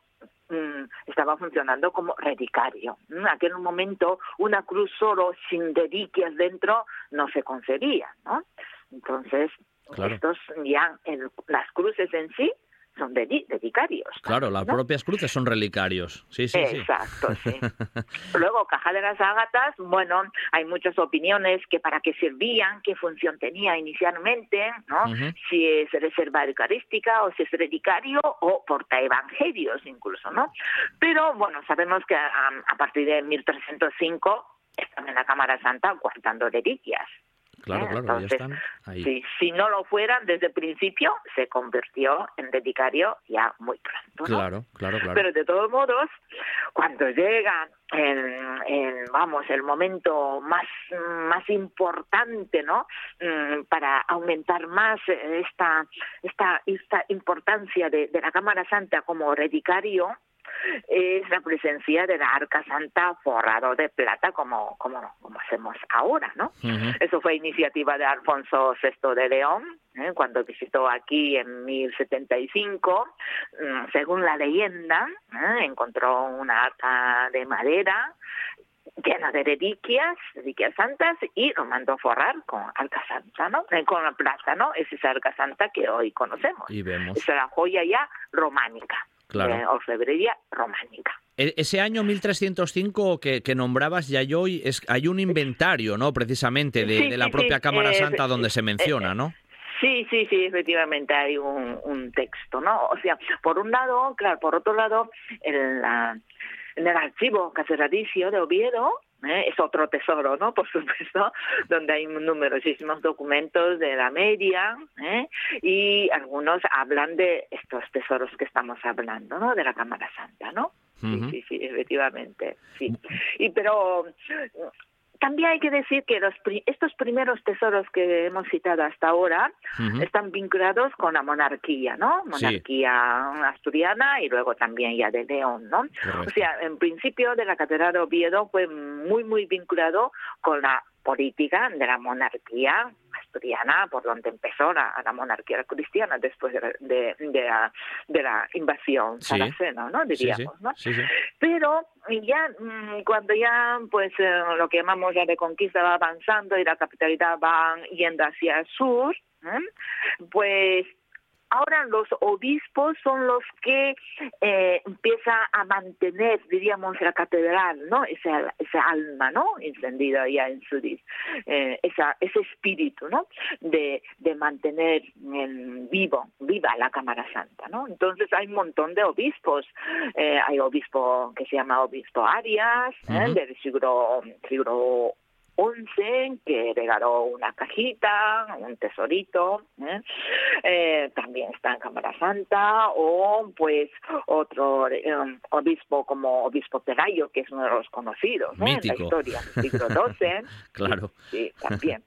mm, estaba funcionando como relicario. En aquel momento una cruz solo sin reliquias dentro no se concebía, ¿no? Entonces, Claro. estos ya, el- las cruces en sí son dedi- dedicarios. Claro, las propias cruces son relicarios. Sí, sí, sí. Exacto, sí. Luego, caja de las ágatas, bueno, hay muchas opiniones que para qué servían, qué función tenía inicialmente, ¿no? Si es reserva eucarística o si es relicario o porta evangelios incluso, ¿no? Pero, bueno, sabemos que a, a partir de 1305 están en la Cámara Santa guardando reliquias. Claro, claro, ya Entonces, están ahí. Si, si no lo fueran desde el principio, se convirtió en relicario ya muy pronto, ¿no? Claro, claro, claro. Pero de todos modos, cuando llega el, el, vamos el momento más más importante, ¿no? Mm, Para aumentar más esta esta esta importancia de, de la Cámara Santa como relicario es la presencia de la Arca Santa forrado de plata como como como hacemos ahora, ¿no? Eso fue iniciativa de Alfonso VI de León, ¿eh? cuando visitó aquí en 1075. Mm, Según la leyenda, ¿eh? encontró una arca de madera llena de reliquias, reliquias santas, y lo mandó forrar con arca santa, ¿no? Eh, con la plata, ¿no? Es esa arca santa que hoy conocemos. Y vemos. Es la joya ya románica, Claro. de orfebrería románica. E- Ese año 1305 que, que nombrabas Yayoi, es, hay un inventario, ¿no? Precisamente de, Sí, de la sí, propia sí, Cámara eh, Santa donde eh, se menciona, ¿no? Sí, sí, sí, efectivamente hay un, un texto, ¿no? O sea, por un lado, claro, por otro lado, en, la- en el archivo catedralicio de Oviedo, ¿eh? es otro tesoro, ¿no? Por supuesto, donde hay numerosísimos documentos de la media, ¿eh? y algunos hablan de estos tesoros que estamos hablando, ¿no? De la Cámara Santa, ¿no? Sí, sí, sí, efectivamente, sí. Y pero también hay que decir que los estos primeros tesoros que hemos citado hasta ahora están vinculados con la monarquía, ¿no? Sí. Monarquía asturiana y luego también ya de León, ¿no? Correcto. O sea, en principio de la Catedral de Oviedo fue muy, muy vinculado con la política de la monarquía asturiana, por donde empezó la, la monarquía cristiana después de, la- de, de la, de la invasión Sí. sarracena, ¿no? Sí, sí, Diríamos, ¿no? Pero ya mm, cuando ya pues eh, lo que llamamos la reconquista va avanzando y la capitalidad va yendo hacia el sur, ¿eh? pues ahora los obispos son los que eh, empiezan a mantener, diríamos, la catedral, ¿no? Esa, esa alma, ¿no? Encendida ya en su eh, esa, ese espíritu, ¿no? De, de mantener en vivo, viva la Cámara Santa, ¿no? Entonces hay un montón de obispos. Eh, hay obispo que se llama obispo Arias, ¿eh? del siglo, siglo 11 que regaló una cajita, un tesorito, ¿eh? Eh, también está en Cámara Santa, o pues otro eh, obispo como obispo Pelayo, que es uno de los conocidos en la historia del siglo XII. claro. Sí, también.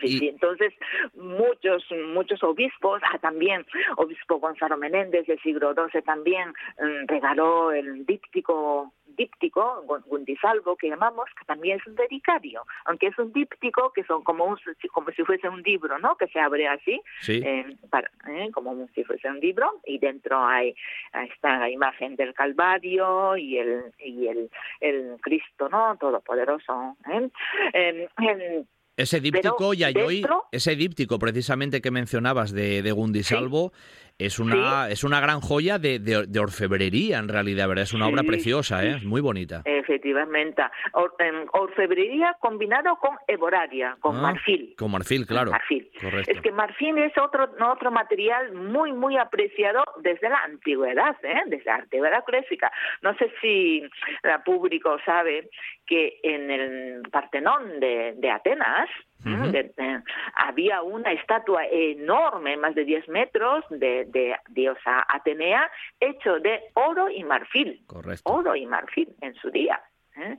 Sí, entonces muchos muchos obispos, ah, también obispo Gonzalo Menéndez del siglo XII también mm, regaló el díptico díptico, Gundisalvo, que llamamos, que también es un dedicario, aunque es un díptico que son como un, como si fuese un libro, ¿no? Que se abre así, eh, eh, como si fuese un libro, y dentro hay está la imagen del Calvario y el y el, el Cristo, ¿no? Todopoderoso. ¿eh? Em, ese díptico, Yayoi, ese díptico precisamente que mencionabas de, de Gundisalvo, es una, es una gran joya de, de, orfebrería, en realidad, ¿verdad? Es una obra preciosa, ¿eh? muy bonita. Efectivamente. Em, orfebrería combinado con eboraria, con ah, marfil. Con marfil, claro. Marfil. Es que marfil es otro, otro material muy, muy apreciado desde la antigüedad, ¿eh? desde la antigüedad clásica. No sé si el público sabe que en el Partenón de, de Atenas, había una estatua enorme, más de 10 metros, de, de, diosa Atenea, hecho de oro y marfil. Correcto. Oro y marfil en su día. ¿eh?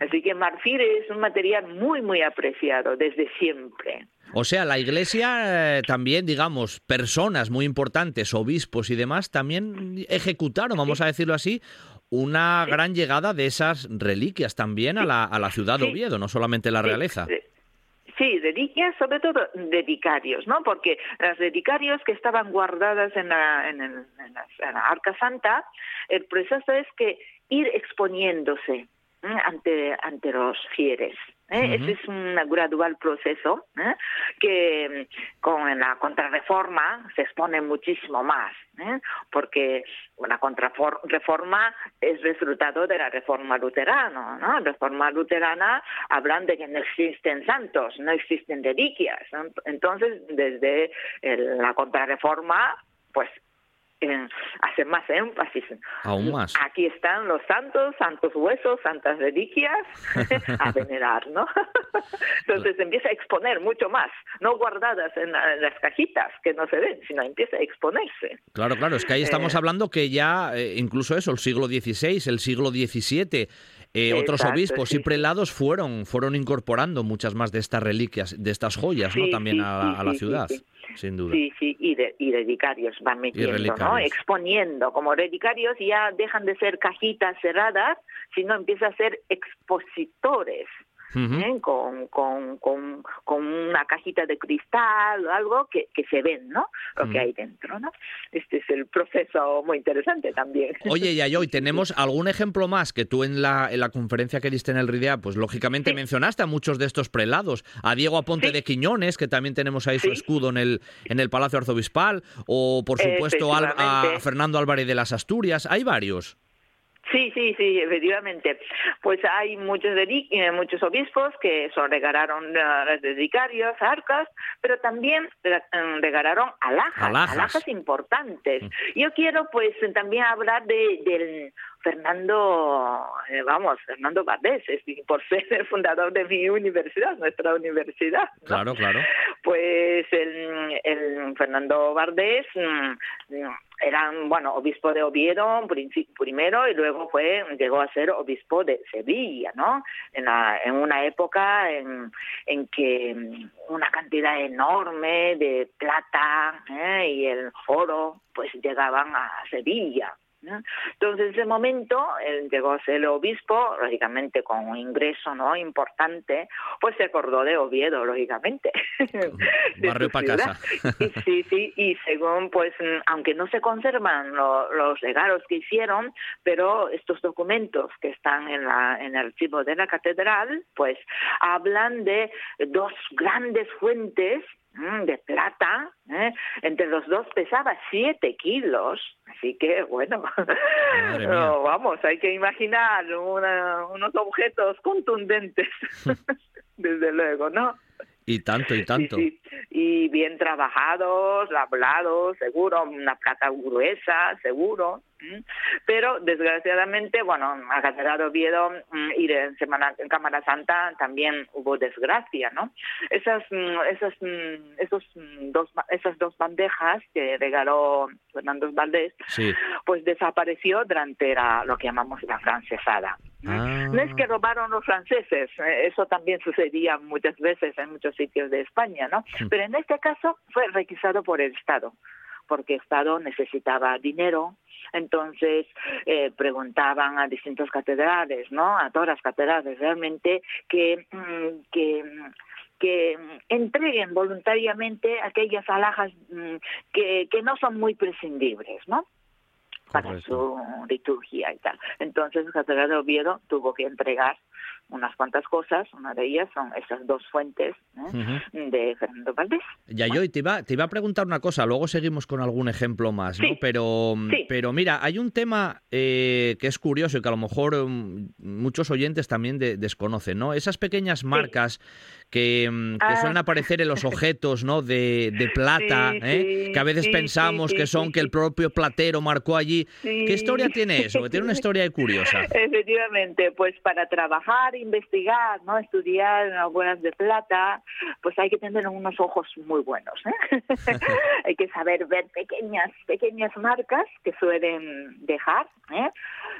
Así que marfil es un material muy, muy apreciado desde siempre. O sea, la iglesia eh, también, digamos, personas muy importantes, obispos y demás, también ejecutaron, vamos a decirlo así, una gran llegada de esas reliquias también a la, a la ciudad de Oviedo, no solamente la realeza. Sí, reliquias, sobre todo dedicarios, ¿no? Porque las dedicarios que estaban guardadas en la, Arca Santa, el proceso es que ir exponiéndose ante, ante los fieles. ¿Eh? Ese es un gradual proceso ¿eh? que con la contrarreforma se expone muchísimo más, ¿eh? porque la contrarreforma es resultado de la reforma luterana. ¿no? La reforma luterana hablan de que no existen santos, no existen reliquias. Entonces, desde la contrarreforma, pues hacer más énfasis. Aún más. Aquí están los santos, santos huesos, santas reliquias a venerar, ¿no? Entonces empieza a exponer mucho más, no guardadas en, las cajitas que no se ven, sino empieza a exponerse. Claro, claro, es que ahí estamos eh, hablando que ya, eh, incluso eso, el siglo XVI, el siglo XVII, eh, otros obispos y prelados fueron, fueron incorporando muchas más de estas reliquias, de estas joyas, ¿no? También a, la ciudad sin duda. Sí, sí, y, de, y van metiendo, ¿no? Exponiendo. Como redicarios ya dejan de ser cajitas cerradas, sino empiezan a ser expositores ¿eh? con, con, con, con, una cajita de cristal o algo que, que se ven, ¿no? Lo que hay dentro, ¿no? Este es el proceso muy interesante también. Oye, Yayoy, ¿tenemos algún ejemplo más que tú en la, en la conferencia que diste en el RIDEA, pues lógicamente mencionaste a muchos de estos prelados, a Diego Aponte de Quiñones, que también tenemos ahí su escudo en el, en el Palacio Arzobispal, o por supuesto a Fernando Álvarez de las Asturias, hay varios. Sí, sí, sí, efectivamente. Pues hay muchos eh, muchos obispos que son regalaron las dedicarios, arcas, pero también eh, regalaron alhajas, alhajas, importantes. Mm. Yo quiero pues también hablar de, del Fernando, eh, vamos, Fernando Valdés, por ser el fundador de mi universidad, nuestra universidad. Claro, claro. Pues el, el Fernando Valdés mm, era, bueno, obispo de Oviedo primero y luego fue, llegó a ser obispo de Sevilla, ¿no? En, en una época en, en que una cantidad enorme de plata ¿eh? y el oro pues llegaban a Sevilla entonces, en ese momento, llegó el obispo, lógicamente con un ingreso no importante, pues se acordó de Oviedo, lógicamente. Barrio para casa. sí, sí, y según, pues, aunque no se conservan los regalos que hicieron, pero estos documentos que están en, la, en el archivo de la catedral, pues, hablan de dos grandes fuentes de plata, ¿eh? entre los dos pesaba siete kilos, así que bueno, no, vamos, hay que imaginar unos objetos contundentes, desde luego, ¿no? Y tanto, y tanto. Y bien trabajados, lablados, seguro, una plata gruesa, seguro. Pero desgraciadamente, bueno, a Catedral Oviedo y en Semana en Cámara Santa también hubo desgracia, ¿no? Esas esas esos dos esas dos bandejas que regaló Fernando Valdés, pues desapareció durante la, lo que llamamos la francesada. Ah. No es que robaron los franceses, eh, eso también sucedía muchas veces en muchos sitios de España, ¿no? Pero en este caso fue requisado por el Estado, porque el Estado necesitaba dinero, entonces eh, preguntaban a distintas catedrales, ¿no? A todas las catedrales realmente que, mm, que que entreguen voluntariamente aquellas alhajas mm, que, que no son muy prescindibles, ¿no? Para su liturgia y tal. Entonces, el Catedral de Oviedo tuvo que entregar unas cuantas cosas, una de ellas son esas dos fuentes ¿eh? de Fernando Valdés. Ya yo te iba, te iba a preguntar una cosa, luego seguimos con algún ejemplo más, ¿no? Pero, pero mira, hay un tema eh, que es curioso y que a lo mejor mm, muchos oyentes también desconocen, ¿no? Esas pequeñas marcas que, mm, que suelen ah. aparecer en los objetos, ¿no? De, de plata, ¿eh? que a veces pensamos que son que el propio platero marcó allí. ¿Qué historia tiene eso? tiene una historia curiosa. Efectivamente, pues para trabajar investigar, ¿no? Estudiar en las de plata, pues hay que tener unos ojos muy buenos. ¿eh? hay que saber ver pequeñas, pequeñas marcas que suelen dejar, ¿eh?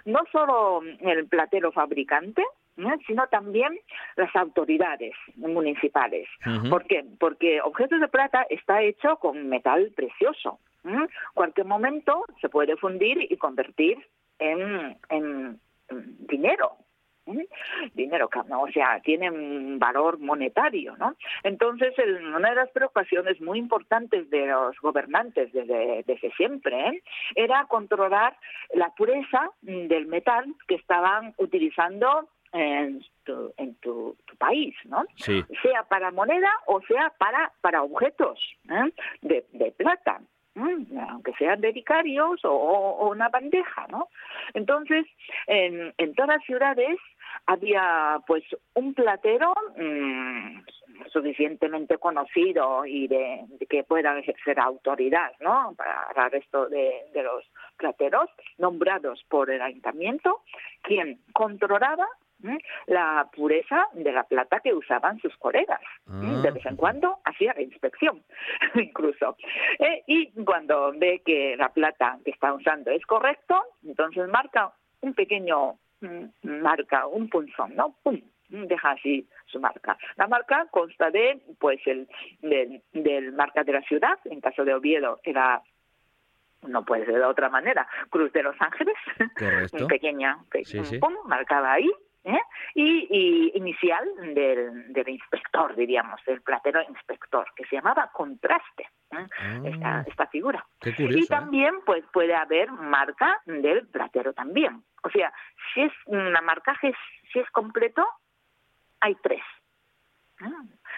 no solo el platero fabricante, ¿eh? sino también las autoridades municipales. ¿Por qué? Porque objetos de plata está hecho con metal precioso. En cualquier momento se puede fundir y convertir en, en dinero, dinero, o sea, tienen valor monetario, ¿no? Entonces, una de las preocupaciones muy importantes de los gobernantes desde, desde siempre ¿eh? era controlar la pureza del metal que estaban utilizando en tu, en tu, país, ¿no? Sea para moneda o sea para, para objetos ¿eh? de, de plata aunque sean dedicarios o, o, una bandeja, ¿no? Entonces, en, en todas las ciudades había pues un platero mmm, suficientemente conocido y de, que puedan ejercer autoridad ¿no? para el resto de, los plateros nombrados por el ayuntamiento, quien controlaba la pureza de la plata que usaban sus colegas. De ah, vez en cuando hacía la inspección, incluso. Eh, y cuando ve que la plata que está usando es correcto, entonces marca un pequeño marca, un punzón, ¿no? ¡Pum! deja así su marca. La marca consta de, pues, el del, marca de la ciudad, en caso de Oviedo era no puede ser de otra manera, Cruz de los Ángeles, pequeña, pum, marcada ahí, ¿eh? y, inicial del, del, inspector, diríamos, del platero inspector, que se llamaba contraste, ¿eh? esta, ah. esta, figura. y ¿eh? también pues puede haber marca del platero también. O sea, si es una marcaje, si es completo, hay tres.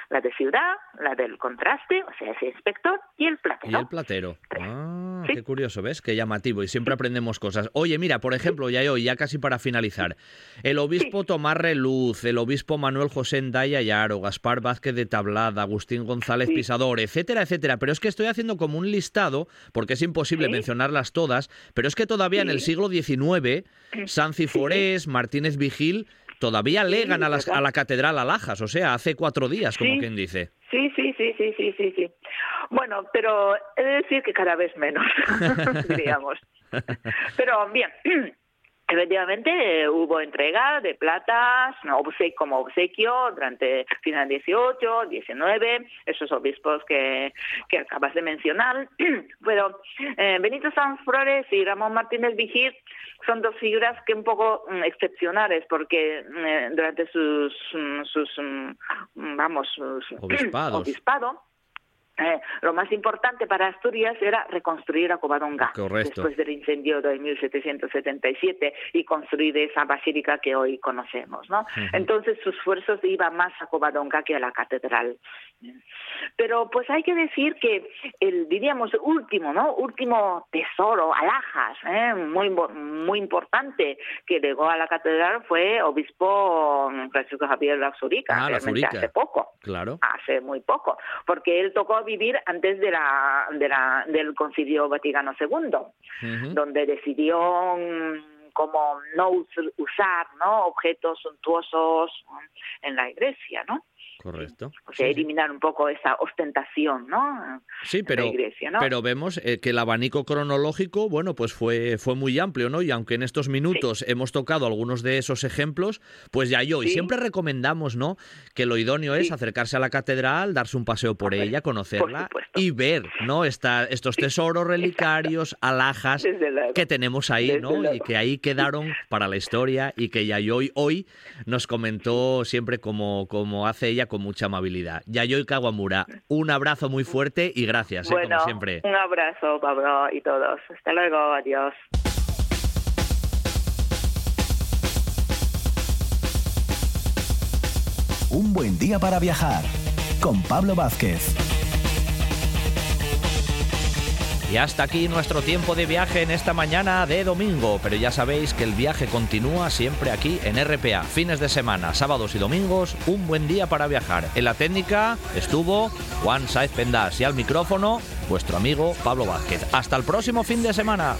La de ciudad, la del contraste, o sea, ese inspector, y el platero. Y el platero. Ah, qué curioso, ¿ves? Qué llamativo. Y siempre aprendemos cosas. Oye, mira, por ejemplo, ya hoy, ya casi para finalizar, el obispo Tomás Reluz, el obispo Manuel José Endaya Yaro, Gaspar Vázquez de Tablada, Agustín González Pisador, etcétera, etcétera. Pero es que estoy haciendo como un listado, porque es imposible mencionarlas todas, pero es que todavía en el siglo XIX, San Ciforés, Martínez Vigil todavía legan a, a la catedral alhajas, o sea, hace cuatro días, como quien dice. Sí, sí, sí, sí, sí, sí, sí. Bueno, pero he de decir que cada vez menos, diríamos. Pero bien, Efectivamente, hubo entrega de platas no, como obsequio durante final 18, 19, esos obispos que, que acabas de mencionar. Pero eh, Benito Sanz Flores y Ramón Martínez Vigil son dos figuras que un poco mm, excepcionales porque eh, durante sus, mm, sus mm, vamos, sus obispado, eh, lo más importante para Asturias era reconstruir a Covadonga después del incendio de 1777 y construir esa basílica que hoy conocemos, ¿no? Entonces sus esfuerzos iban más a Covadonga que a la catedral. Pero pues hay que decir que el diríamos último, ¿no? Último tesoro, alhajas, ¿eh? muy muy importante que llegó a la catedral fue obispo Francisco Javier Laxurica, ah, hace poco, claro, hace muy poco, porque él tocó vivir antes de la, de la, del Concilio Vaticano II, donde decidió como no usar ¿no? objetos suntuosos en la iglesia, ¿no? Correcto. O sea, eliminar un poco esa ostentación, ¿no? Sí, pero, pero vemos eh, que el abanico cronológico, bueno, pues fue, fue muy amplio, ¿no? Y aunque en estos minutos hemos tocado algunos de esos ejemplos, pues ya yo, y siempre recomendamos, ¿no? Que lo idóneo es acercarse a la catedral, darse un paseo por ella, conocerla y ver, ¿no? Esta, estos tesoros relicarios, alhajas que tenemos ahí, ¿no? Y que ahí quedaron para la historia y que ya hoy, hoy nos comentó siempre como, como hace ella con mucha amabilidad. Yayoi Kawamura, un abrazo muy fuerte y gracias, ¿eh? como siempre. Un abrazo, Pablo, y todos. Hasta luego, adiós. Un buen día para viajar con Pablo Vázquez. Y hasta aquí nuestro tiempo de viaje en esta mañana de domingo, pero ya sabéis que el viaje continúa siempre aquí en RPA, fines de semana, sábados y domingos, un buen día para viajar. En la técnica estuvo Juan Saez Pendas y al micrófono vuestro amigo Pablo Vázquez. Hasta el próximo fin de semana.